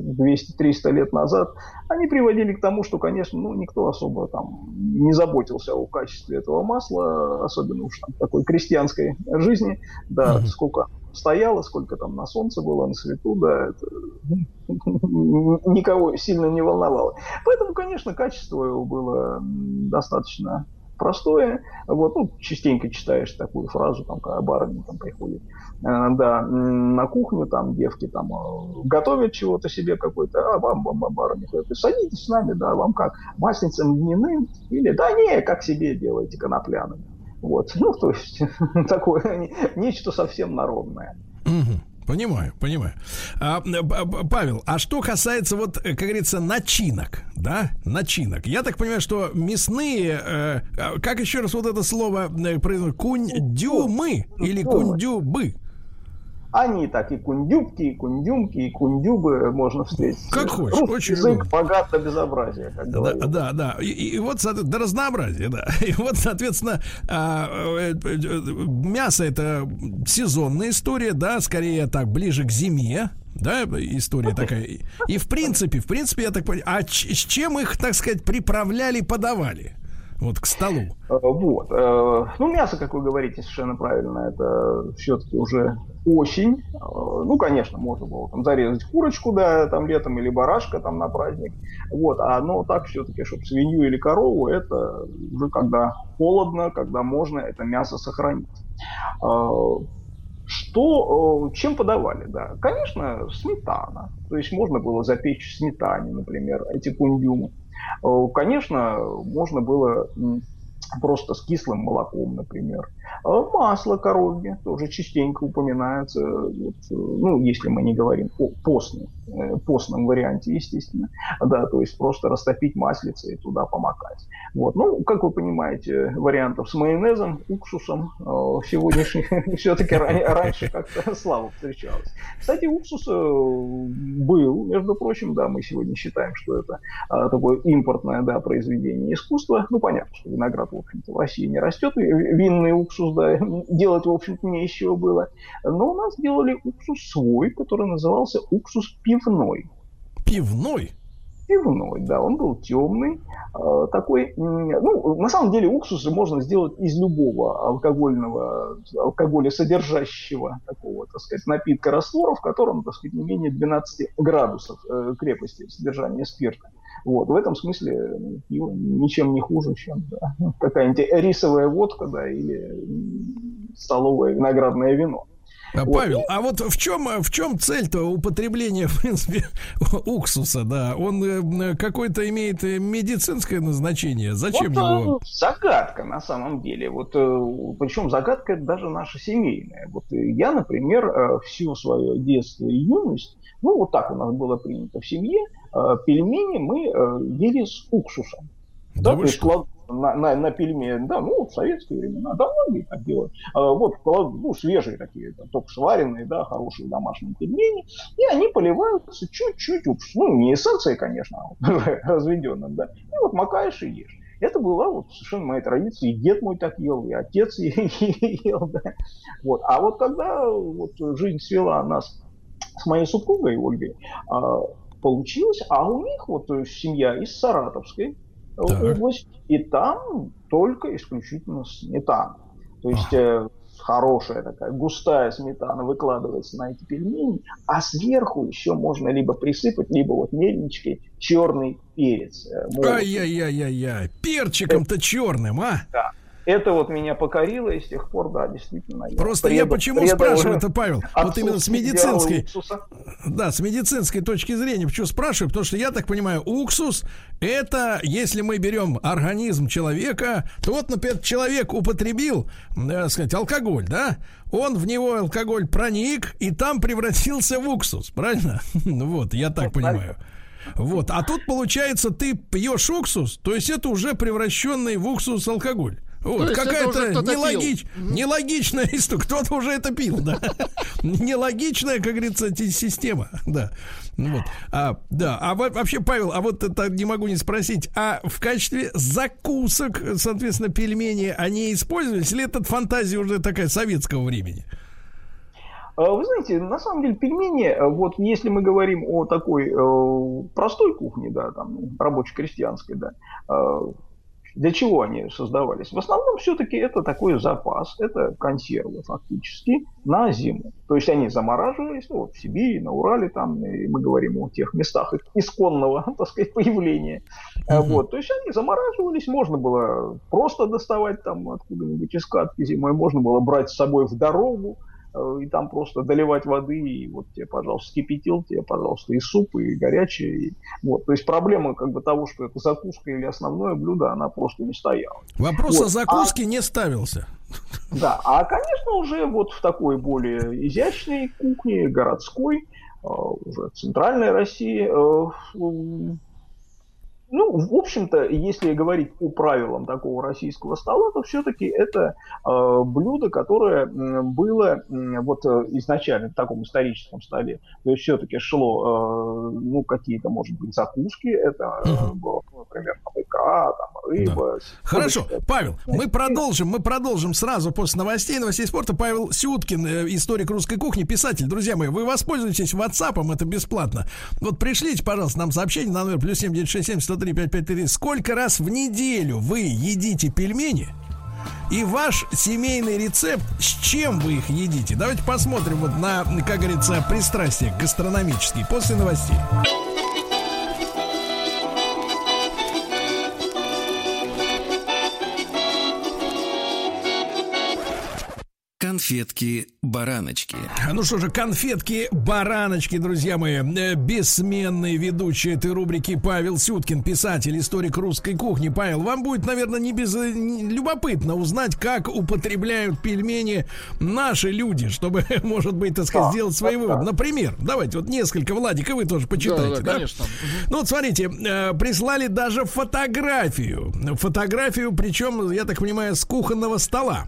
200-300 лет назад, они приводили к тому, что, конечно, ну, никто особо там не заботился о качестве этого масла, особенно уж там такой крестьянской жизни, да, mm-hmm. сколько стояло, сколько там на солнце было, на свету, да, это никого сильно не волновало. Поэтому, конечно, качество его было достаточно простое. Вот, ну, частенько читаешь такую фразу, там, когда барыня там приходит, э, да, на кухню, там, девки там э, готовят чего-то себе какой-то, а вам, вам, вам барыня садитесь с нами, да, вам как, масленицем льняным, или, да, не, как себе делаете, конопляным. Вот, *laughs* ну, то есть, *laughs* такое, нечто совсем народное. Понимаю, понимаю. А, Павел, а что касается вот, как говорится, начинок, да, начинок. Я так понимаю, что мясные, э, а как еще раз вот это слово э, кунь-дюмы или кунь-дюбы? Они так и кундюбки, и кундюмки, и кундюбы можно встретить. Как хочешь, Русский очень язык удобно. богат на безобразие, как да. Да, да. И, и вот, до разнообразия, да. *laughs* И вот, соответственно, а, э, э, мясо это сезонная история, да, скорее так, ближе к зиме, да, история такая. И в принципе, в принципе, я так понимаю, а с чем их, так сказать, приправляли, подавали? Вот к столу. Э, вот. Ну, мясо, как вы говорите, совершенно правильно. Это все-таки уже осень. Э, ну, конечно, можно было там зарезать курочку, да, там летом, или барашка там на праздник. Вот, а но так все-таки, чтобы свинью или корову, это уже когда холодно, когда можно это мясо сохранить. Э, что, э, чем подавали, да? Конечно, сметана. То есть можно было запечь в сметане, например, эти кундюмы. Конечно, можно было просто с кислым молоком, например. А масло коровье тоже частенько упоминается, вот, ну, если мы не говорим о постном, э, постном варианте, естественно, да, то есть просто растопить маслице и туда помакать. Вот. Ну, как вы понимаете, вариантов с майонезом, уксусом э, сегодняшних *laughs* все-таки раньше как-то *laughs* слава встречалась. Кстати, уксус э, был, между прочим, да, мы сегодня считаем, что это такое импортное, да, произведение искусства. Ну, понятно, что виноград, в общем-то, в России не растет, винный уксус да, *laughs* делать, в общем-то, не еще было. Но у нас делали уксус свой, который назывался уксус пивной. Пивной? Пивной, да, он был темный, э, такой, ну, на самом деле уксус можно сделать из любого алкогольного, алкоголя содержащего такого, так сказать, напитка раствора, в котором, так сказать, не менее 12 градусов э, крепости содержания спирта. Вот, в этом смысле пиво ничем не хуже, чем да, *laughs* какая-нибудь рисовая водка, да, или столовое виноградное вино. А, Павел, вот. а вот в чем, в чем цель-то употребления, *laughs* в принципе, уксуса, да? Он э, какой-то имеет медицинское назначение. Зачем вот, его? Э, загадка на самом деле. Вот, э, причем загадка даже наша семейная. Вот я, например, всю свое детство и юность, ну, вот так у нас было принято в семье, пельмени мы ели с уксусом. Да, да то есть клад, на, на, на пельмени, да, ну, в советские времена, да, многие так делают. А, вот, ну, свежие такие, там, только сваренные, да, хорошие домашние пельмени, и они поливаются чуть-чуть, ну, не эссенцией, конечно, а *laughs* разведенным, да, и вот макаешь и ешь. Это была вот совершенно моя традиция, и дед мой так ел, и отец *laughs* ел, да. Вот. А вот когда вот жизнь свела нас с моей супругой Ольгой, а, получилось, а у них вот семья из Саратовской, так. область, и там только исключительно сметана. То есть ага. Э, хорошая такая густая сметана выкладывается на эти пельмени, а сверху еще можно либо присыпать, либо вот мельничкой черный перец. Э, Ай-яй-яй-яй-яй, перчиком-то черным, а? Да это вот меня покорило, и с тех пор, да, действительно. Просто я, я почему спрашиваю это, Павел? Вот именно с медицинской, да, с медицинской точки зрения, почему спрашиваю? Потому что я так понимаю, уксус это, если мы берем организм человека, то вот, например, человек употребил, так сказать, алкоголь, да? Он в него алкоголь проник и там превратился в уксус, правильно? *laughs* Ну вот, я так понимаю. Вот, а тут получается, ты пьешь уксус, то есть это уже превращенный в уксус алкоголь. Вот, какая-то нелогич, нелогичная *laughs* история. Кто-то уже это пил, да. Нелогичная, как говорится, система, да. Вот. А, да, а вообще, Павел, а вот это не могу не спросить, а в качестве закусок, соответственно, пельмени, они использовались или это фантазия уже такая советского времени? А, вы знаете, на самом деле пельмени, э, вот если мы говорим о такой э, простой кухне, да, там, рабоче-крестьянской, да, э, для чего они создавались? В основном все-таки это такой запас, это консервы фактически на зиму. То есть они замораживались ну, вот в Сибири, на Урале, там, и мы говорим о тех местах их исконного, *laughs* так сказать, появления. Mm-hmm. Вот, то есть они замораживались, можно было просто доставать там откуда-нибудь из катки зимой, можно было брать с собой в дорогу, и там просто доливать воды, и вот тебе, пожалуйста, скипятил, тебе, пожалуйста, и суп, и горячий. И, вот. То есть проблема как бы того, что это закуска или основное блюдо, она просто не стояла. Вопрос вот. о закуске а, не ставился. Да, а, конечно, уже вот в такой более изящной кухне, городской, э, уже центральной России, э, ну, в общем-то, если говорить по правилам такого российского стола, то все-таки это э, блюдо, которое было э, вот изначально в таком историческом столе. То есть все-таки шло, э, ну, какие-то, может быть, закуски. Это э, было, например, там, икра, там, Да. Хорошо, Павел, мы продолжим, мы продолжим сразу после новостей, новостей спорта. Павел Сюткин, э, историк русской кухни, писатель. Друзья мои, вы воспользуетесь WhatsApp, это бесплатно. Вот пришлите, пожалуйста, нам сообщение на номер плюс 7967 103 Сколько раз в неделю вы едите пельмени? И ваш семейный рецепт, с чем вы их едите? Давайте посмотрим вот на, как говорится, пристрастие гастрономические после новостей. Конфетки-бараночки. Ну что же, конфетки-бараночки, друзья мои. Э, бессменный ведущий этой рубрики Павел Сюткин, писатель, историк русской кухни. Павел, вам будет, наверное, не без э, любопытно узнать, как употребляют пельмени наши люди, чтобы, *laughs* может быть, так сказать, сделать свои выводы. Например, давайте вот несколько, Владик, и вы тоже почитайте. Да, да, да? конечно. Ну вот смотрите, э, прислали даже фотографию. Фотографию, причем, я так понимаю, с кухонного стола.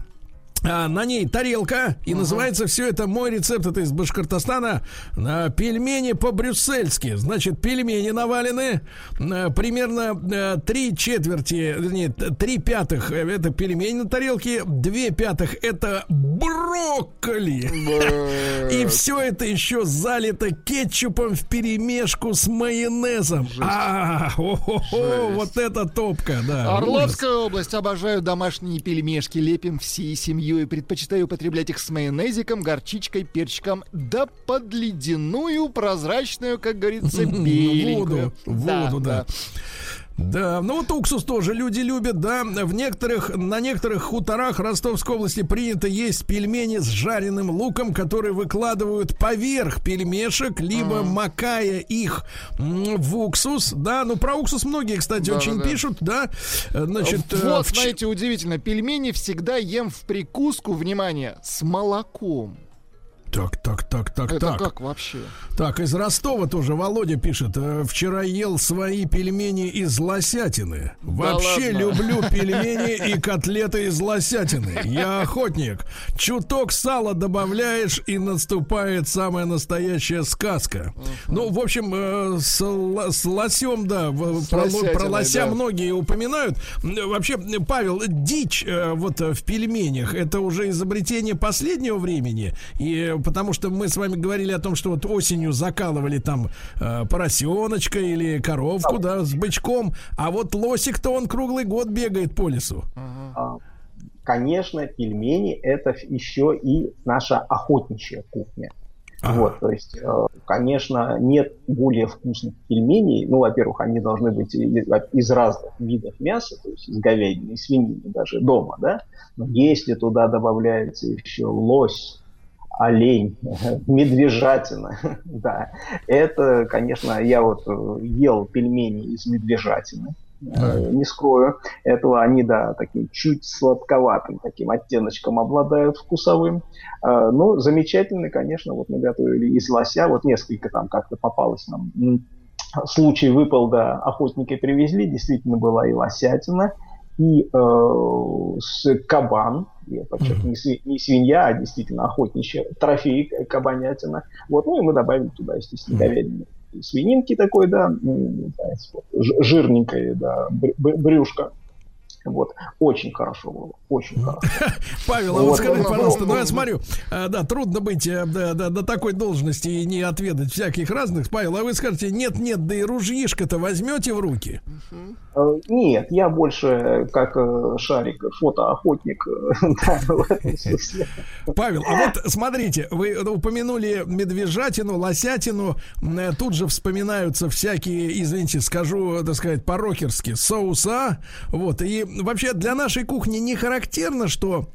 А, на ней тарелка, и uh-huh. называется все это мой рецепт, это из Башкортостана, а, пельмени по-брюссельски. Значит, пельмени навалены, а, примерно а, три четверти, вернее, три пятых это пельмени на тарелке, две пятых это брокколи. И все это еще залито кетчупом в перемешку с майонезом. А, вот это топка, да. Орловская область, обожаю домашние пельмешки, лепим всей семьей семью и предпочитаю употреблять их с майонезиком, горчичкой, перчиком, да под ледяную, прозрачную, как говорится, *laughs* беленькую. Воду, воду, да. да. Да, ну вот уксус тоже люди любят, да. В некоторых, на некоторых хуторах Ростовской области принято есть пельмени с жареным луком, которые выкладывают поверх пельмешек, либо mm. макая их в уксус. Да, ну про уксус многие, кстати, да, очень да. пишут, да. Значит, вот, э, в... знаете, удивительно, пельмени всегда ем в прикуску, внимание, с молоком. Так, так, так, так, Это так. как вообще? Так, из Ростова тоже Володя пишет. «Э, Вчера ел свои пельмени из лосятины. Вообще ладно? люблю *laughs* пельмени и котлеты из лосятины. Я охотник. Чуток сала добавляешь, и наступает самая настоящая сказка. Ну, в общем, э, с, лосем, да, С про, лося да. многие упоминают. Вообще, Павел, дичь э, вот в пельменях это уже изобретение последнего времени. И потому что мы с вами говорили о том, что вот осенью закалывали там э, поросеночка или коровку, да, с бычком. А вот лосик-то он круглый год бегает по лесу. А, Конечно, пельмени это еще и наша охотничья кухня. Вот, то есть, э, конечно, нет более вкусных пельменей. Ну, во-первых, они должны быть из разных видов мяса, то есть из говядины, из свинины, даже дома, да. Но если туда добавляется еще лось, олень, *laughs* медвежатина, *laughs* да, это, конечно, я вот э, ел пельмени из медвежатины, э, не скрою, этого они, да, таким чуть сладковатым таким оттеночком обладают вкусовым. Э, Ну, замечательно, конечно, вот мы готовили из лося, вот несколько там как-то попалось нам. Случай выпал, да, охотники привезли, действительно была и лосятина, и э, с кабан, я подчеркну, не, сви- не свинья, а действительно охотничья, трофей кабанятина. Вот, ну и мы добавили туда, естественно, говядину. Свининки такой, да, м, знаете, вот, ж- жирненькое, да, бр- бр- брюшко. Вот, очень хорошо было, очень хорошо. *laughs* Павел, а вот Вот. скажите, пожалуйста, ну я смотрю, э, да, трудно быть э, до такой должности и не отведать всяких разных. Павел, а вы скажете, нет-нет, да и ружьишко-то возьмете в руки? Э, Нет, я больше как шарик, фотоохотник. *laughs* Павел, а вот смотрите, вы упомянули медвежатину, лосятину, тут же вспоминаются всякие, извините, скажу, так сказать, по-рокерски, соуса, вот, и вообще для нашей кухни не характерно, что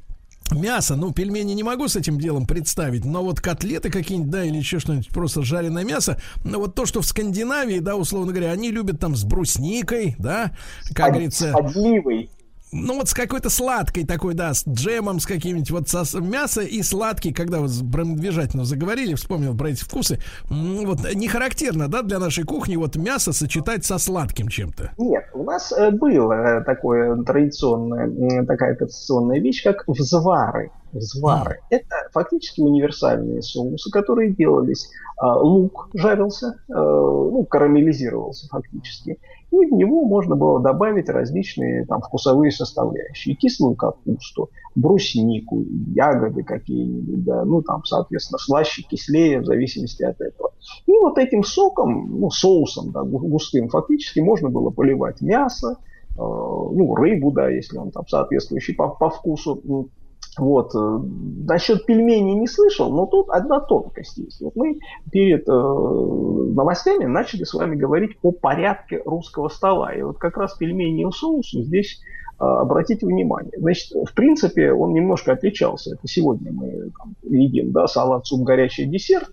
Мясо, ну, пельмени не могу с этим делом представить, но вот котлеты какие-нибудь, да, или еще что-нибудь, просто жареное мясо, ну, вот то, что в Скандинавии, да, условно говоря, они любят там с брусникой, да, как Под- говорится... с подливой. Ну вот с какой-то сладкой такой, да, с джемом, с каким-нибудь вот со, с- мясо и сладкий, когда вот про медвежатину заговорили, вспомнил про эти вкусы. Вот не характерно, да, для нашей кухни вот мясо сочетать со сладким чем-то. Нет, у нас э, было э, такое традиционная, м, такая традиционная вещь, как взвары. Взвары. Это фактически универсальные соусы, которые делались. а, Лук жарился, э, ну, карамелизировался фактически. И в него можно было добавить различные там вкусовые составляющие. Кислую капусту, бруснику, ягоды какие-нибудь, да, ну, там, соответственно, слаще, кислее, в зависимости от этого. И вот этим соком, ну, соусом да, гу- густым, фактически можно было поливать мясо, э, ну, рыбу, да, если он там соответствующий по, по вкусу. Вот. э, Насчет пельменей не слышал, но тут одна тонкость есть. Вот мы перед э, новостями начали с вами говорить о порядке русского стола. И вот как раз пельмени и соус здесь э, обратите внимание. Значит, в принципе, он немножко отличался. Это сегодня мы там, едим, да, салат, суп, горячий десерт.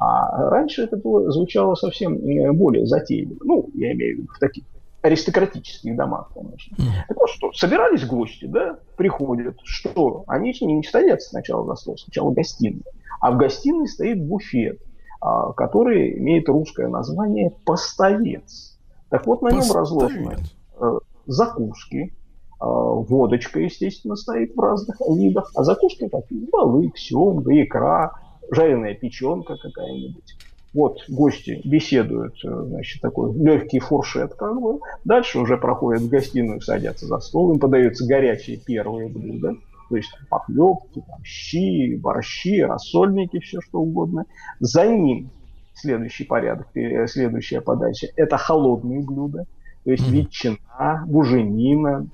А раньше это было, звучало совсем э, более затейливо. Ну, я имею в виду в таких аристократических домах, конечно. Так вот что, собирались гости, да, приходят, что? Они не садятся сначала за стол, сначала в гостиной. А в гостиной стоит буфет, а, который имеет русское название «поставец». Так вот, на нем Поставец. разложены э, закуски, а, водочка, естественно, стоит в разных видах, а закуски такие, балык, семга, икра, жареная печенка какая-нибудь. Вот гости беседуют, э, значит, такой легкий фуршет как бы. Дальше уже проходят в гостиную, садятся за стол, им подаются горячие первые блюда. То есть похлебки, там, щи, борщи, рассольники, все что угодно. За ним следующий порядок, э, следующая подача – это холодные блюда. То есть ветчина, буженина,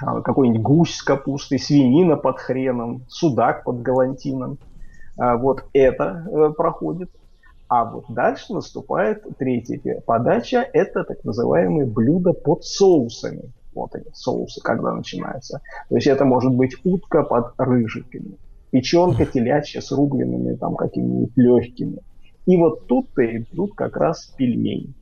а, какой-нибудь гусь с капустой, свинина под хреном, судак под галантином. А, Вот это э, проходит. А вот дальше наступает третья подача. Это так называемые блюда под соусами. Вот они, соусы, когда начинаются. То есть это может быть утка под рыжиками, печенка телячья с рубленными там какими-нибудь легкими. И вот тут-то идут как раз пельмени.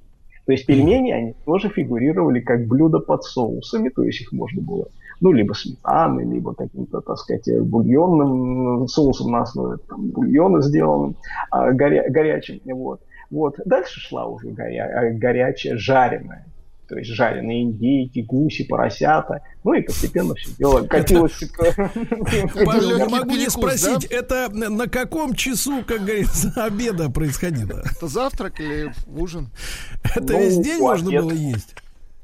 То есть пельмени, они тоже фигурировали как блюдо под соусами, то есть их можно было ну, либо сметаны, либо каким-то, так сказать, бульонным соусом на основе там, бульона сделанным, а, горя, горячим, вот. Вот. Дальше шла уже горя, горячая, жареная то есть жареные индейки, гуси, поросята. Ну и постепенно все дело катилось. *laughs* Не могу не спросить, это на каком часу, как говорится, *laughs* обеда происходило? Это завтрак или ужин? Это весь ну, день можно было есть?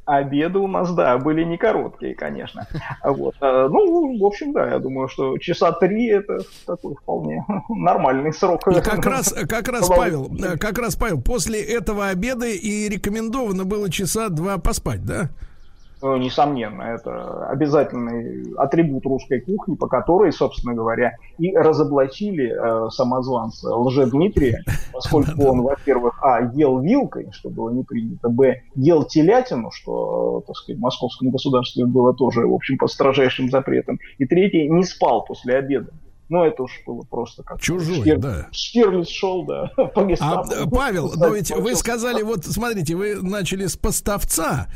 Обеды у нас, да, были не короткие, конечно. Вот. А, ну, в общем, да, я думаю, что часа три это такой вполне *laughs* нормальный срок. И как раз, как раз, Павел, как раз, Павел, после этого обеда и рекомендовано было часа два поспать, да? Э, несомненно, это обязательный атрибут русской кухни, по которой, собственно говоря, и разоблачили э, самозванца Лжедмитрия, *laughs* поскольку он, во-первых, а, ел вилкой, что было не принято, б, ел телятину, что, так сказать, в московском государстве было тоже, в общем, под строжайшим запретом, и третий, не спал после обеда. Ну, это уж было просто как... Чужой, Штир... да. Штирлиц шел, да, *laughs* по А, Павел, но ведь вы сказали, вот, смотрите, вы начали с поставца,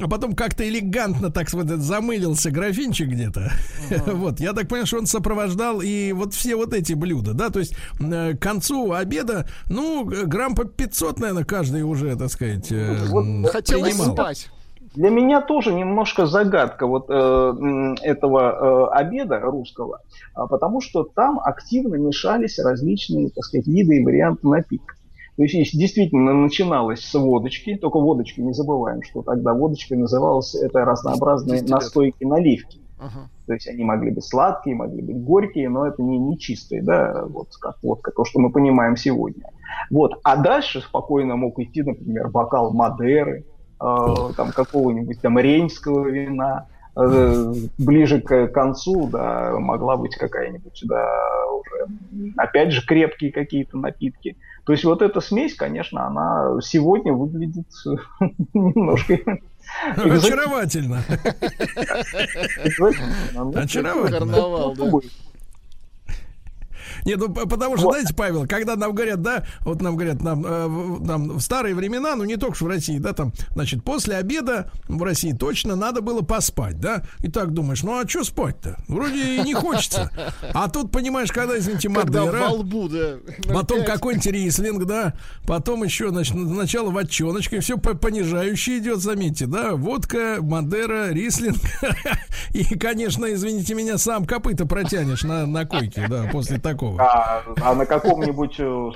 а потом как-то элегантно так вот замылился графинчик где-то. Ага. *laughs* Вот, я так понимаю, что он сопровождал и вот все вот эти блюда, да, то есть э, к концу обеда, ну, грамм по 500, наверное, каждый уже, так сказать, э, вот, Хотелось спать. Для меня тоже немножко загадка вот э, этого э, обеда русского, э, потому что там активно мешались различные, так сказать, виды и варианты напитков. То есть действительно начиналось с водочки, только водочки не забываем, что тогда водочкой называлась это разнообразные настойки наливки. Uh-huh. То есть они могли быть сладкие, могли быть горькие, но это не, не чистые, да, вот как водка, то, что мы понимаем сегодня. Вот. А дальше спокойно мог идти, например, бокал Мадеры, там какого-нибудь там рейнского вина, э, ближе к концу, да, могла быть какая-нибудь, да, уже, опять же, крепкие какие-то напитки. То есть вот эта смесь, конечно, она сегодня выглядит *laughs* немножко Очаровательно. Очаровательно. Карнавал, да. Нет, ну потому что, вот. знаете, Павел, когда нам говорят, да, вот нам говорят, нам, э, нам в старые времена, ну не только в России, да, там, значит, после обеда в России точно надо было поспать, да, и так думаешь, ну а что спать-то? Вроде и не хочется. А тут, понимаешь, когда, извините, Мадера, во лбу, да, потом какой-нибудь рислинг, да, потом еще, значит, сначала ватчоночка, и все понижающее идет, заметьте, да, водка, Мадера, рислинг, *laughs* и, конечно, извините меня, сам копыта протянешь на, на койке, да, после такого такого. А, а на каком-нибудь э,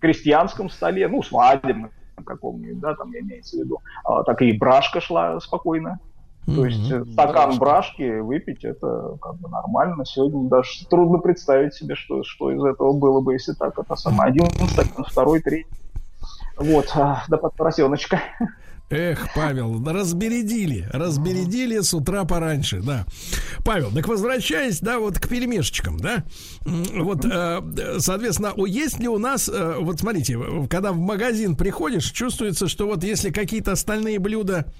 крестьянском столе, ну, свадебном каком-нибудь, да, там имеется в виду, а, так и брашка шла спокойно. То есть mm-hmm. стакан брашки выпить это как бы нормально. Сегодня даже трудно представить себе, что, что из этого было бы, если так. Это самое один стакан, второй, третий. Вот, а, да под поросеночка. Эх, Павел, разбередили, разбередили с утра пораньше, да. Павел, так возвращаясь, да, вот к пельмешечкам, да, вот, э, соответственно, есть ли у нас, э, вот смотрите, когда в магазин приходишь, чувствуется, что вот если какие-то остальные блюда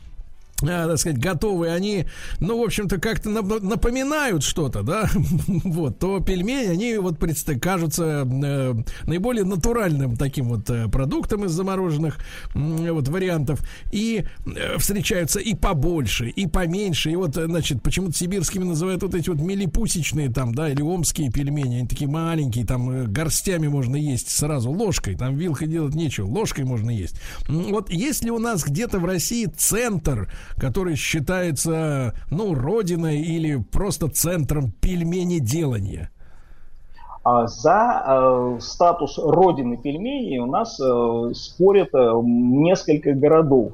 так сказать, готовые, они, ну, в общем-то, как-то напоминают что-то, да, *laughs* вот, то пельмени, они вот кажутся э, наиболее натуральным таким вот э, продуктом из замороженных э, вот вариантов, и э, встречаются и побольше, и поменьше, и вот, э, значит, почему-то сибирскими называют вот эти вот милипусечные там, да, или омские пельмени, они такие маленькие, там э, горстями можно есть сразу, ложкой, там вилкой делать нечего, ложкой можно есть. Вот есть ли у нас где-то в России центр который считается, ну, родиной или просто центром пельмени делания? А за э, статус родины пельменей у нас э, спорят э, несколько городов.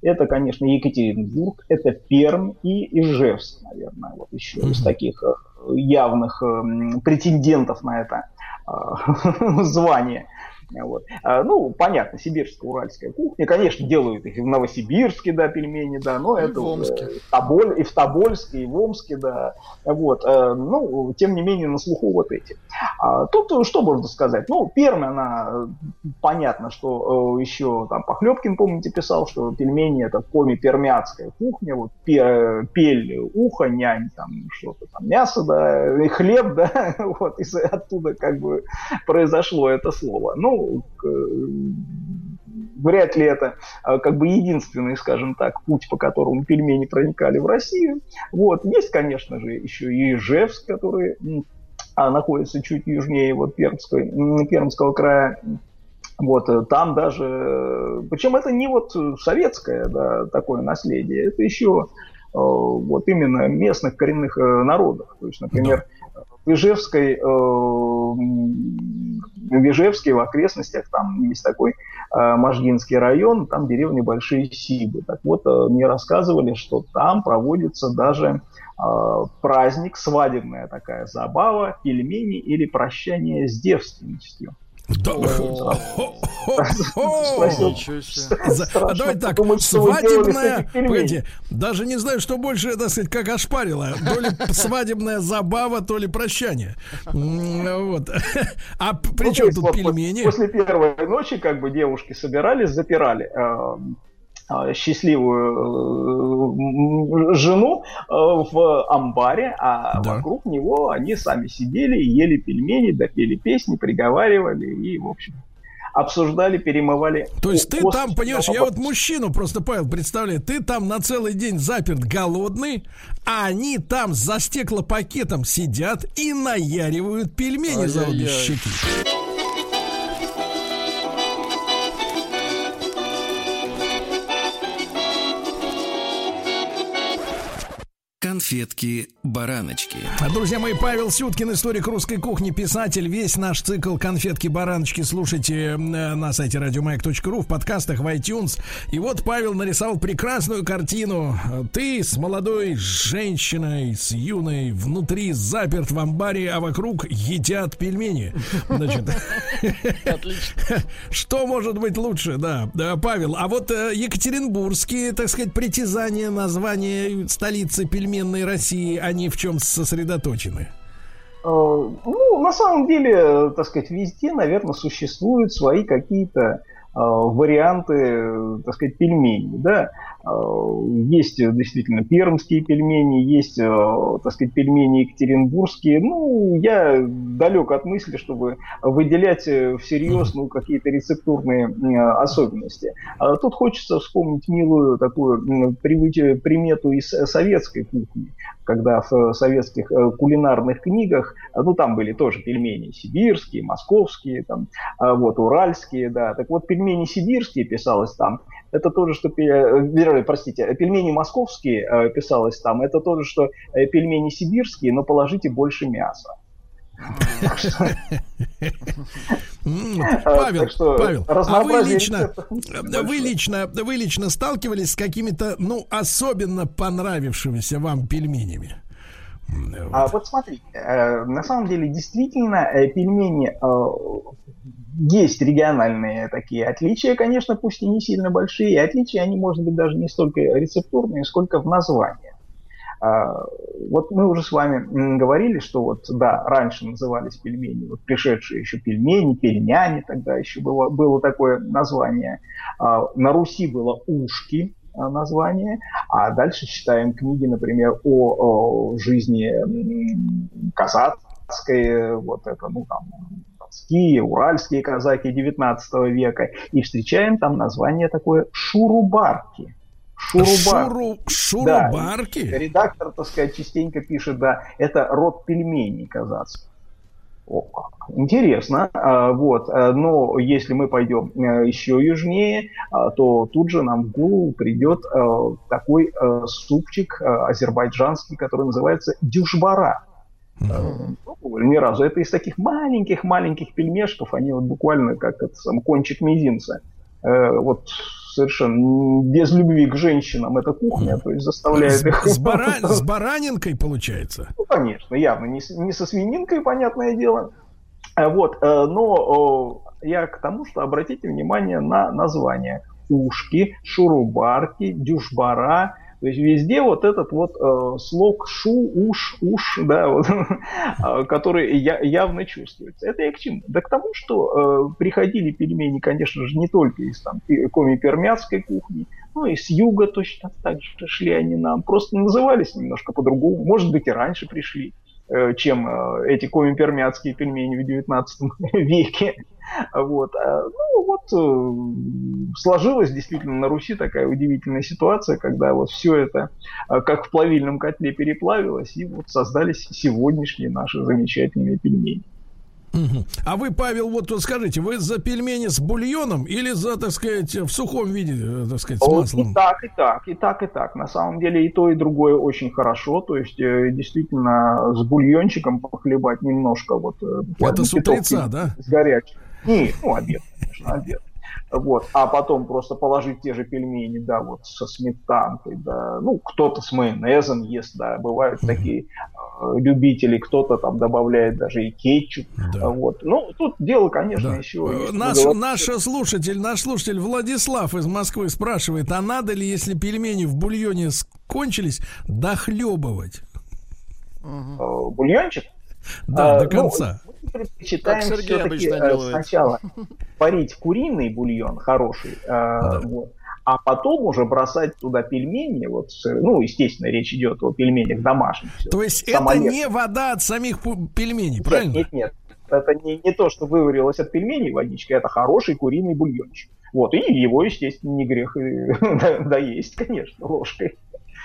Это, конечно, Екатеринбург, это Пермь и Ижевск, наверное, вот еще mm-hmm. из таких э, явных э, претендентов на это э, *laughs* звание. Вот. А, ну, понятно, сибирская, уральская кухня. Конечно, делают их и в Новосибирске, да, пельмени, да, но и это в Омске. В Тоболь, и в Тобольске, и в Омске, да. Вот. А, ну, тем не менее, на слуху вот эти. А, тут что можно сказать? Ну, Пермь, она, понятно, что э, еще там Похлебкин, помните, писал, что пельмени это коми-пермяцкая кухня, вот пель, ухо, нянь, там что-то там, мясо, да, и хлеб, *laughs* да, вот, и оттуда как бы произошло это слово. Ну, вряд ли это э, как бы единственный, скажем так, путь, по которому пельмени проникали в Россию. Вот. Есть, конечно же, еще и Ижевск, который а, находится чуть южнее вот Пермской, Пермского края. Вот, э, там даже, причем это не вот советское да, такое наследие, это еще вот именно местных коренных народов. То есть, например, в Ижевской, э, в Ижевске, в окрестностях, там есть такой э, Можгинский район, там деревни Большие Сибы. Так вот, э, мне рассказывали, что там проводится даже праздник, свадебная такая забава, пельмени или прощание с девственностью. Да. Давайте так, свадебная, погоди, даже не знаю, что больше, так сказать, как ошпарило. То ли свадебная забава, то ли прощание. Вот. А при чем тут пельмени? После первой ночи, как бы девушки собирались, запирали а, счастливую э, жену э, в амбаре, а да. вокруг него они сами сидели, ели пельмени, допели песни, приговаривали и, в общем, обсуждали, перемывали. То есть ты там, понимаешь, я вот мужчину просто, Павел, представляю, ты там на целый день заперт голодный, а они там за стеклопакетом сидят и наяривают пельмени за обе щеки. Конфетки-бараночки. Друзья мои, Павел Сюткин, историк русской кухни, писатель. Весь наш цикл конфетки-бараночки слушайте э, на сайте радиомаяк.ру, в подкастах, в iTunes. И вот Павел нарисовал прекрасную картину. Ты с молодой женщиной, с юной, внутри заперт в амбаре, а вокруг едят пельмени. Значит, Отлично. *laughs* Что может быть лучше, да, да, Павел. А вот э, екатеринбургские, так сказать, притязания, название столицы пельмен современной России, они в чем сосредоточены? Э, ну, на самом деле, так сказать, везде, наверное, существуют свои какие-то э, варианты, так сказать, пельменей, да. Э, есть действительно пермские пельмени, есть, так сказать, пельмени екатеринбургские. Ну, я далек от мысли, чтобы выделять всерьез ну, какие-то рецептурные особенности. А тут хочется вспомнить милую такую примету из советской кухни, когда в советских кулинарных книгах, ну, там были тоже пельмени сибирские, московские, там, а вот, уральские, да. Так вот, пельмени сибирские писалось там, это тоже, что, э, простите, пельмени московские э, писалось там, это тоже, что э, пельмени сибирские, но положите больше мяса. Павел, Павел, а вы лично, вы лично, вы лично сталкивались с какими-то, ну, особенно понравившимися вам пельменями? А вот смотри, на самом деле действительно пельмени есть региональные такие отличия, конечно, пусть и не сильно большие. Отличия, они, может быть, даже не столько рецептурные, сколько в названии. А, вот мы уже с вами говорили, что вот, да, раньше назывались пельмени, вот пришедшие еще пельмени, пельняне, тогда еще было, было такое название. А, на Руси было ушки, название, а дальше читаем книги, например, о, о жизни казацкой, вот это, ну там, донские, уральские казаки 19 века, и встречаем там название такое «шурубарки». Шурубар. Шуру, шурубарки? Да, редактор, так сказать, частенько пишет, да, это род пельменей казацких. Интересно. А, вот. А, но если мы пойдем э, еще южнее, а, то тут же нам в голову придет такой э, супчик э, азербайджанский, который называется дюшбара. Mm-hmm. Ни разу. Это из таких маленьких-маленьких пельмешков, они вот буквально как это, сам кончик мизинца. Э, вот совершенно без любви к женщинам эта кухня, то есть заставляет с, их... С, бара... с баранинкой получается? Ну, конечно, явно. Не, не со свининкой, понятное дело. Э, вот, э, но я к тому, что обратите внимание на название. Ушки, шурубарки, дюшбара, то есть везде вот этот вот э, слог шу, уш, уш, да, вот, *laughs* э, который я, явно чувствуется. Это я к чему? Да к тому, что э, приходили пельмени, конечно же, не только из там коми-пермяцкой кухни, но и с юга точно так же шли они нам. Просто назывались немножко по-другому. Может быть, и раньше пришли чем э, эти коми-пермяцкие пельмени в 19 *laughs* веке. Вот. А, ну вот э, сложилась действительно на Руси такая удивительная ситуация, когда вот все это э, как в плавильном котле переплавилось, и вот создались сегодняшние наши замечательные пельмени. А вы, Павел, вот скажите, вы за пельмени с бульоном или за, так сказать, в сухом виде, э, так сказать, с маслом? И так, и так, и так, и так. На самом деле и то, и другое очень хорошо. То есть, э, действительно, с бульончиком похлебать немножко вот... Э, Это с утреца, да? С горячим. Не, ну, обед, конечно, обед. Вот, а потом просто положить те же пельмени, да, вот со сметанкой, да, ну, кто-то с майонезом ест, да, бывают mm-hmm. такие э, любители, кто-то там добавляет даже и кетчуп, да. вот. Ну, тут дело, конечно, да. еще... Э, наш, наш слушатель, наш слушатель Владислав из Москвы спрашивает, а надо ли, если пельмени в бульоне кончились, дохлебывать? Угу. Бульончик? Да, а, до ну, конца. Ну, предпочитаем все-таки э, сначала варить куриный бульон хороший, э, да. вот, а потом уже бросать туда пельмени, вот, ну, естественно, речь идет о пельменях домашних. То есть это не вода от самих пельменей, нет, правильно? Нет, нет, это не, не то, что выварилось от пельменей водичка, это хороший куриный бульончик. Вот, и его, естественно, не грех *laughs* доесть, конечно, ложкой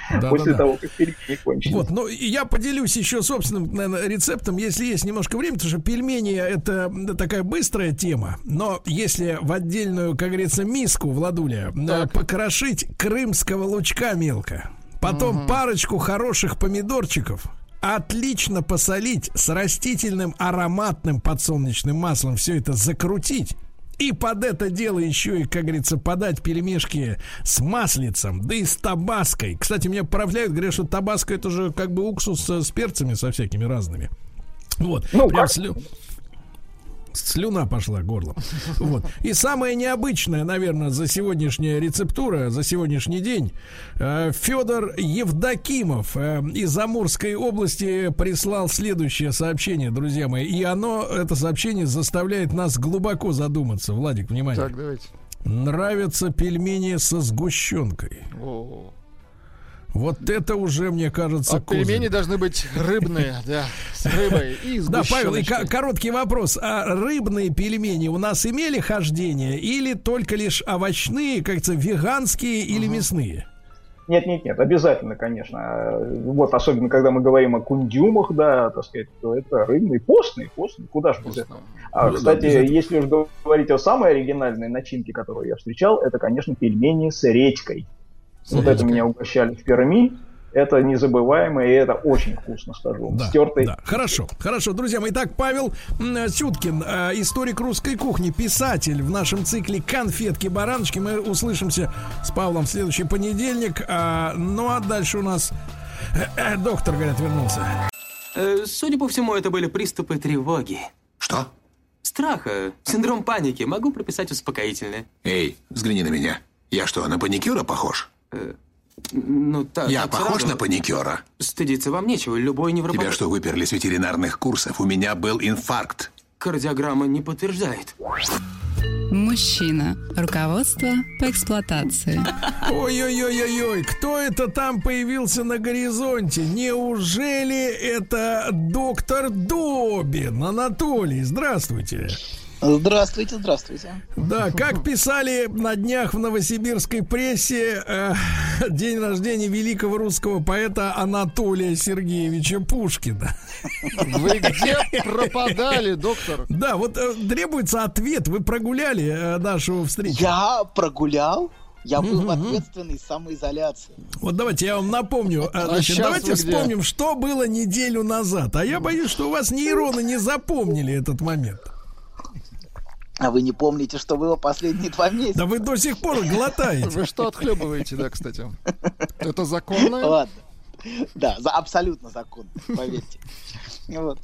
да, после да, того, как пельмени кончились. Вот, ну я поделюсь еще собственным наверное, рецептом, если есть немножко времени, потому что пельмени это такая быстрая тема, но если в отдельную, как говорится, миску, Владуля, так. покрошить крымского лучка мелко, потом угу. парочку хороших помидорчиков, отлично посолить с растительным ароматным подсолнечным маслом, все это закрутить и под это дело еще и, как говорится, подать пельмешки с маслицем, да и с табаской. Кстати, меня поправляют, говорят, что табаска это же как бы уксус с перцами со всякими разными. Вот. Ну, Прям слю слюна пошла горлом. *laughs* Вот. И самое необычное, наверное, за сегодняшняя рецептура, за сегодняшний день, э, Федор Евдокимов э, из Амурской области прислал следующее сообщение, друзья мои. И оно, это сообщение, заставляет нас глубоко задуматься. Владик, внимание. Так, давайте. Нравятся пельмени со сгущенкой. О-о-о. Вот это уже, мне кажется, а пельмени должны быть рыбные, *laughs* да, с рыбой и Да, Павел, и короткий вопрос. А рыбные пельмени у нас имели хождение или только лишь овощные, как то веганские или угу. мясные? Нет, нет, нет, обязательно, конечно. Вот, особенно, когда мы говорим о кундюмах, да, так сказать, то это рыбный, постный, постный, куда же без этого. А, ну, кстати, да, если уж говорить о самой оригинальной начинке, которую я встречал, это, конечно, пельмени с редькой. Вот это меня угощали в Перми. Это незабываемо, и это очень вкусно, скажу. Да, Стертый. Да. Хорошо, хорошо, друзья мои. Итак, Павел Сюткин, э, историк русской кухни, писатель в нашем цикле «Конфетки-бараночки». Мы услышимся с Павлом в следующий понедельник. А, ну, а дальше у нас э, э, доктор, говорят, вернулся. Судя по всему, это были приступы тревоги. Что? Страха, синдром паники. Могу прописать успокоительное. Эй, взгляни на меня. Я что, на паникюра похож? Э, ну, так, Я похож сразу... на паникера? Стыдиться вам нечего, любой невропат... Тебя что, выперли с ветеринарных курсов? У меня был инфаркт. Кардиограмма не подтверждает. Мужчина. Руководство по эксплуатации. Ой-ой-ой-ой-ой, кто это там появился на горизонте? Неужели это доктор Добин Анатолий? Здравствуйте. Здравствуйте, здравствуйте. Да, как писали на днях в новосибирской прессе, э, *laughs* день рождения великого русского поэта Анатолия Сергеевича Пушкина. Вы где пропадали, доктор? Да, вот э, требуется ответ. Вы прогуляли э, нашу встречу? Я прогулял? Я был в ответственной самоизоляции. Вот давайте я вам напомню. Э, а значит, давайте вспомним, что было неделю назад. А я боюсь, что у вас нейроны не запомнили этот момент. А вы не помните, что было последние два месяца? Да вы до сих пор глотаете. Вы что отхлебываете, да, кстати? Это законно? Ладно. Да, за, абсолютно законно, поверьте. Вот.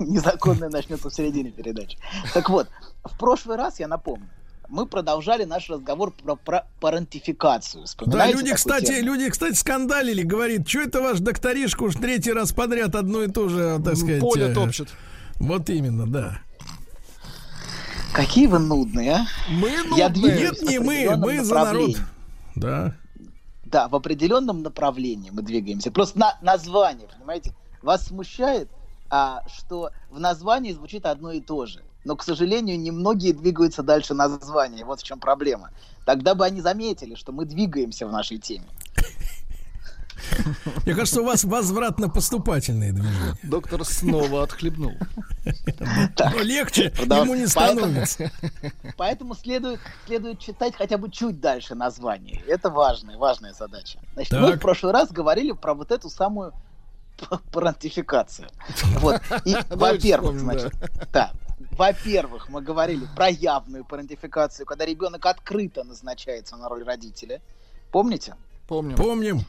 Незаконное начнется в середине передачи. Так вот, в прошлый раз, я напомню, мы продолжали наш разговор про, про парентификацию. Да, люди, кстати, тему? люди, кстати, скандалили, говорит, что это ваш докторишка уж третий раз подряд одно и то же, так сказать... Поле э, топчет. Вот именно, да. Какие вы нудные, а? Мы нудные. Я Нет, не мы, мы за народ. Да. Да, в определенном направлении мы двигаемся. Просто на название, понимаете? Вас смущает, а, что в названии звучит одно и то же. но, к сожалению, немногие двигаются дальше названия. Вот в чем проблема. Тогда бы они заметили, что мы двигаемся в нашей теме. *laughs* Мне кажется, у вас возвратно-поступательные движения. Доктор снова отхлебнул. Но легче ему не становится. Поэтому следует, следует читать хотя бы чуть дальше название. Это важная, важная задача. Значит, мы в прошлый раз говорили про вот эту самую парантификацию. Вот. И, *laughs* во-первых, значит, да, во-первых, мы говорили про явную парентификацию, когда ребенок открыто назначается на роль родителя. Помните? Помним. Помним.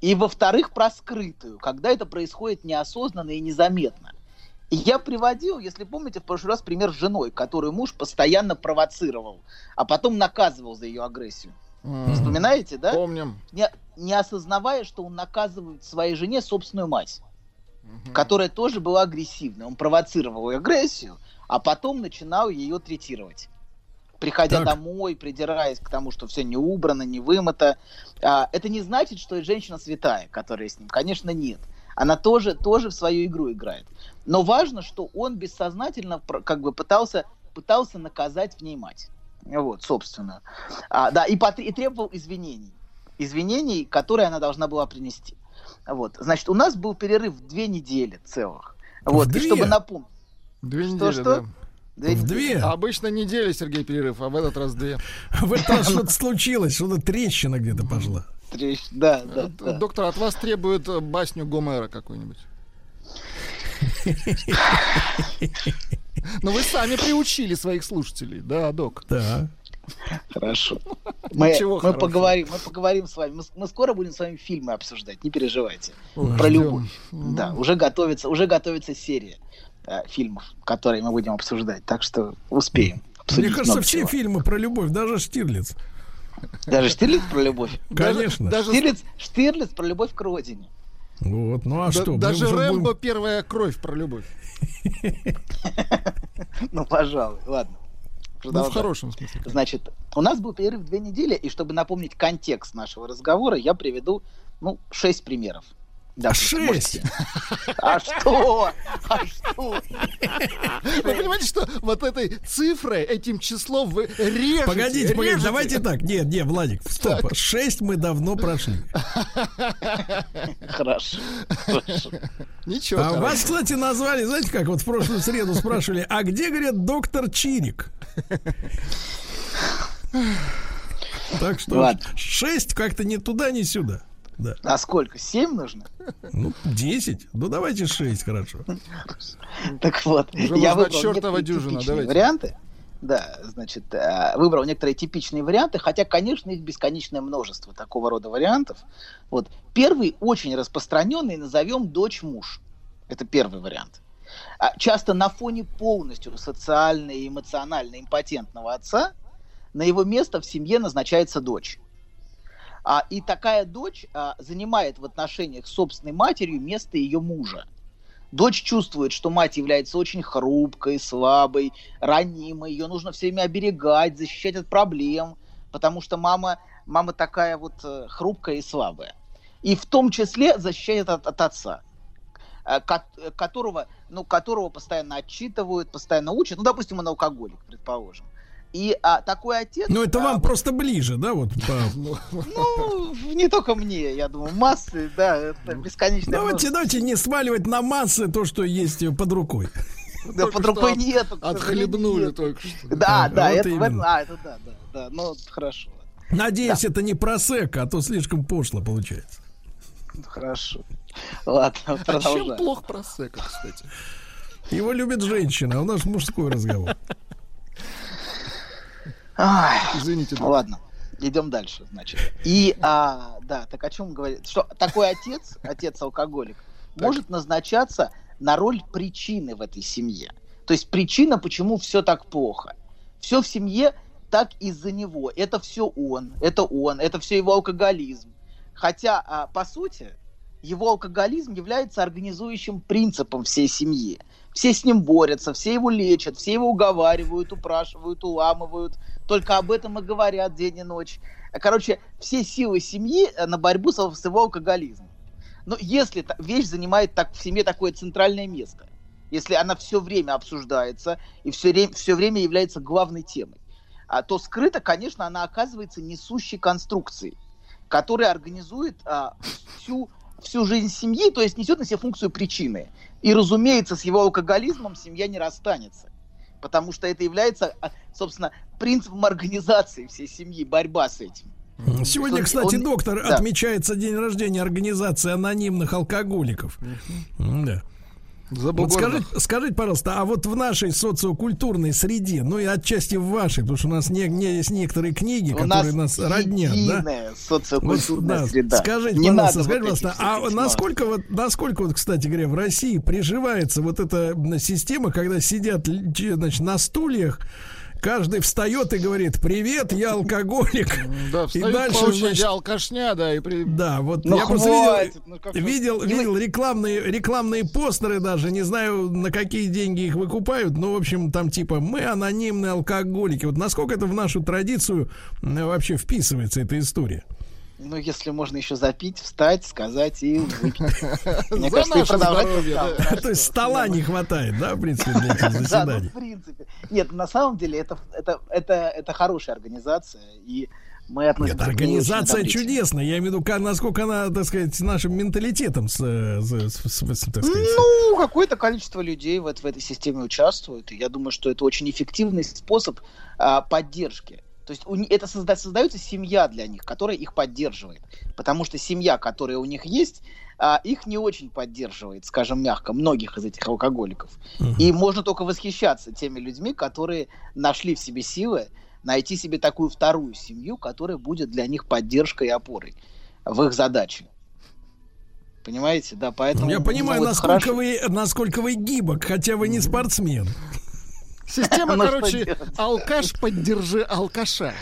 И во-вторых, про скрытую, когда это происходит неосознанно и незаметно. И я приводил, если помните, в прошлый раз пример с женой, которую муж постоянно провоцировал, а потом наказывал за ее агрессию. Mm. Вспоминаете, да? Помним. Не, не осознавая, что он наказывает своей жене собственную мать, mm-hmm. которая тоже была агрессивной. Он провоцировал ее агрессию, а потом начинал ее третировать приходя так. домой, придираясь к тому, что все не убрано, не вымыто. А, это не значит, что женщина святая, которая с ним. Конечно, нет. Она тоже, тоже в свою игру играет. Но важно, что он бессознательно как бы пытался, пытался наказать в ней мать. Вот, собственно. А, да, и, потр- и требовал извинений. Извинений, которые она должна была принести. Вот. Значит, у нас был перерыв в две недели целых. Вот, две? и чтобы напомнить. Две недели, что, что? Да. Две в две? Обычно недели, Сергей, перерыв, а в этот раз две. *laughs* В этот раз что-то случилось, что-то трещина где-то пошла. Трещина, да, да, да. Доктор, от вас требует э, басню Гомера какую-нибудь. Но вы сами приучили своих слушателей, да, док? Да. Хорошо. *laughs* Мы, мы поговорим, мы поговорим с вами. Мы, мы скоро будем с вами фильмы обсуждать, не переживайте. Ой, Про ждем. любовь. Да, уже готовится, уже готовится серия э, фильмов, которые мы будем обсуждать. Так что успеем. Мне кажется, все всего. фильмы про любовь, даже Штирлиц. Даже Штирлиц про любовь? Конечно. Даже Штирлиц, Штирлиц про любовь к родине. Вот, ну а да, что? Даже Рэмбо будем... первая кровь про любовь. *laughs* Ну, пожалуй, ладно. Ну, в хорошем смысле. Значит, у нас был перерыв две недели, и чтобы напомнить контекст нашего разговора, я приведу, ну, шесть примеров. Да, Шесть. А что? А *laughs* что? Вы понимаете, что вот этой цифрой, этим числом вы режете? Погодите, погодите, давайте так. Нет, нет, Владик, стоп. Шесть мы давно прошли. Хорошо. Ничего. А вас, кстати, назвали, знаете как, вот в прошлую среду спрашивали, а где, говорят, доктор Чирик? Так что шесть как-то не туда, не сюда. Да. А сколько? Семь нужно? Ну, десять. Ну, давайте шесть, хорошо. Так вот, я выбрал чертова дюжина, давайте. варианты. Да, значит, э, выбрал некоторые типичные варианты, хотя, конечно, их бесконечное множество такого рода вариантов. Вот. Первый очень распространенный, назовем дочь-муж. Это первый вариант. А часто на фоне полностью социально и эмоционально импотентного отца на его место в семье назначается дочь. А, и такая дочь а, занимает в отношениях с собственной матерью место ее мужа. Дочь чувствует, что мать является очень хрупкой, слабой, ранимой. Ее нужно все время оберегать, защищать от проблем, потому что мама, мама такая вот э, хрупкая и слабая. И в том числе защищает от, от отца э, которого, ну, которого постоянно отчитывают, постоянно учат. Ну, допустим, он алкоголик, предположим. И а, такой отец... Ну, это а, вам просто ближе, да, вот? По... Ну, не только мне, я думаю, массы, да, это бесконечно. Давайте, давайте не сваливать на массы то, что есть под рукой. Да, под рукой нет. Отхлебнули только что. Да, да, это, а, это да, да, да, ну, хорошо. Надеюсь, это не просека, а то слишком пошло получается. Хорошо. Ладно, продолжаем. А чем плохо просека, кстати? Его любит женщина, а у нас мужской разговор. Ай, Извините. Да. Ладно, идем дальше, значит. И, а, да, так о чем говорит? Что такой отец, отец-алкоголик, может назначаться на роль причины в этой семье. То есть причина, почему все так плохо. Все в семье так из-за него. Это все он, это он, это все его алкоголизм. Хотя, а, по сути, его алкоголизм является организующим принципом всей семьи. Все с ним борются, все его лечат, все его уговаривают, упрашивают, уламывают. Только об этом и говорят день и ночь. Короче, все силы семьи э, на борьбу с его алкоголизмом. Но если вещь занимает так, в семье такое центральное место, если она все время обсуждается и все, ре- все время является главной темой, а, то скрыто, конечно, она оказывается несущей конструкцией, которая организует а, всю, всю жизнь семьи, то есть несет на себе функцию причины. И, разумеется, с его алкоголизмом семья не расстанется. Потому что это является, а, собственно, принципом организации всей семьи, борьба с этим. Сегодня, кстати, он- доктор, да. отмечается день рождения организации анонимных алкоголиков. Да. Вот скажите, скажите, пожалуйста, а вот в нашей социокультурной среде, ну и отчасти в вашей, потому что у нас не, не- есть некоторые книги, У которые нас нас роднят, да? социокультурная Вот, да, среда. Скажите, Не пожалуйста, скажите, вот пожалуйста, а насколько вот, насколько вот, кстати говоря, в России приживается вот эта система, когда сидят, значит, на стульях, каждый встает и говорит, привет, я алкоголик. Да, и дальше, по очереди значит, алкашня, да, и при... да, вот Ну, я просто хватит, видел, ну, видел, видел рекламные, рекламные постеры даже, не знаю, на какие деньги их выкупают, но, в общем, там типа мы анонимные алкоголики. Вот насколько это в нашу традицию вообще вписывается эта история? Ну, если можно еще запить, встать, сказать и выпить. *laughs* Мне кажется, и продолжать То есть стола не хватает, да, в принципе, для этих *laughs* Да, ну, заседаний? в принципе. Нет, на самом деле это, это, это, это хорошая организация, и мы относимся Нет, организация чудесная. Я имею в виду, насколько она, так сказать, с нашим менталитетом, с, с- с- с- так сказать, Ну, какое-то количество людей в, в этой системе участвует. И я думаю, что это очень эффективный способ а, поддержки. То есть у это созда- создается семья для них, которая их поддерживает. Потому что семья, которая у них есть, а, их не очень поддерживает, скажем мягко, многих из этих алкоголиков. И можно только восхищаться теми людьми, которые нашли в себе силы найти себе такую вторую семью, которая будет для них поддержкой и опорой в их задаче. Понимаете, да, поэтому... Я понимаю, ну, вот насколько хорошо. вы, насколько вы гибок, хотя вы не спортсмен. Система, Ну, короче, алкаш, поддержи алкаша.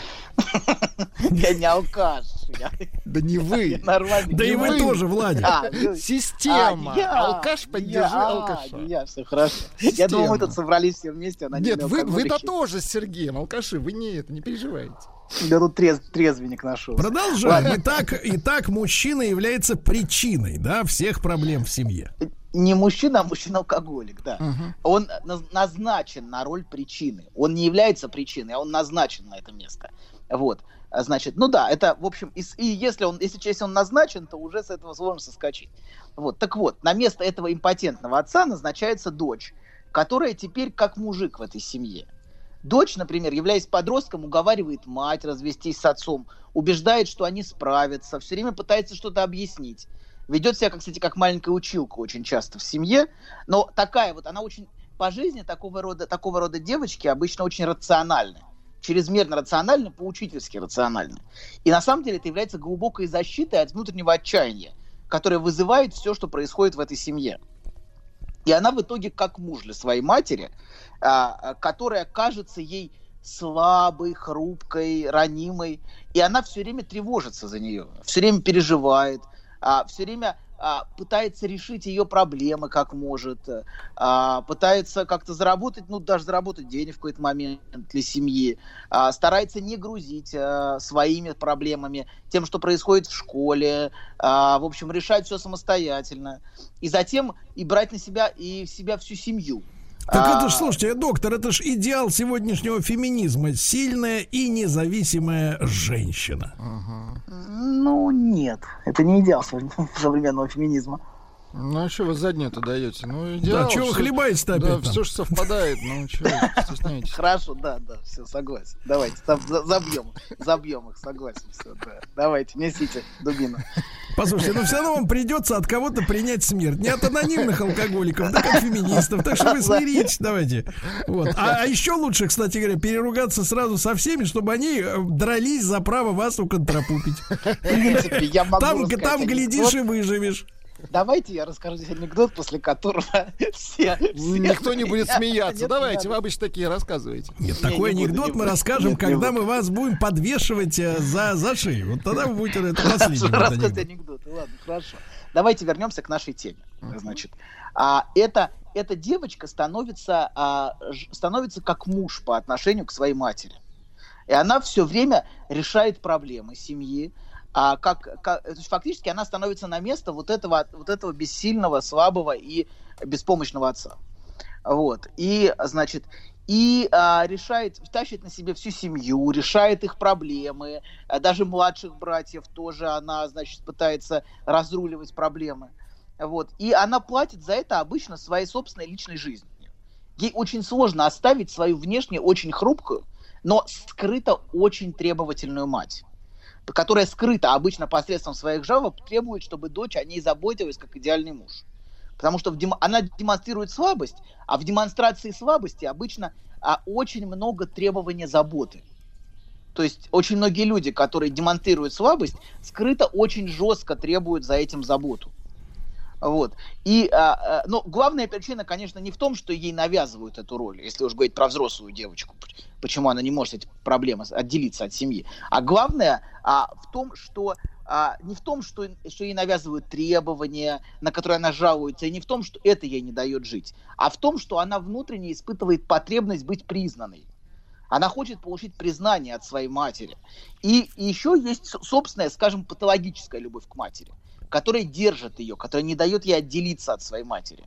Я не алкаш. Да не вы. Да и вы тоже, Владик. А, *laughs* ну, Система. а, Алкаш, поддержи я, а, алкаша. Я, все хорошо. Я думал, мы тут собрались все вместе. Нет, вы, вы-то тоже с Сергеем, алкаши, вы не это, не переживайте. Я тут трез, трезвенник нашел. Продолжаем. Итак, итак, мужчина является причиной, да, всех проблем в семье. Не мужчина, а мужчина-алкоголик, да. Он наз- назначен на роль причины. Он не является причиной, а он назначен на это место. Вот. А Значит, ну да, это, в общем, и, и если он, если, если он назначен, то уже с этого сложно соскочить. Вот. Так вот, на место этого импотентного отца назначается дочь, которая теперь как мужик в этой семье. Дочь, например, являясь подростком, уговаривает мать развестись с отцом, убеждает, что они справятся, все время пытается что-то объяснить. Ведет себя, кстати, как маленькая училка очень часто в семье, но такая вот, она очень по жизни такого рода, такого рода девочки обычно очень рациональны. Чрезмерно рациональны, поучительски рациональны. И на самом деле это является глубокой защитой от внутреннего отчаяния, которое вызывает все, что происходит в этой семье. И она в итоге как муж для своей матери, а, а, которая кажется ей слабой, хрупкой, ранимой, и она все время тревожится за нее, все время переживает, все время а, пытается решить ее проблемы как может, а, пытается как-то заработать, ну даже заработать денег в какой-то момент для семьи, а, старается не грузить а, своими проблемами, тем, что происходит в школе, а, в общем, решать все самостоятельно, и затем и брать на себя и в себя всю семью. Так А, это ж, слушайте, доктор, это ж идеал сегодняшнего феминизма. Сильная и независимая женщина. Ну, нет. Это не идеал сов- *laughs* современного феминизма. Ну а что вы заднюю-то даете? Ну, идеал. Да, чё вы хлебаете-то Да, там? все же совпадает, ну вы стесняетесь? Хорошо, да, да, все, согласен. Давайте, за- забьем, забьем их, согласен, все, да. Давайте, несите дубину. Послушайте, ну все равно вам придется от кого-то принять смерть. Не от анонимных алкоголиков, да от феминистов. Так что вы смиритесь, давайте. Вот. А, а еще лучше, кстати говоря, переругаться сразу со всеми, чтобы они э, дрались за право вас уконтропупить. В принципе, я могу Там, там глядишь и выживешь. Давайте я расскажу здесь анекдот, после которого все... все Никто не будет смеяться. Нет, Давайте, вы обычно такие рассказываете. Нет, Не, такой не анекдот не мы расскажем, Нет, когда мы вас будем подвешивать э, за, за шею. Вот тогда вы будете это *laughs* последний анекдот. анекдоты. Ладно, хорошо. Давайте вернемся к нашей теме. Значит, а, это, эта девочка становится, а, ж- становится как муж по отношению к своей матери. И она все время решает проблемы семьи. А как, как- то есть фактически она становится на место вот этого, вот этого бессильного, слабого и беспомощного отца. Вот. И, значит, и а, решает, тащит на себе всю семью, решает их проблемы, а даже младших братьев тоже она, значит, пытается разруливать проблемы. Вот. И она платит за это обычно своей собственной личной жизнью. Ей очень сложно оставить свою внешне очень хрупкую, но скрыто очень требовательную мать которая скрыта обычно посредством своих жалоб, требует, чтобы дочь о ней заботилась как идеальный муж. Потому что в дем... она демонстрирует слабость, а в демонстрации слабости обычно а, очень много требования заботы. То есть очень многие люди, которые демонстрируют слабость, скрыто очень жестко требуют за этим заботу. Вот. И, а, а, но главная причина, конечно, не в том, что ей навязывают эту роль, если уж говорить про взрослую девочку, почему она не может эти проблемы отделиться от семьи. А главное а, в том, что а, не в том, что, что ей навязывают требования, на которые она жалуется, и не в том, что это ей не дает жить, а в том, что она внутренне испытывает потребность быть признанной. Она хочет получить признание от своей матери. И, и еще есть собственная, скажем, патологическая любовь к матери, которая держит ее, которая не дает ей отделиться от своей матери.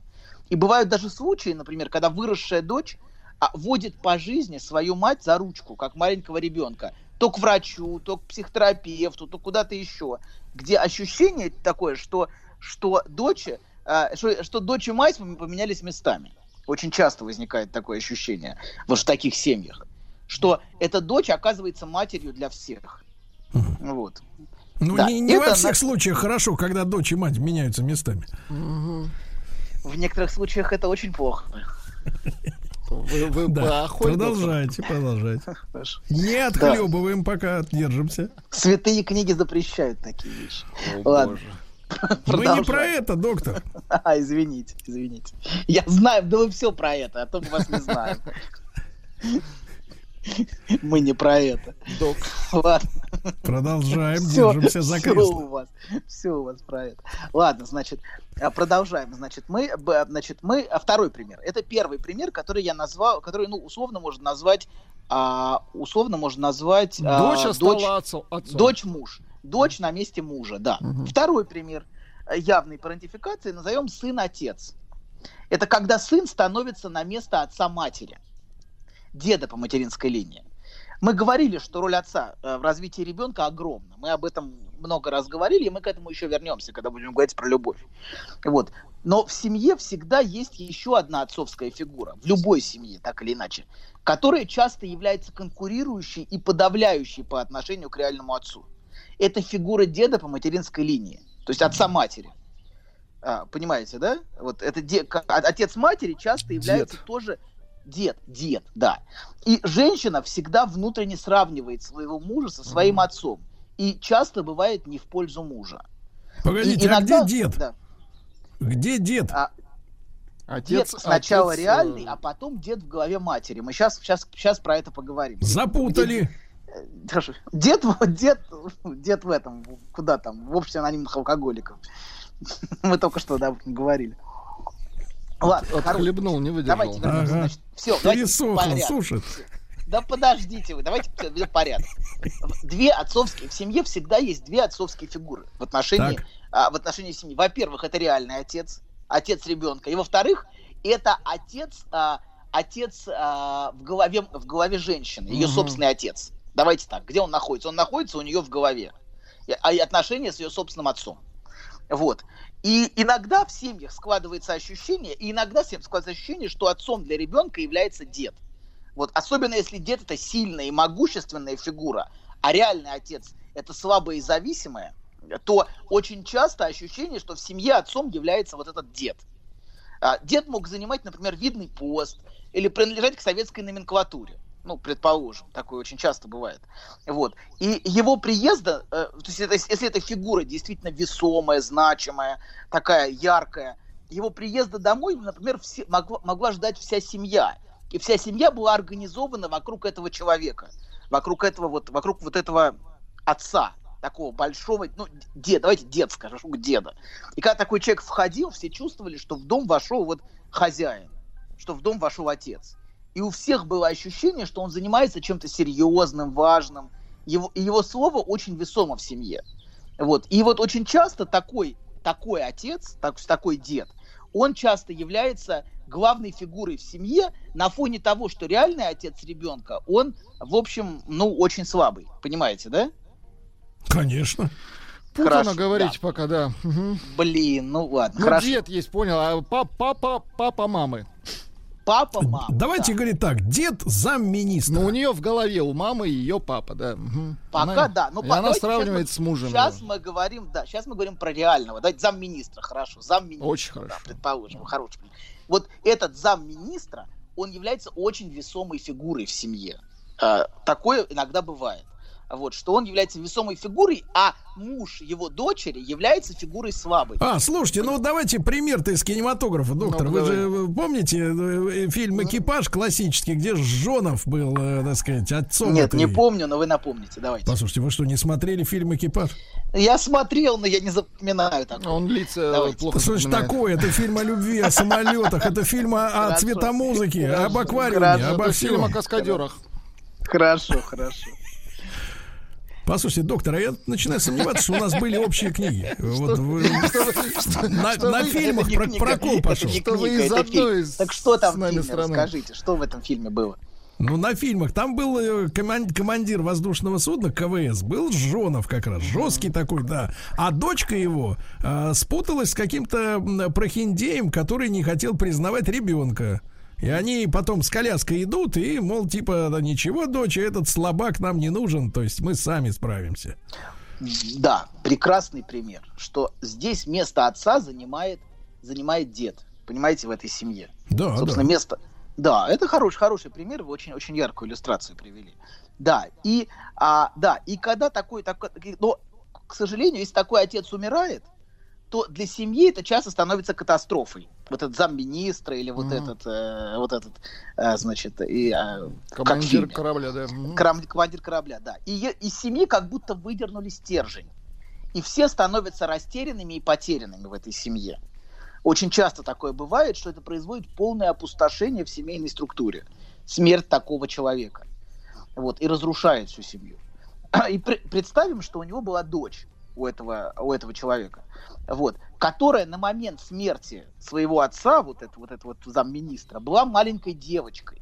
И бывают даже случаи, например, когда выросшая дочь а, водит по жизни свою мать за ручку, как маленького ребенка, то к врачу, то к психотерапевту, то куда-то еще, где ощущение такое, что, что, дочь, э, что, что дочь и мать поменялись местами. Очень часто возникает такое ощущение вот в таких семьях, что эта дочь оказывается матерью для всех. Вот. Ну, да. не, не во всех на... случаях хорошо, когда дочь и мать меняются местами. В некоторых случаях это очень плохо. Вы, вы да. Продолжайте, продолжайте. *laughs* Хорошо. Не отхлебываем, да. пока держимся. Святые книги запрещают такие вещи. О, Ладно. *laughs* Мы не про это, доктор. *laughs* А, извините, извините. Я знаю, да вы все про это, а то мы вас не знаем. *laughs* Мы не про это. Док. Ладно. Продолжаем, все, держимся за кресло. Все у вас, все у вас про это. Ладно, значит, а, продолжаем. Значит, мы, значит, мы, а, второй пример. Это первый пример, который я назвал, который, ну, условно можно назвать, а, условно можно назвать... А, дочь дочь, отцом. Дочь муж. Дочь на месте мужа, да. Угу. Второй пример явной парентификации назовем сын-отец. Это когда сын становится на место отца матери деда по материнской линии. Мы говорили, что роль отца э, в развитии ребенка огромна. Мы об этом много раз говорили, и мы к этому еще вернемся, когда будем говорить про любовь. Вот. Но в семье всегда есть еще одна отцовская фигура, в любой семье, так или иначе, которая часто является конкурирующей и подавляющей по отношению к реальному отцу. Это фигура деда по материнской линии, то есть отца матери. А, понимаете, да? Вот это де... отец матери часто является Дед. тоже Дед, дед, да. И женщина всегда внутренне сравнивает своего мужа со своим отцом. И часто бывает не в пользу мужа. Погодите, и иногда, а где дед? Да. Где дед? А, Отец, дед сначала отец, реальный, э, а потом дед в голове матери. Мы сейчас, сейчас, сейчас про это поговорим. Запутали. Дед, дед, *laughs* дед, дед в этом, куда там, в обществе анонимных алкоголиков. *laughs* Мы только что да, говорили. Ладно, Отхлебнул, не выдержал. Давайте вернемся. Ага. Значит, все, давайте сушит. Да подождите вы, давайте все, порядок. Две отцовские, в семье всегда есть две отцовские фигуры в отношении, а, в отношении семьи. Во-первых, это реальный отец, отец ребенка. И во-вторых, это отец, а, отец а, в, голове, в голове женщины, ее угу. собственный отец. Давайте так, где он находится? Он находится у нее в голове. А и отношения с ее собственным отцом. Вот. И иногда в семьях складывается ощущение, и иногда всем складывается ощущение, что отцом для ребенка является дед. Вот особенно если дед это сильная и могущественная фигура, а реальный отец это слабая и зависимая, то очень часто ощущение, что в семье отцом является вот этот дед. А, дед мог занимать, например, видный пост или принадлежать к советской номенклатуре ну, предположим, такое очень часто бывает. Вот. И его приезда, э, то есть это, если эта фигура действительно весомая, значимая, такая яркая, его приезда домой, например, все, могла, могла ждать вся семья. И вся семья была организована вокруг этого человека, вокруг этого вот, вокруг вот этого отца, такого большого, ну, дед, давайте дед скажем, деда. И когда такой человек входил, все чувствовали, что в дом вошел вот хозяин, что в дом вошел отец и у всех было ощущение, что он занимается чем-то серьезным, важным. Его, и его слово очень весомо в семье. Вот. И вот очень часто такой, такой отец, так, такой дед, он часто является главной фигурой в семье на фоне того, что реальный отец ребенка, он, в общем, ну, очень слабый. Понимаете, да? Конечно. Путано Хорошо, говорить да. пока, да. Мгм. Блин, ну ладно, Ну, хорошо. дед есть, понял, а пап- папа, папа мамы. Папа, мама. Давайте говорить так, дед замминистра. Ну, у нее в голове, у мамы ее папа, да. Мгм. Пока Она- да. Ну, и она сравнивает сейчас с мы- мужем. Сейчас его. мы говорим, да, сейчас мы говорим про реального. Давайте замминистра, хорошо, замминистра. Очень хорошо. Да, предположим, хороший. Вот этот замминистра, он является очень весомой фигурой в семье. Э, Такое иногда бывает. Вот, что он является весомой фигурой, а муж его дочери является фигурой слабой. А, слушайте, ну давайте пример-то из кинематографа, доктор. Ну, Вы давай. же э, помните э, фильм «Экипаж» классический, где Жонов был, э, так сказать, отцом Нет, этой- не помню, но вы напомните, давайте. Послушайте, вы что, не смотрели фильм «Экипаж»? Я смотрел, но я не запоминаю такое. Он лица Давайте. плохо запоминает. такое? Это фильм о любви, о самолетах, это фильм о, о цветомузыке, об аквариуме, обо всем. фильм о каскадерах. Хорошо, хорошо. Послушайте, доктор, а я начинаю сомневаться, что у нас были общие книги. Вот *laughs* вы- на фильмах про- прокол пошел. Что вы из одной Так что там в фильме? Расскажите, что в этом фильме было? Ну, на фильмах. Там был э, коман- командир воздушного судна КВС, был Жонов как раз, жесткий такой, да. А дочка его э, спуталась с каким-то прохиндеем, который не хотел признавать ребенка. И они потом с коляской идут, и, мол, типа, да ничего, дочь, этот слабак нам не нужен, то есть мы сами справимся. Да, прекрасный пример, что здесь место отца занимает, занимает дед, понимаете, в этой семье. Да, Собственно, да. место... Да, это хороший, хороший пример, вы очень, очень яркую иллюстрацию привели. Да, и, а, да, и когда такой, такой, но, к сожалению, если такой отец умирает, то для семьи это часто становится катастрофой. Вот этот замминистра или вот Мгм. этот, э, вот этот, э, значит, и, э, Командир корабля, да. Мгм. Крам- командир корабля, да. И из семьи как будто выдернули стержень. И все становятся растерянными и потерянными в этой семье. Очень часто такое бывает, что это производит полное опустошение в семейной структуре. Смерть такого человека. Вот, и разрушает всю семью. *clears throat* И пре- представим, что у него была дочь у этого, у этого человека, вот, которая на момент смерти своего отца, вот это вот, это вот замминистра, была маленькой девочкой.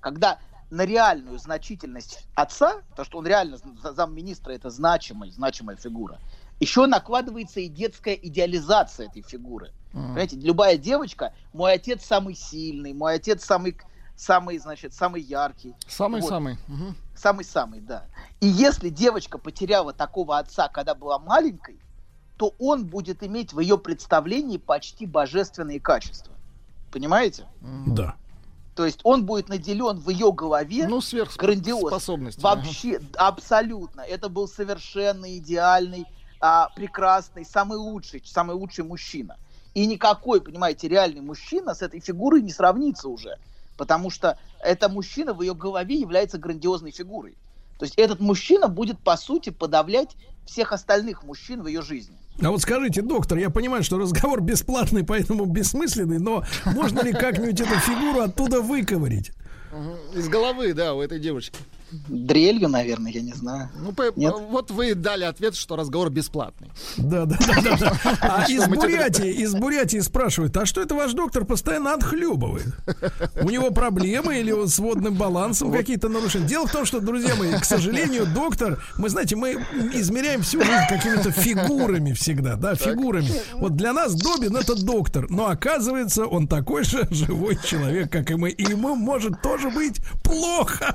Когда на реальную значительность отца, то что он реально за- замминистра это значимая, значимая фигура, еще накладывается и детская идеализация этой фигуры. Мгм. Понимаете, любая девочка, мой отец самый сильный, мой отец самый, самый, значит, самый яркий. Самый-самый. Мгм. Самый-самый, да. И если девочка потеряла такого отца, когда была маленькой, то он будет иметь в ее представлении почти божественные качества. Понимаете? Да. То есть он будет наделен в ее голове Ну, грандиозно. сверхспособности. Вообще, абсолютно. Это был совершенно идеальный, а, прекрасный, самый лучший, самый лучший мужчина. И никакой, понимаете, реальный мужчина с этой фигурой не сравнится уже. Потому что это мужчина в ее голове является грандиозной фигурой. То есть этот мужчина будет, по сути, подавлять всех остальных мужчин в ее жизни. А вот скажите, доктор, я понимаю, что разговор бесплатный, поэтому бессмысленный, но можно ли как-нибудь эту фигуру оттуда выковырить? Из головы, да, у этой девочки. Дрелью, наверное, я не знаю. Ну, по- Нет? вот вы дали ответ, что разговор бесплатный. Да, да, да, да. *laughs* А из Бурятии, из Бурятии спрашивают, а что это ваш доктор постоянно отхлебывает? У него проблемы или он с водным балансом какие-то нарушения? Дело в том, что, друзья мои, к сожалению, доктор, мы знаете, мы измеряем всю жизнь какими-то фигурами всегда, да, фигурами. Вот для нас Добин это доктор, но оказывается, он такой же живой человек, как и мы, и ему может тоже быть плохо.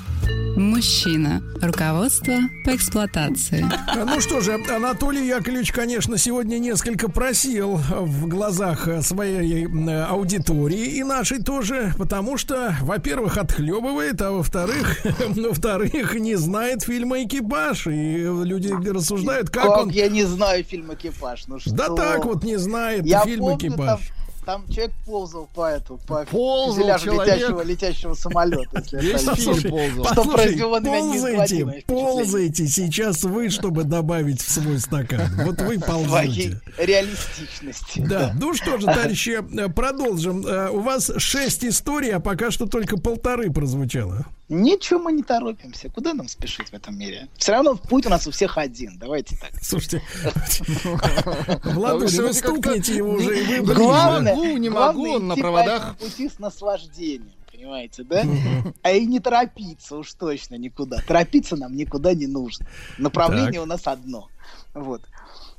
Мужчина. Руководство по эксплуатации. Ну что же, Анатолий Яковлевич, конечно, сегодня несколько просил в глазах своей аудитории и нашей тоже, потому что, во-первых, отхлебывает, а во-вторых, *laughs* во-вторых, не знает фильма «Экипаж», и люди рассуждают, как Как он... я не знаю фильм «Экипаж». Ну Да что? так вот не знает Я фильм помню, «Экипаж». там человек ползал по эту, по Ползал летящего, летящего самолета. если я Весь фильм ползал. Что произвело на меня ползайте, ползайте сейчас вы, чтобы добавить в свой стакан. Вот вы Своей ползайте. реалистичности. Да, ну что же, товарищи, продолжим. Э, У вас шесть историй, а пока что только полторы прозвучало. Ничего мы не торопимся. Куда нам спешить в этом мире? Все равно путь у нас у всех один. Давайте так. Слушайте, *laughs* А вы стукните его уже, и. Главное, могу, не могу, он на проводах. пути с наслаждением. Понимаете, да? А и не торопиться уж точно никуда. Торопиться нам никуда не нужно. Направление Так. у нас одно. Вот.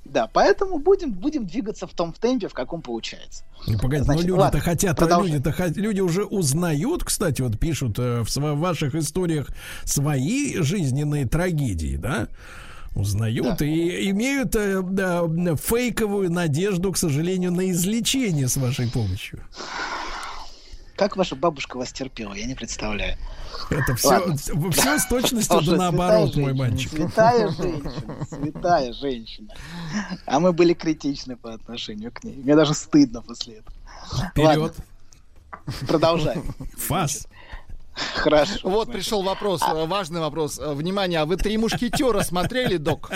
Да, поэтому будем, будем двигаться в том в темпе, в каком получается. Ну, погоди, Значит, ну люди-то хотят, продолжай. люди-то хот- люди уже узнают, кстати, вот пишут э, в сво- ваших историях свои жизненные трагедии, да? Узнают и имеют э, да, фейковую надежду, к сожалению, на излечение с вашей помощью. Как ваша бабушка вас терпела, я не представляю. Это все, Ладно. все с точностью да наоборот, мой мальчик. Святая женщина, святая женщина. А мы были критичны по отношению к ней. Мне даже стыдно после этого. Вперед. Ладно, продолжаем. Фас. Хорошо. Вот пришел вопрос, э, важный вопрос. Э, Внимание, а вы «Три мушкетера» смотрели, док?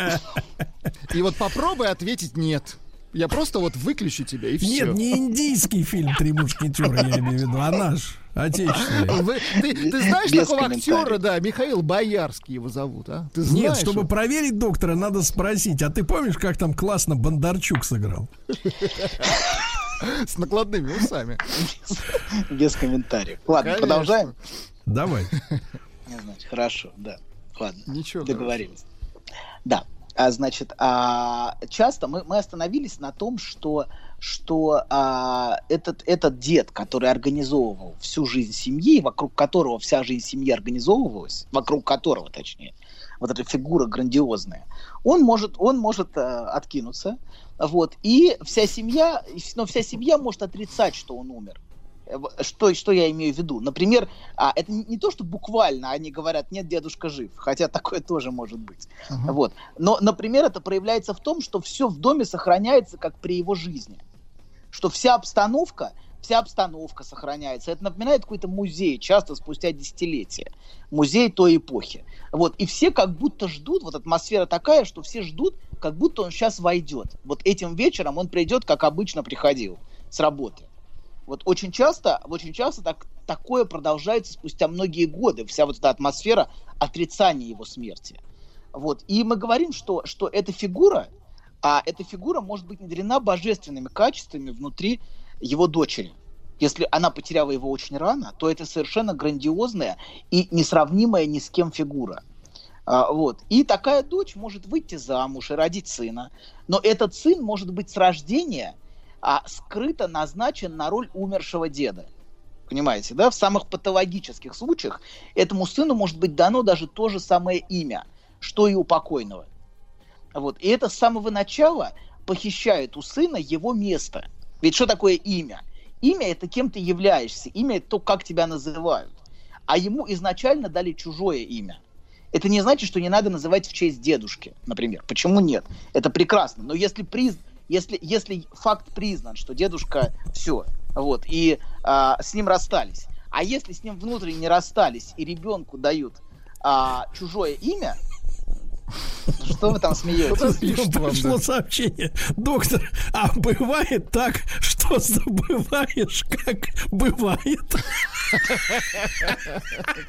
*laughs* И вот попробуй ответить «нет». Я просто вот выключу тебя и все. Нет, не индийский фильм «Три мушкетера», я имею в виду, а наш, отечественный. Вы- ты, ты знаешь Без такого актера, да, Михаил Боярский его зовут, а? Ты знаешь? Нет, чтобы его? проверить доктора, надо спросить, а ты помнишь, как там классно Бондарчук сыграл? С накладными усами. Без комментариев. Ладно, Конечно. продолжаем. Давай. Не знаю, хорошо, да. Ладно, Ничего. договорились. Да, а, значит, а, часто мы, мы остановились на том, что, что а, этот, этот дед, который организовывал всю жизнь семьи, вокруг которого вся жизнь семьи организовывалась, вокруг которого, точнее, вот эта фигура грандиозная, он может, он может а, откинуться, вот, и вся семья, но вся семья может отрицать, что он умер. Что, что я имею в виду? Например, а, это не, не то, что буквально они говорят, нет, дедушка жив, *laughs* хотя такое тоже может быть. Вот. Но, например, это проявляется в том, что все в доме сохраняется, как при его жизни. Что вся обстановка, вся обстановка сохраняется. Это напоминает какой-то музей, часто спустя десятилетия. Музей той эпохи. Вот. И все как будто ждут, вот атмосфера такая, что все ждут, как будто он сейчас войдет. Вот этим вечером он придет, как обычно приходил, с работы. Вот очень часто, очень часто так, такое продолжается спустя многие годы, вся вот эта атмосфера отрицания его смерти. Вот. И мы говорим, что, что эта фигура, а эта фигура может быть наделена божественными качествами внутри его дочери. Если она потеряла его очень рано, то это совершенно грандиозная и несравнимая ни с кем фигура. А, вот. И такая дочь может выйти замуж и родить сына. Но этот сын может быть с рождения а, скрыто назначен на роль умершего деда. Понимаете, да? В самых патологических случаях этому сыну может быть дано даже то же самое имя, что и у покойного. Вот. И это с самого начала похищает у сына его место. Ведь что такое имя? Имя это кем ты являешься, имя это то, как тебя называют. А ему изначально дали чужое имя. Это не значит, что не надо называть в честь дедушки, например. Почему нет? Это прекрасно. Но если, приз... если, если факт признан, что дедушка все, вот, и а, с ним расстались, а если с ним внутренне не расстались и ребенку дают а, чужое имя, что вы там смеетесь? Пришло сообщение. Доктор, а бывает так, что забываешь, как бывает?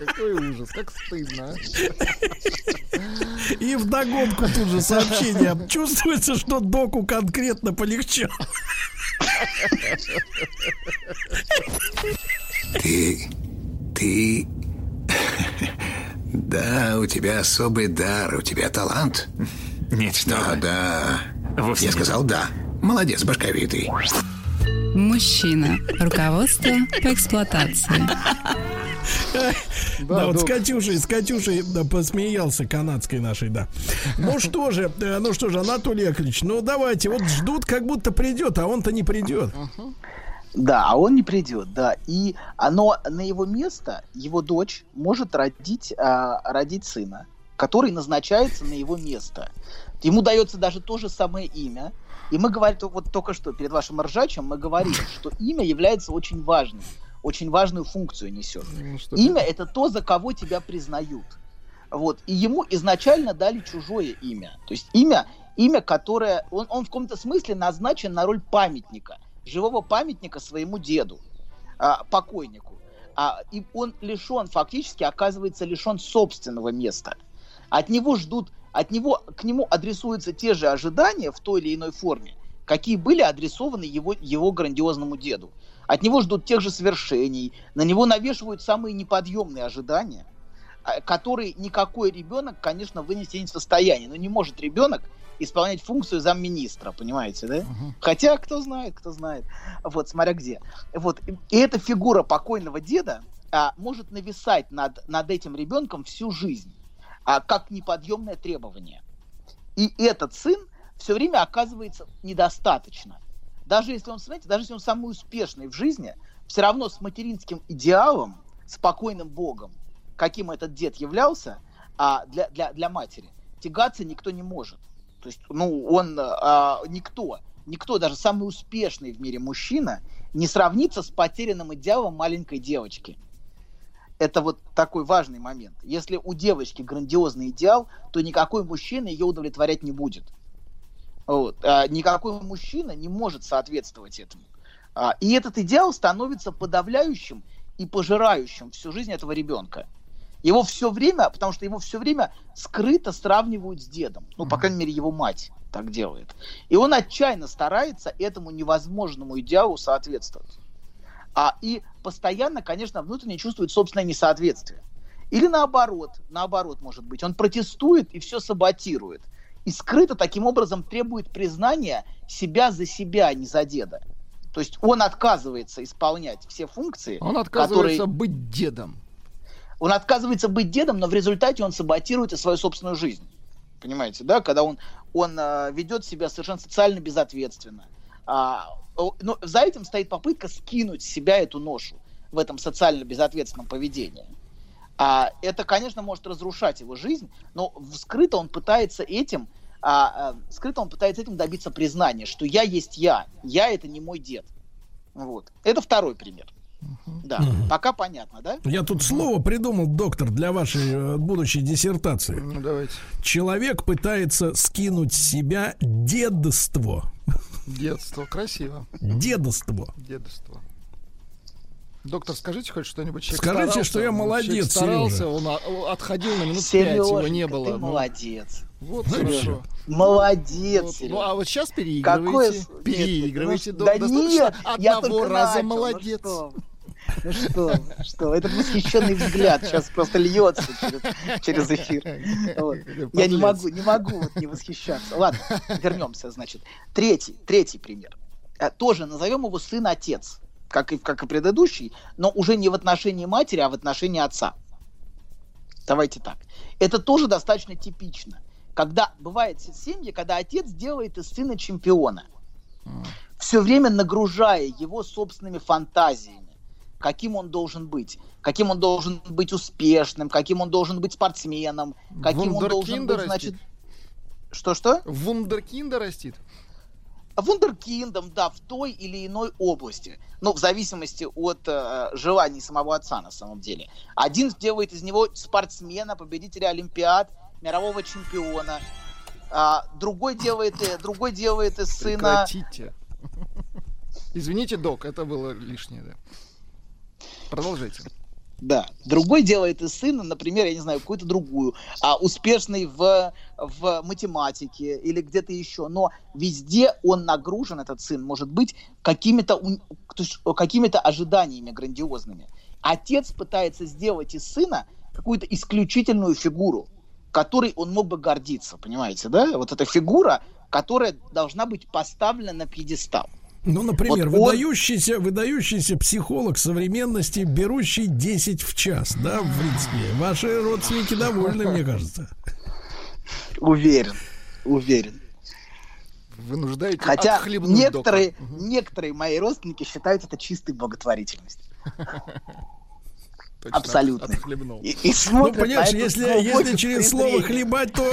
Какой ужас, как стыдно. а. И вдогонку тут же сообщение. Чувствуется, что доку конкретно полегчало. Ты... ты... Да, у тебя особый дар, у тебя талант. Нет, что Да, вы. да. Вовсе Я нет. сказал да. Молодец, башковитый. Мужчина. Руководство по эксплуатации. Да, вот с Катюшей, с Катюшей да, посмеялся канадской нашей, да. Ну что же, э, ну что же, Анатолий Яковлевич, ну давайте, вот ждут, как будто придет, а он-то не придет. Да, а он не придет, да. И оно на его место, его дочь может родить, а, родить сына, который назначается на его место. Ему дается даже то же самое имя, И мы говорим, вот только что перед вашим ржачем мы говорили, *laughs* что имя является очень важным, очень важную функцию несет. Ну, Имя это то, за кого тебя признают. Вот. И ему изначально дали чужое имя. То есть имя, имя, которое... Он, он в каком-то смысле назначен на роль памятника, живого памятника своему деду, а, покойнику. А, и он лишен, фактически оказывается лишен собственного места. От него ждут, от него, к нему адресуются те же ожидания в той или иной форме, какие были адресованы его, его грандиозному деду. От него ждут тех же свершений, на него навешивают самые неподъемные ожидания – а, который никакой ребенок, конечно, вынести не в состоянии. Но не может ребенок исполнять функцию замминистра, понимаете, да? Uh-huh. Хотя, кто знает, кто знает. Вот, смотря где. Вот, и эта фигура покойного деда а, может нависать над, над этим ребенком всю жизнь, а, как неподъемное требование. И этот сын все время оказывается недостаточно. Даже если он, смотрите, даже если он самый успешный в жизни, все равно с материнским идеалом, спокойным Богом, каким этот дед являлся, а для, для, для матери, тягаться никто не может. То есть, ну, он, а, никто, никто, даже самый успешный в мире мужчина, не сравнится с потерянным идеалом маленькой девочки. Это вот такой важный момент. Если у девочки грандиозный идеал, то никакой мужчина ее удовлетворять не будет. Вот. А, никакой мужчина не может соответствовать этому. А, и этот идеал становится подавляющим и пожирающим всю жизнь этого ребенка. Его все время, потому что его все время скрыто сравнивают с дедом. Ну, по крайней мере, его мать так делает. И он отчаянно старается этому невозможному идеалу соответствовать. А, и постоянно, конечно, внутренне чувствует собственное несоответствие. Или наоборот, наоборот, может быть, он протестует и все саботирует. И скрыто таким образом требует признания себя за себя, а не за деда. То есть он отказывается исполнять все функции. Он отказывается которые... быть дедом. Он отказывается быть дедом, но в результате он саботирует и свою собственную жизнь. Понимаете, да? Когда он, он э, ведет себя совершенно социально безответственно. А, но за этим стоит попытка скинуть с себя эту ношу в этом социально безответственном поведении. А, это, конечно, может разрушать его жизнь, но скрыто он пытается этим, а, а, скрыто он пытается этим добиться признания, что я есть я, я это не мой дед. Вот. Это второй пример. Да, угу. пока понятно, да? Я тут слово придумал, доктор, для вашей э, будущей диссертации. Ну, давайте. Человек пытается скинуть с себя дедство. Детство, красиво. Дедство. Дедство. Доктор, скажите хоть что-нибудь. Скажите, старался, что я молодец, старался, Сережа. он отходил на минут пять, его не было. ты ну. молодец. Вот хорошо. Молодец. Вот, ну а вот сейчас переигрываете. Какое... Переигрываете. Нет, ну, да нет, одного раза начал, молодец. Ну ну что, что, этот восхищенный взгляд сейчас просто льется через, через эфир. Вот. Я не могу, не могу вот не восхищаться. Ладно, вернемся, значит. Третий, третий пример. Э, тоже назовем его сын-отец, как и, как и предыдущий, но уже не в отношении матери, а в отношении отца. Давайте так. Это тоже достаточно типично. Когда бывает семьи, когда отец делает из сына чемпиона, все время нагружая его собственными фантазиями, каким он должен быть, каким он должен быть успешным, каким он должен быть спортсменом, каким он должен быть, значит... Что-что? Вундеркинда растит. Вундеркиндом, да, в той или иной области. Ну, в зависимости от э, желаний самого отца, на самом деле. Один делает из него спортсмена, победителя Олимпиад, мирового чемпиона. А, другой делает, э, другой делает из сына... Прекратите. *laughs* Извините, док, это было лишнее, да. Продолжайте. Да. Другой делает из сына, например, я не знаю, какую-то другую, а успешный в, в математике или где-то еще. Но везде он нагружен, этот сын, может быть, какими-то, какими-то ожиданиями грандиозными. Отец пытается сделать из сына какую-то исключительную фигуру, которой он мог бы гордиться, понимаете, да? Вот эта фигура, которая должна быть поставлена на пьедестал. Ну, например, вот выдающийся, он... выдающийся психолог современности, берущий 10 в час, да, в принципе. Ваши родственники довольны, мне кажется. Уверен, уверен. Вынуждаете Хотя некоторые, некоторые мои родственники считают это чистой благотворительностью. Абсолютно. И, и ну, понимаешь, если, если через слово хлебать, то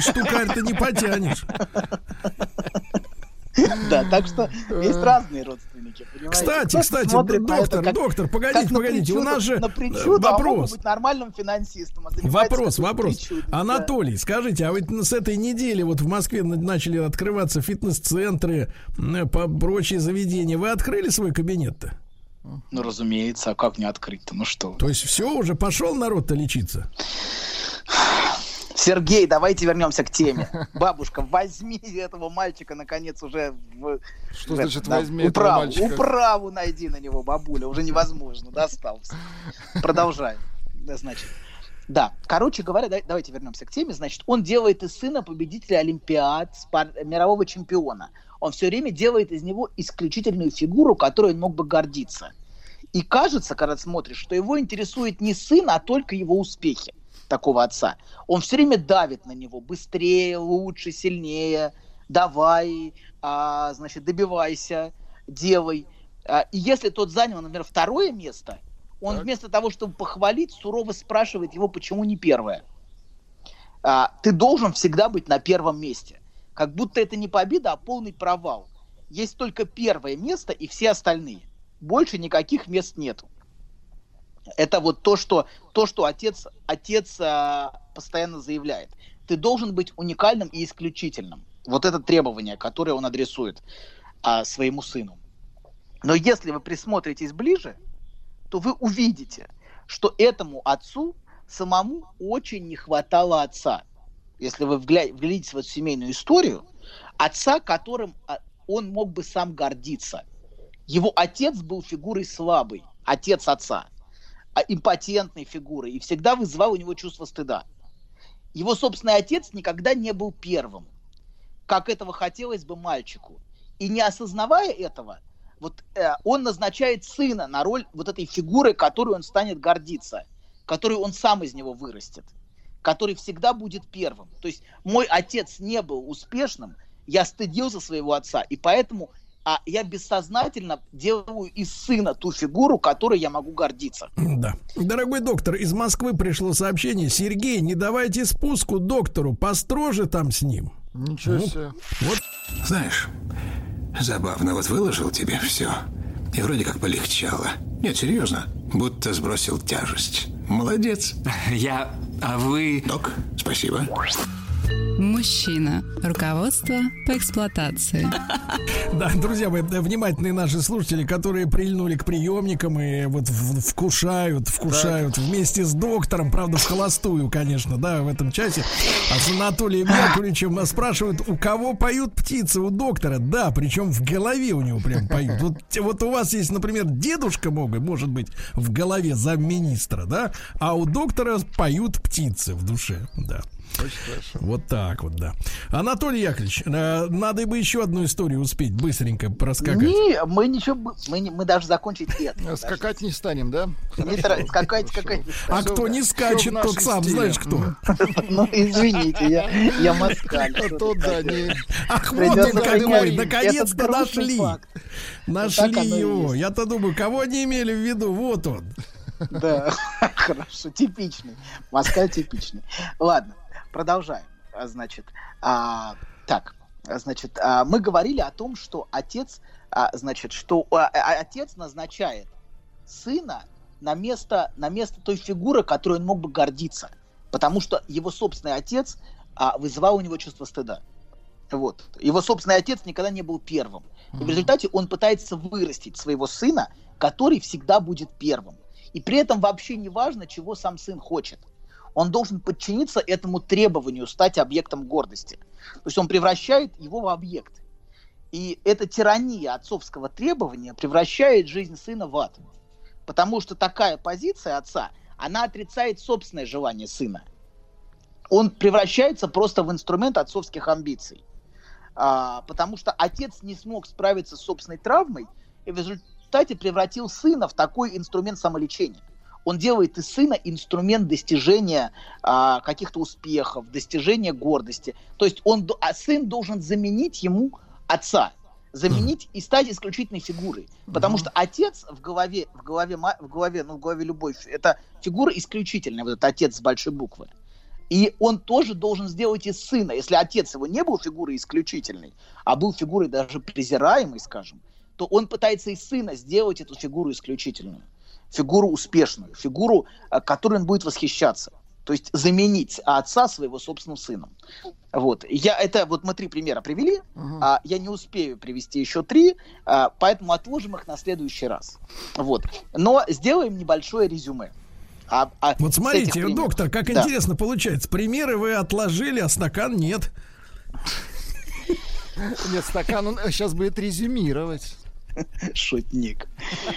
штукарь ты не потянешь. *laughs* Да, так что есть разные родственники, понимаете? Кстати, кстати, доктор, доктор, погодите, погодите, у нас же а вопрос. быть нормальным финансистом. а Вопрос, вопрос. Анатолий, скажите, а ведь с этой недели вот в Москве на- начали открываться фитнес-центры, прочие заведения. Вы открыли свой кабинет-то? Ну, разумеется, а как не открыть-то? Ну что? То есть все, уже пошел народ-то лечиться? Сергей, давайте вернемся к теме. *laughs* Бабушка, возьми этого мальчика, наконец, уже в... Что в значит да, возьми этого управу, мальчика? Управу найди на него, бабуля, уже невозможно, достался. *laughs* Продолжаем. Значит. Да, короче говоря, да- давайте вернемся к теме. Значит, он делает из сына победителя Олимпиад, спар- мирового чемпиона. Он все время делает из него исключительную фигуру, которой он мог бы гордиться. И кажется, когда смотришь, что его интересует не сын, а только его успехи такого отца. Он все время давит на него быстрее, лучше, сильнее, давай, а, значит, добивайся, делай. А, и если тот занял, например, второе место, он вместо того, чтобы похвалить, сурово спрашивает его, почему не первое. А, ты должен всегда быть на первом месте. Как будто это не победа, а полный провал. Есть только первое место и все остальные. Больше никаких мест нету. Это вот то, что, то, что отец, отец а, постоянно заявляет. Ты должен быть уникальным и исключительным. Вот это требование, которое он адресует а, своему сыну. Но если вы присмотритесь ближе, то вы увидите, что этому отцу самому очень не хватало отца. Если вы вгля- вглядитесь в эту семейную историю, отца, которым а, он мог бы сам гордиться. Его отец был фигурой слабой, отец отца, импотентной фигурой, и всегда вызывал у него чувство стыда. Его собственный отец никогда не был первым, как этого хотелось бы мальчику. И не осознавая этого, вот э, он назначает сына на роль вот этой фигуры, которой он станет гордиться, которую он сам из него вырастет, который всегда будет первым. То есть мой отец не был успешным, я стыдился своего отца, и поэтому а, я бессознательно делаю из сына ту фигуру, которой я могу гордиться. Да. Дорогой доктор, из Москвы пришло сообщение. Сергей, не давайте спуску доктору, построже там с ним. Ничего Ну, себе. Вот. Знаешь, забавно, вот выложил тебе все. И вроде как полегчало. Нет, серьезно, будто сбросил тяжесть. Молодец. Я... А вы... Док, спасибо. Мужчина. Руководство по эксплуатации. *laughs* Да, друзья мои, да, внимательные наши слушатели, которые прильнули к приемникам и вот вкушают, вкушают вместе с доктором, правда, в холостую, конечно, да, в этом часе. А с Анатолием Яковлевичем нас спрашивают, у кого поют птицы? У доктора. Да, причем в голове у него прям поют. Вот, вот у вас есть, например, дедушка мог, может быть, в голове замминистра, да, а у доктора поют птицы в душе, да. Очень хорошо. Вот так вот, да. Анатолий Яковлевич, э, надо бы еще одну историю успеть быстренько проскакать. Не, мы ничего, мы, мы даже закончить это. Скакать не станем, да? Не тра- скакать, скакать. А кто не скачет, тот сам, знаешь кто. *laughs* Ну, извините, я, я москаль. А то да, не... Ах, вот он какой, наконец-то нашли. Нашли его. Я-то думаю, кого они имели в виду? Вот он. Да, *laughs* хорошо, типичный. Москаль типичный. Ладно, продолжаем. А, Значит, а, так, значит, а, мы говорили о том, что отец, а, значит, что а, а, отец назначает сына на место, на место той фигуры, которой он мог бы гордиться. Потому что его собственный отец а, вызывал у него чувство стыда. Вот. Его собственный отец никогда не был первым. И в результате он пытается вырастить своего сына, который всегда будет первым. И при этом вообще не важно, чего сам сын хочет. Он должен подчиниться этому требованию стать объектом гордости. То есть он превращает его в объект. И эта тирания отцовского требования превращает жизнь сына в ад. Потому что такая позиция отца, она отрицает собственное желание сына. Он превращается просто в инструмент отцовских амбиций. А, потому что отец не смог справиться с собственной травмой и в результате превратил сына в такой инструмент самолечения. Он делает из сына инструмент достижения а, каких-то успехов, достижения гордости. То есть он, а сын должен заменить ему отца, заменить и стать исключительной фигурой, потому что отец в голове, в голове, в голове, ну в голове любой, это фигура исключительная, вот этот отец с большой буквы. И он тоже должен сделать из сына. Если отец его не был фигурой исключительной, а был фигурой даже презираемой, скажем, то он пытается из сына сделать эту фигуру исключительную, фигуру успешную, фигуру, э, которой он будет восхищаться. То есть заменить отца своего собственным сыном. Вот. Я, это вот мы три примера привели, uh-huh. а, я не успею привести еще три, а, поэтому отложим их на следующий раз. Вот. Но сделаем небольшое резюме. А, а вот смотрите, доктор, как да. интересно получается. Примеры вы отложили, а стакан нет. Нет, стакан он сейчас будет резюмировать. Шутник.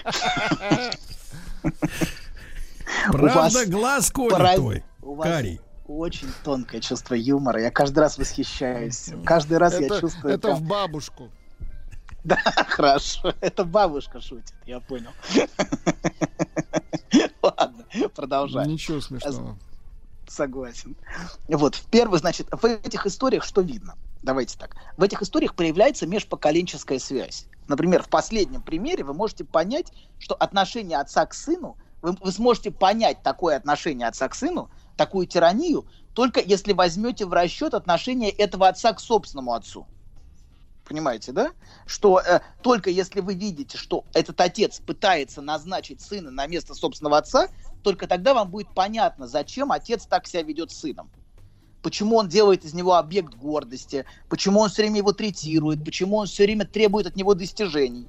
*laughs* *laughs* Правда, глаз колет твой, Карий очень тонкое чувство юмора. Я каждый раз восхищаюсь. Каждый раз это, я чувствую... Это в бабушку. *laughs* Да, хорошо. Это бабушка шутит, я понял. *laughs* Ладно, продолжаем. Ничего смешного. Согласен. Вот, в первых, значит, в этих историях что видно? Давайте так. В этих историях проявляется межпоколенческая связь. Например, в последнем примере вы можете понять, что отношение отца к сыну, вы, вы сможете понять такое отношение отца к сыну, такую тиранию, только если возьмете в расчет отношение этого отца к собственному отцу. Понимаете, да? Что э, только если вы видите, что этот отец пытается назначить сына на место собственного отца, только тогда вам будет понятно, зачем отец так себя ведет с сыном. Почему он делает из него объект гордости, почему он все время его третирует, почему он все время требует от него достижений.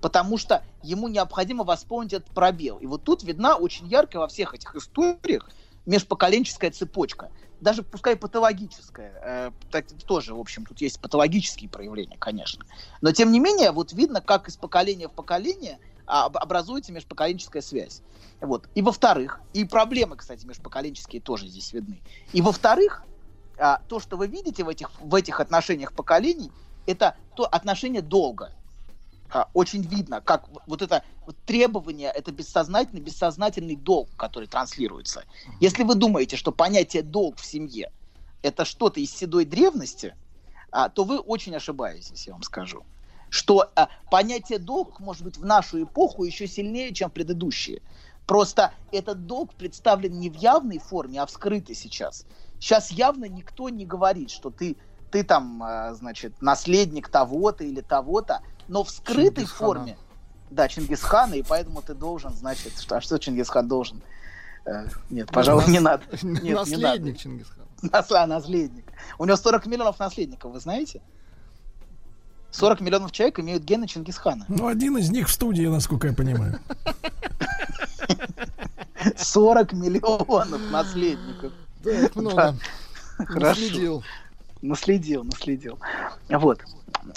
Потому что ему необходимо восполнить этот пробел. И вот тут видна очень ярко во всех этих историях межпоколенческая цепочка – даже пускай патологическое, э, так, тоже, в общем, тут есть патологические проявления, конечно. Но, тем не менее, вот видно, как из поколения в поколение а, образуется межпоколенческая связь. Вот. И во-вторых, и проблемы, кстати, межпоколенческие тоже здесь видны. И во-вторых, а, то, что вы видите в этих, в этих отношениях поколений, это то отношение долга. А, очень видно, как вот это вот требование, это бессознательный, бессознательный долг, который транслируется. Если вы думаете, что понятие долг в семье это что-то из седой древности, а, то вы очень ошибаетесь, я вам скажу. Что а, понятие долг может быть в нашу эпоху еще сильнее, чем в предыдущие. Просто этот долг представлен не в явной форме, а в скрытой сейчас. Сейчас явно никто не говорит, что ты, ты там, а, значит, наследник того-то или того-то, но в скрытой форме. Да, Чингисхана, и поэтому ты должен, значит, что, а что Чингисхан должен? Э, нет, пожалуй, Нас... *laughs* не надо. Нет, наследник не надо. Чингисхана. Насла, наследник. У него 40 миллионов наследников, вы знаете? 40 миллионов человек имеют гены Чингисхана. Ну, один из них в студии, насколько я понимаю. *laughs* 40 миллионов наследников. Да, много. Хорошо. Наследил. Наследил, наследил. Вот.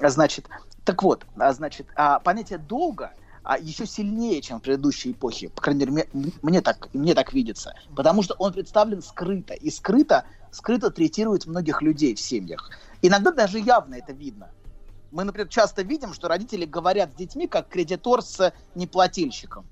Значит, так вот, а, значит, а, понятие долга а, еще сильнее, чем в предыдущей эпохе. По крайней мере, мне, мне, так, мне так видится. Потому что он представлен скрыто. И скрыто, скрыто третирует многих людей в семьях. Иногда даже явно это видно. Мы, например, часто видим, что родители говорят с детьми, как кредитор с неплательщиком.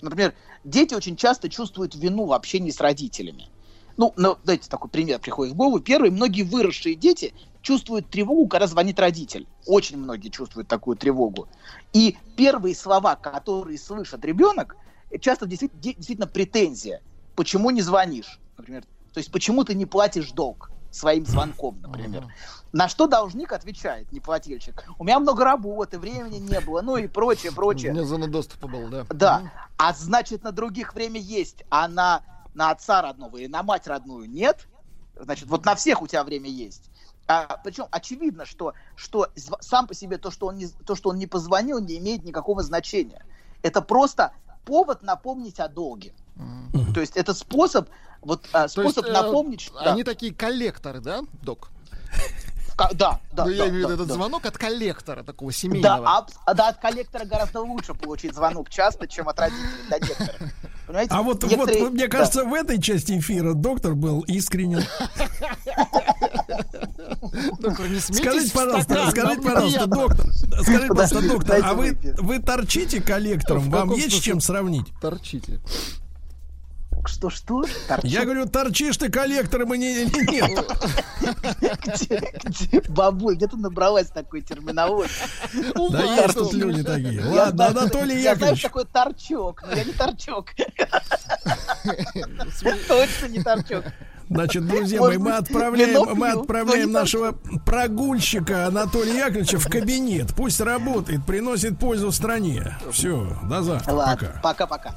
Например, дети очень часто чувствуют вину в общении с родителями. Ну, ну, дайте такой пример приходит в голову. Первый, многие выросшие дети чувствуют тревогу, когда звонит родитель. Очень многие чувствуют такую тревогу. И первые слова, которые слышит ребенок, часто действительно, действительно претензия. Почему не звонишь? Например, то есть почему ты не платишь долг своим звонком, например. На что должник отвечает, неплательщик. У меня много работы, времени не было, ну и прочее, прочее. У меня зона доступа была, да. Да. А значит, на других время есть, а на, на отца родного и на мать родную нет. Значит, вот на всех у тебя время есть. А, причем очевидно, что, что сам по себе то что, он не, то, что он не позвонил, не имеет никакого значения. Это просто повод напомнить о долге. Mm-hmm. То есть это способ, вот, а, способ есть, э, напомнить, что... Они такие коллекторы, да, док? Да, да. Ну, я имею в виду этот да. звонок от коллектора такого семейного. Да, а, да, от коллектора гораздо лучше получить звонок часто, чем от родителей до. Понимаете? А вот, Некоторые... вот мне кажется, да. в этой части эфира доктор был искренен. Доктор, не скажите, пожалуйста, скажите, пожалуйста, доктор, скажите, пожалуйста, доктор, а вы, вы торчите коллектором? Вам есть с чем сравнить? Торчите. Что, что? Торчу? Я говорю, торчишь ты коллектором и не, не, нет. Где, где, бабуль, где ты набралась такой терминологии? Да есть тут люди такие. Ладно, Анатолий. Я знаю, такой торчок, но я не торчок. Точно не торчок. Значит, друзья мои, мы отправляем, мы отправляем нашего прогульщика Анатолия Яковлевича в кабинет. Пусть работает, приносит пользу стране. Все, до завтра. Ладно, пока-пока.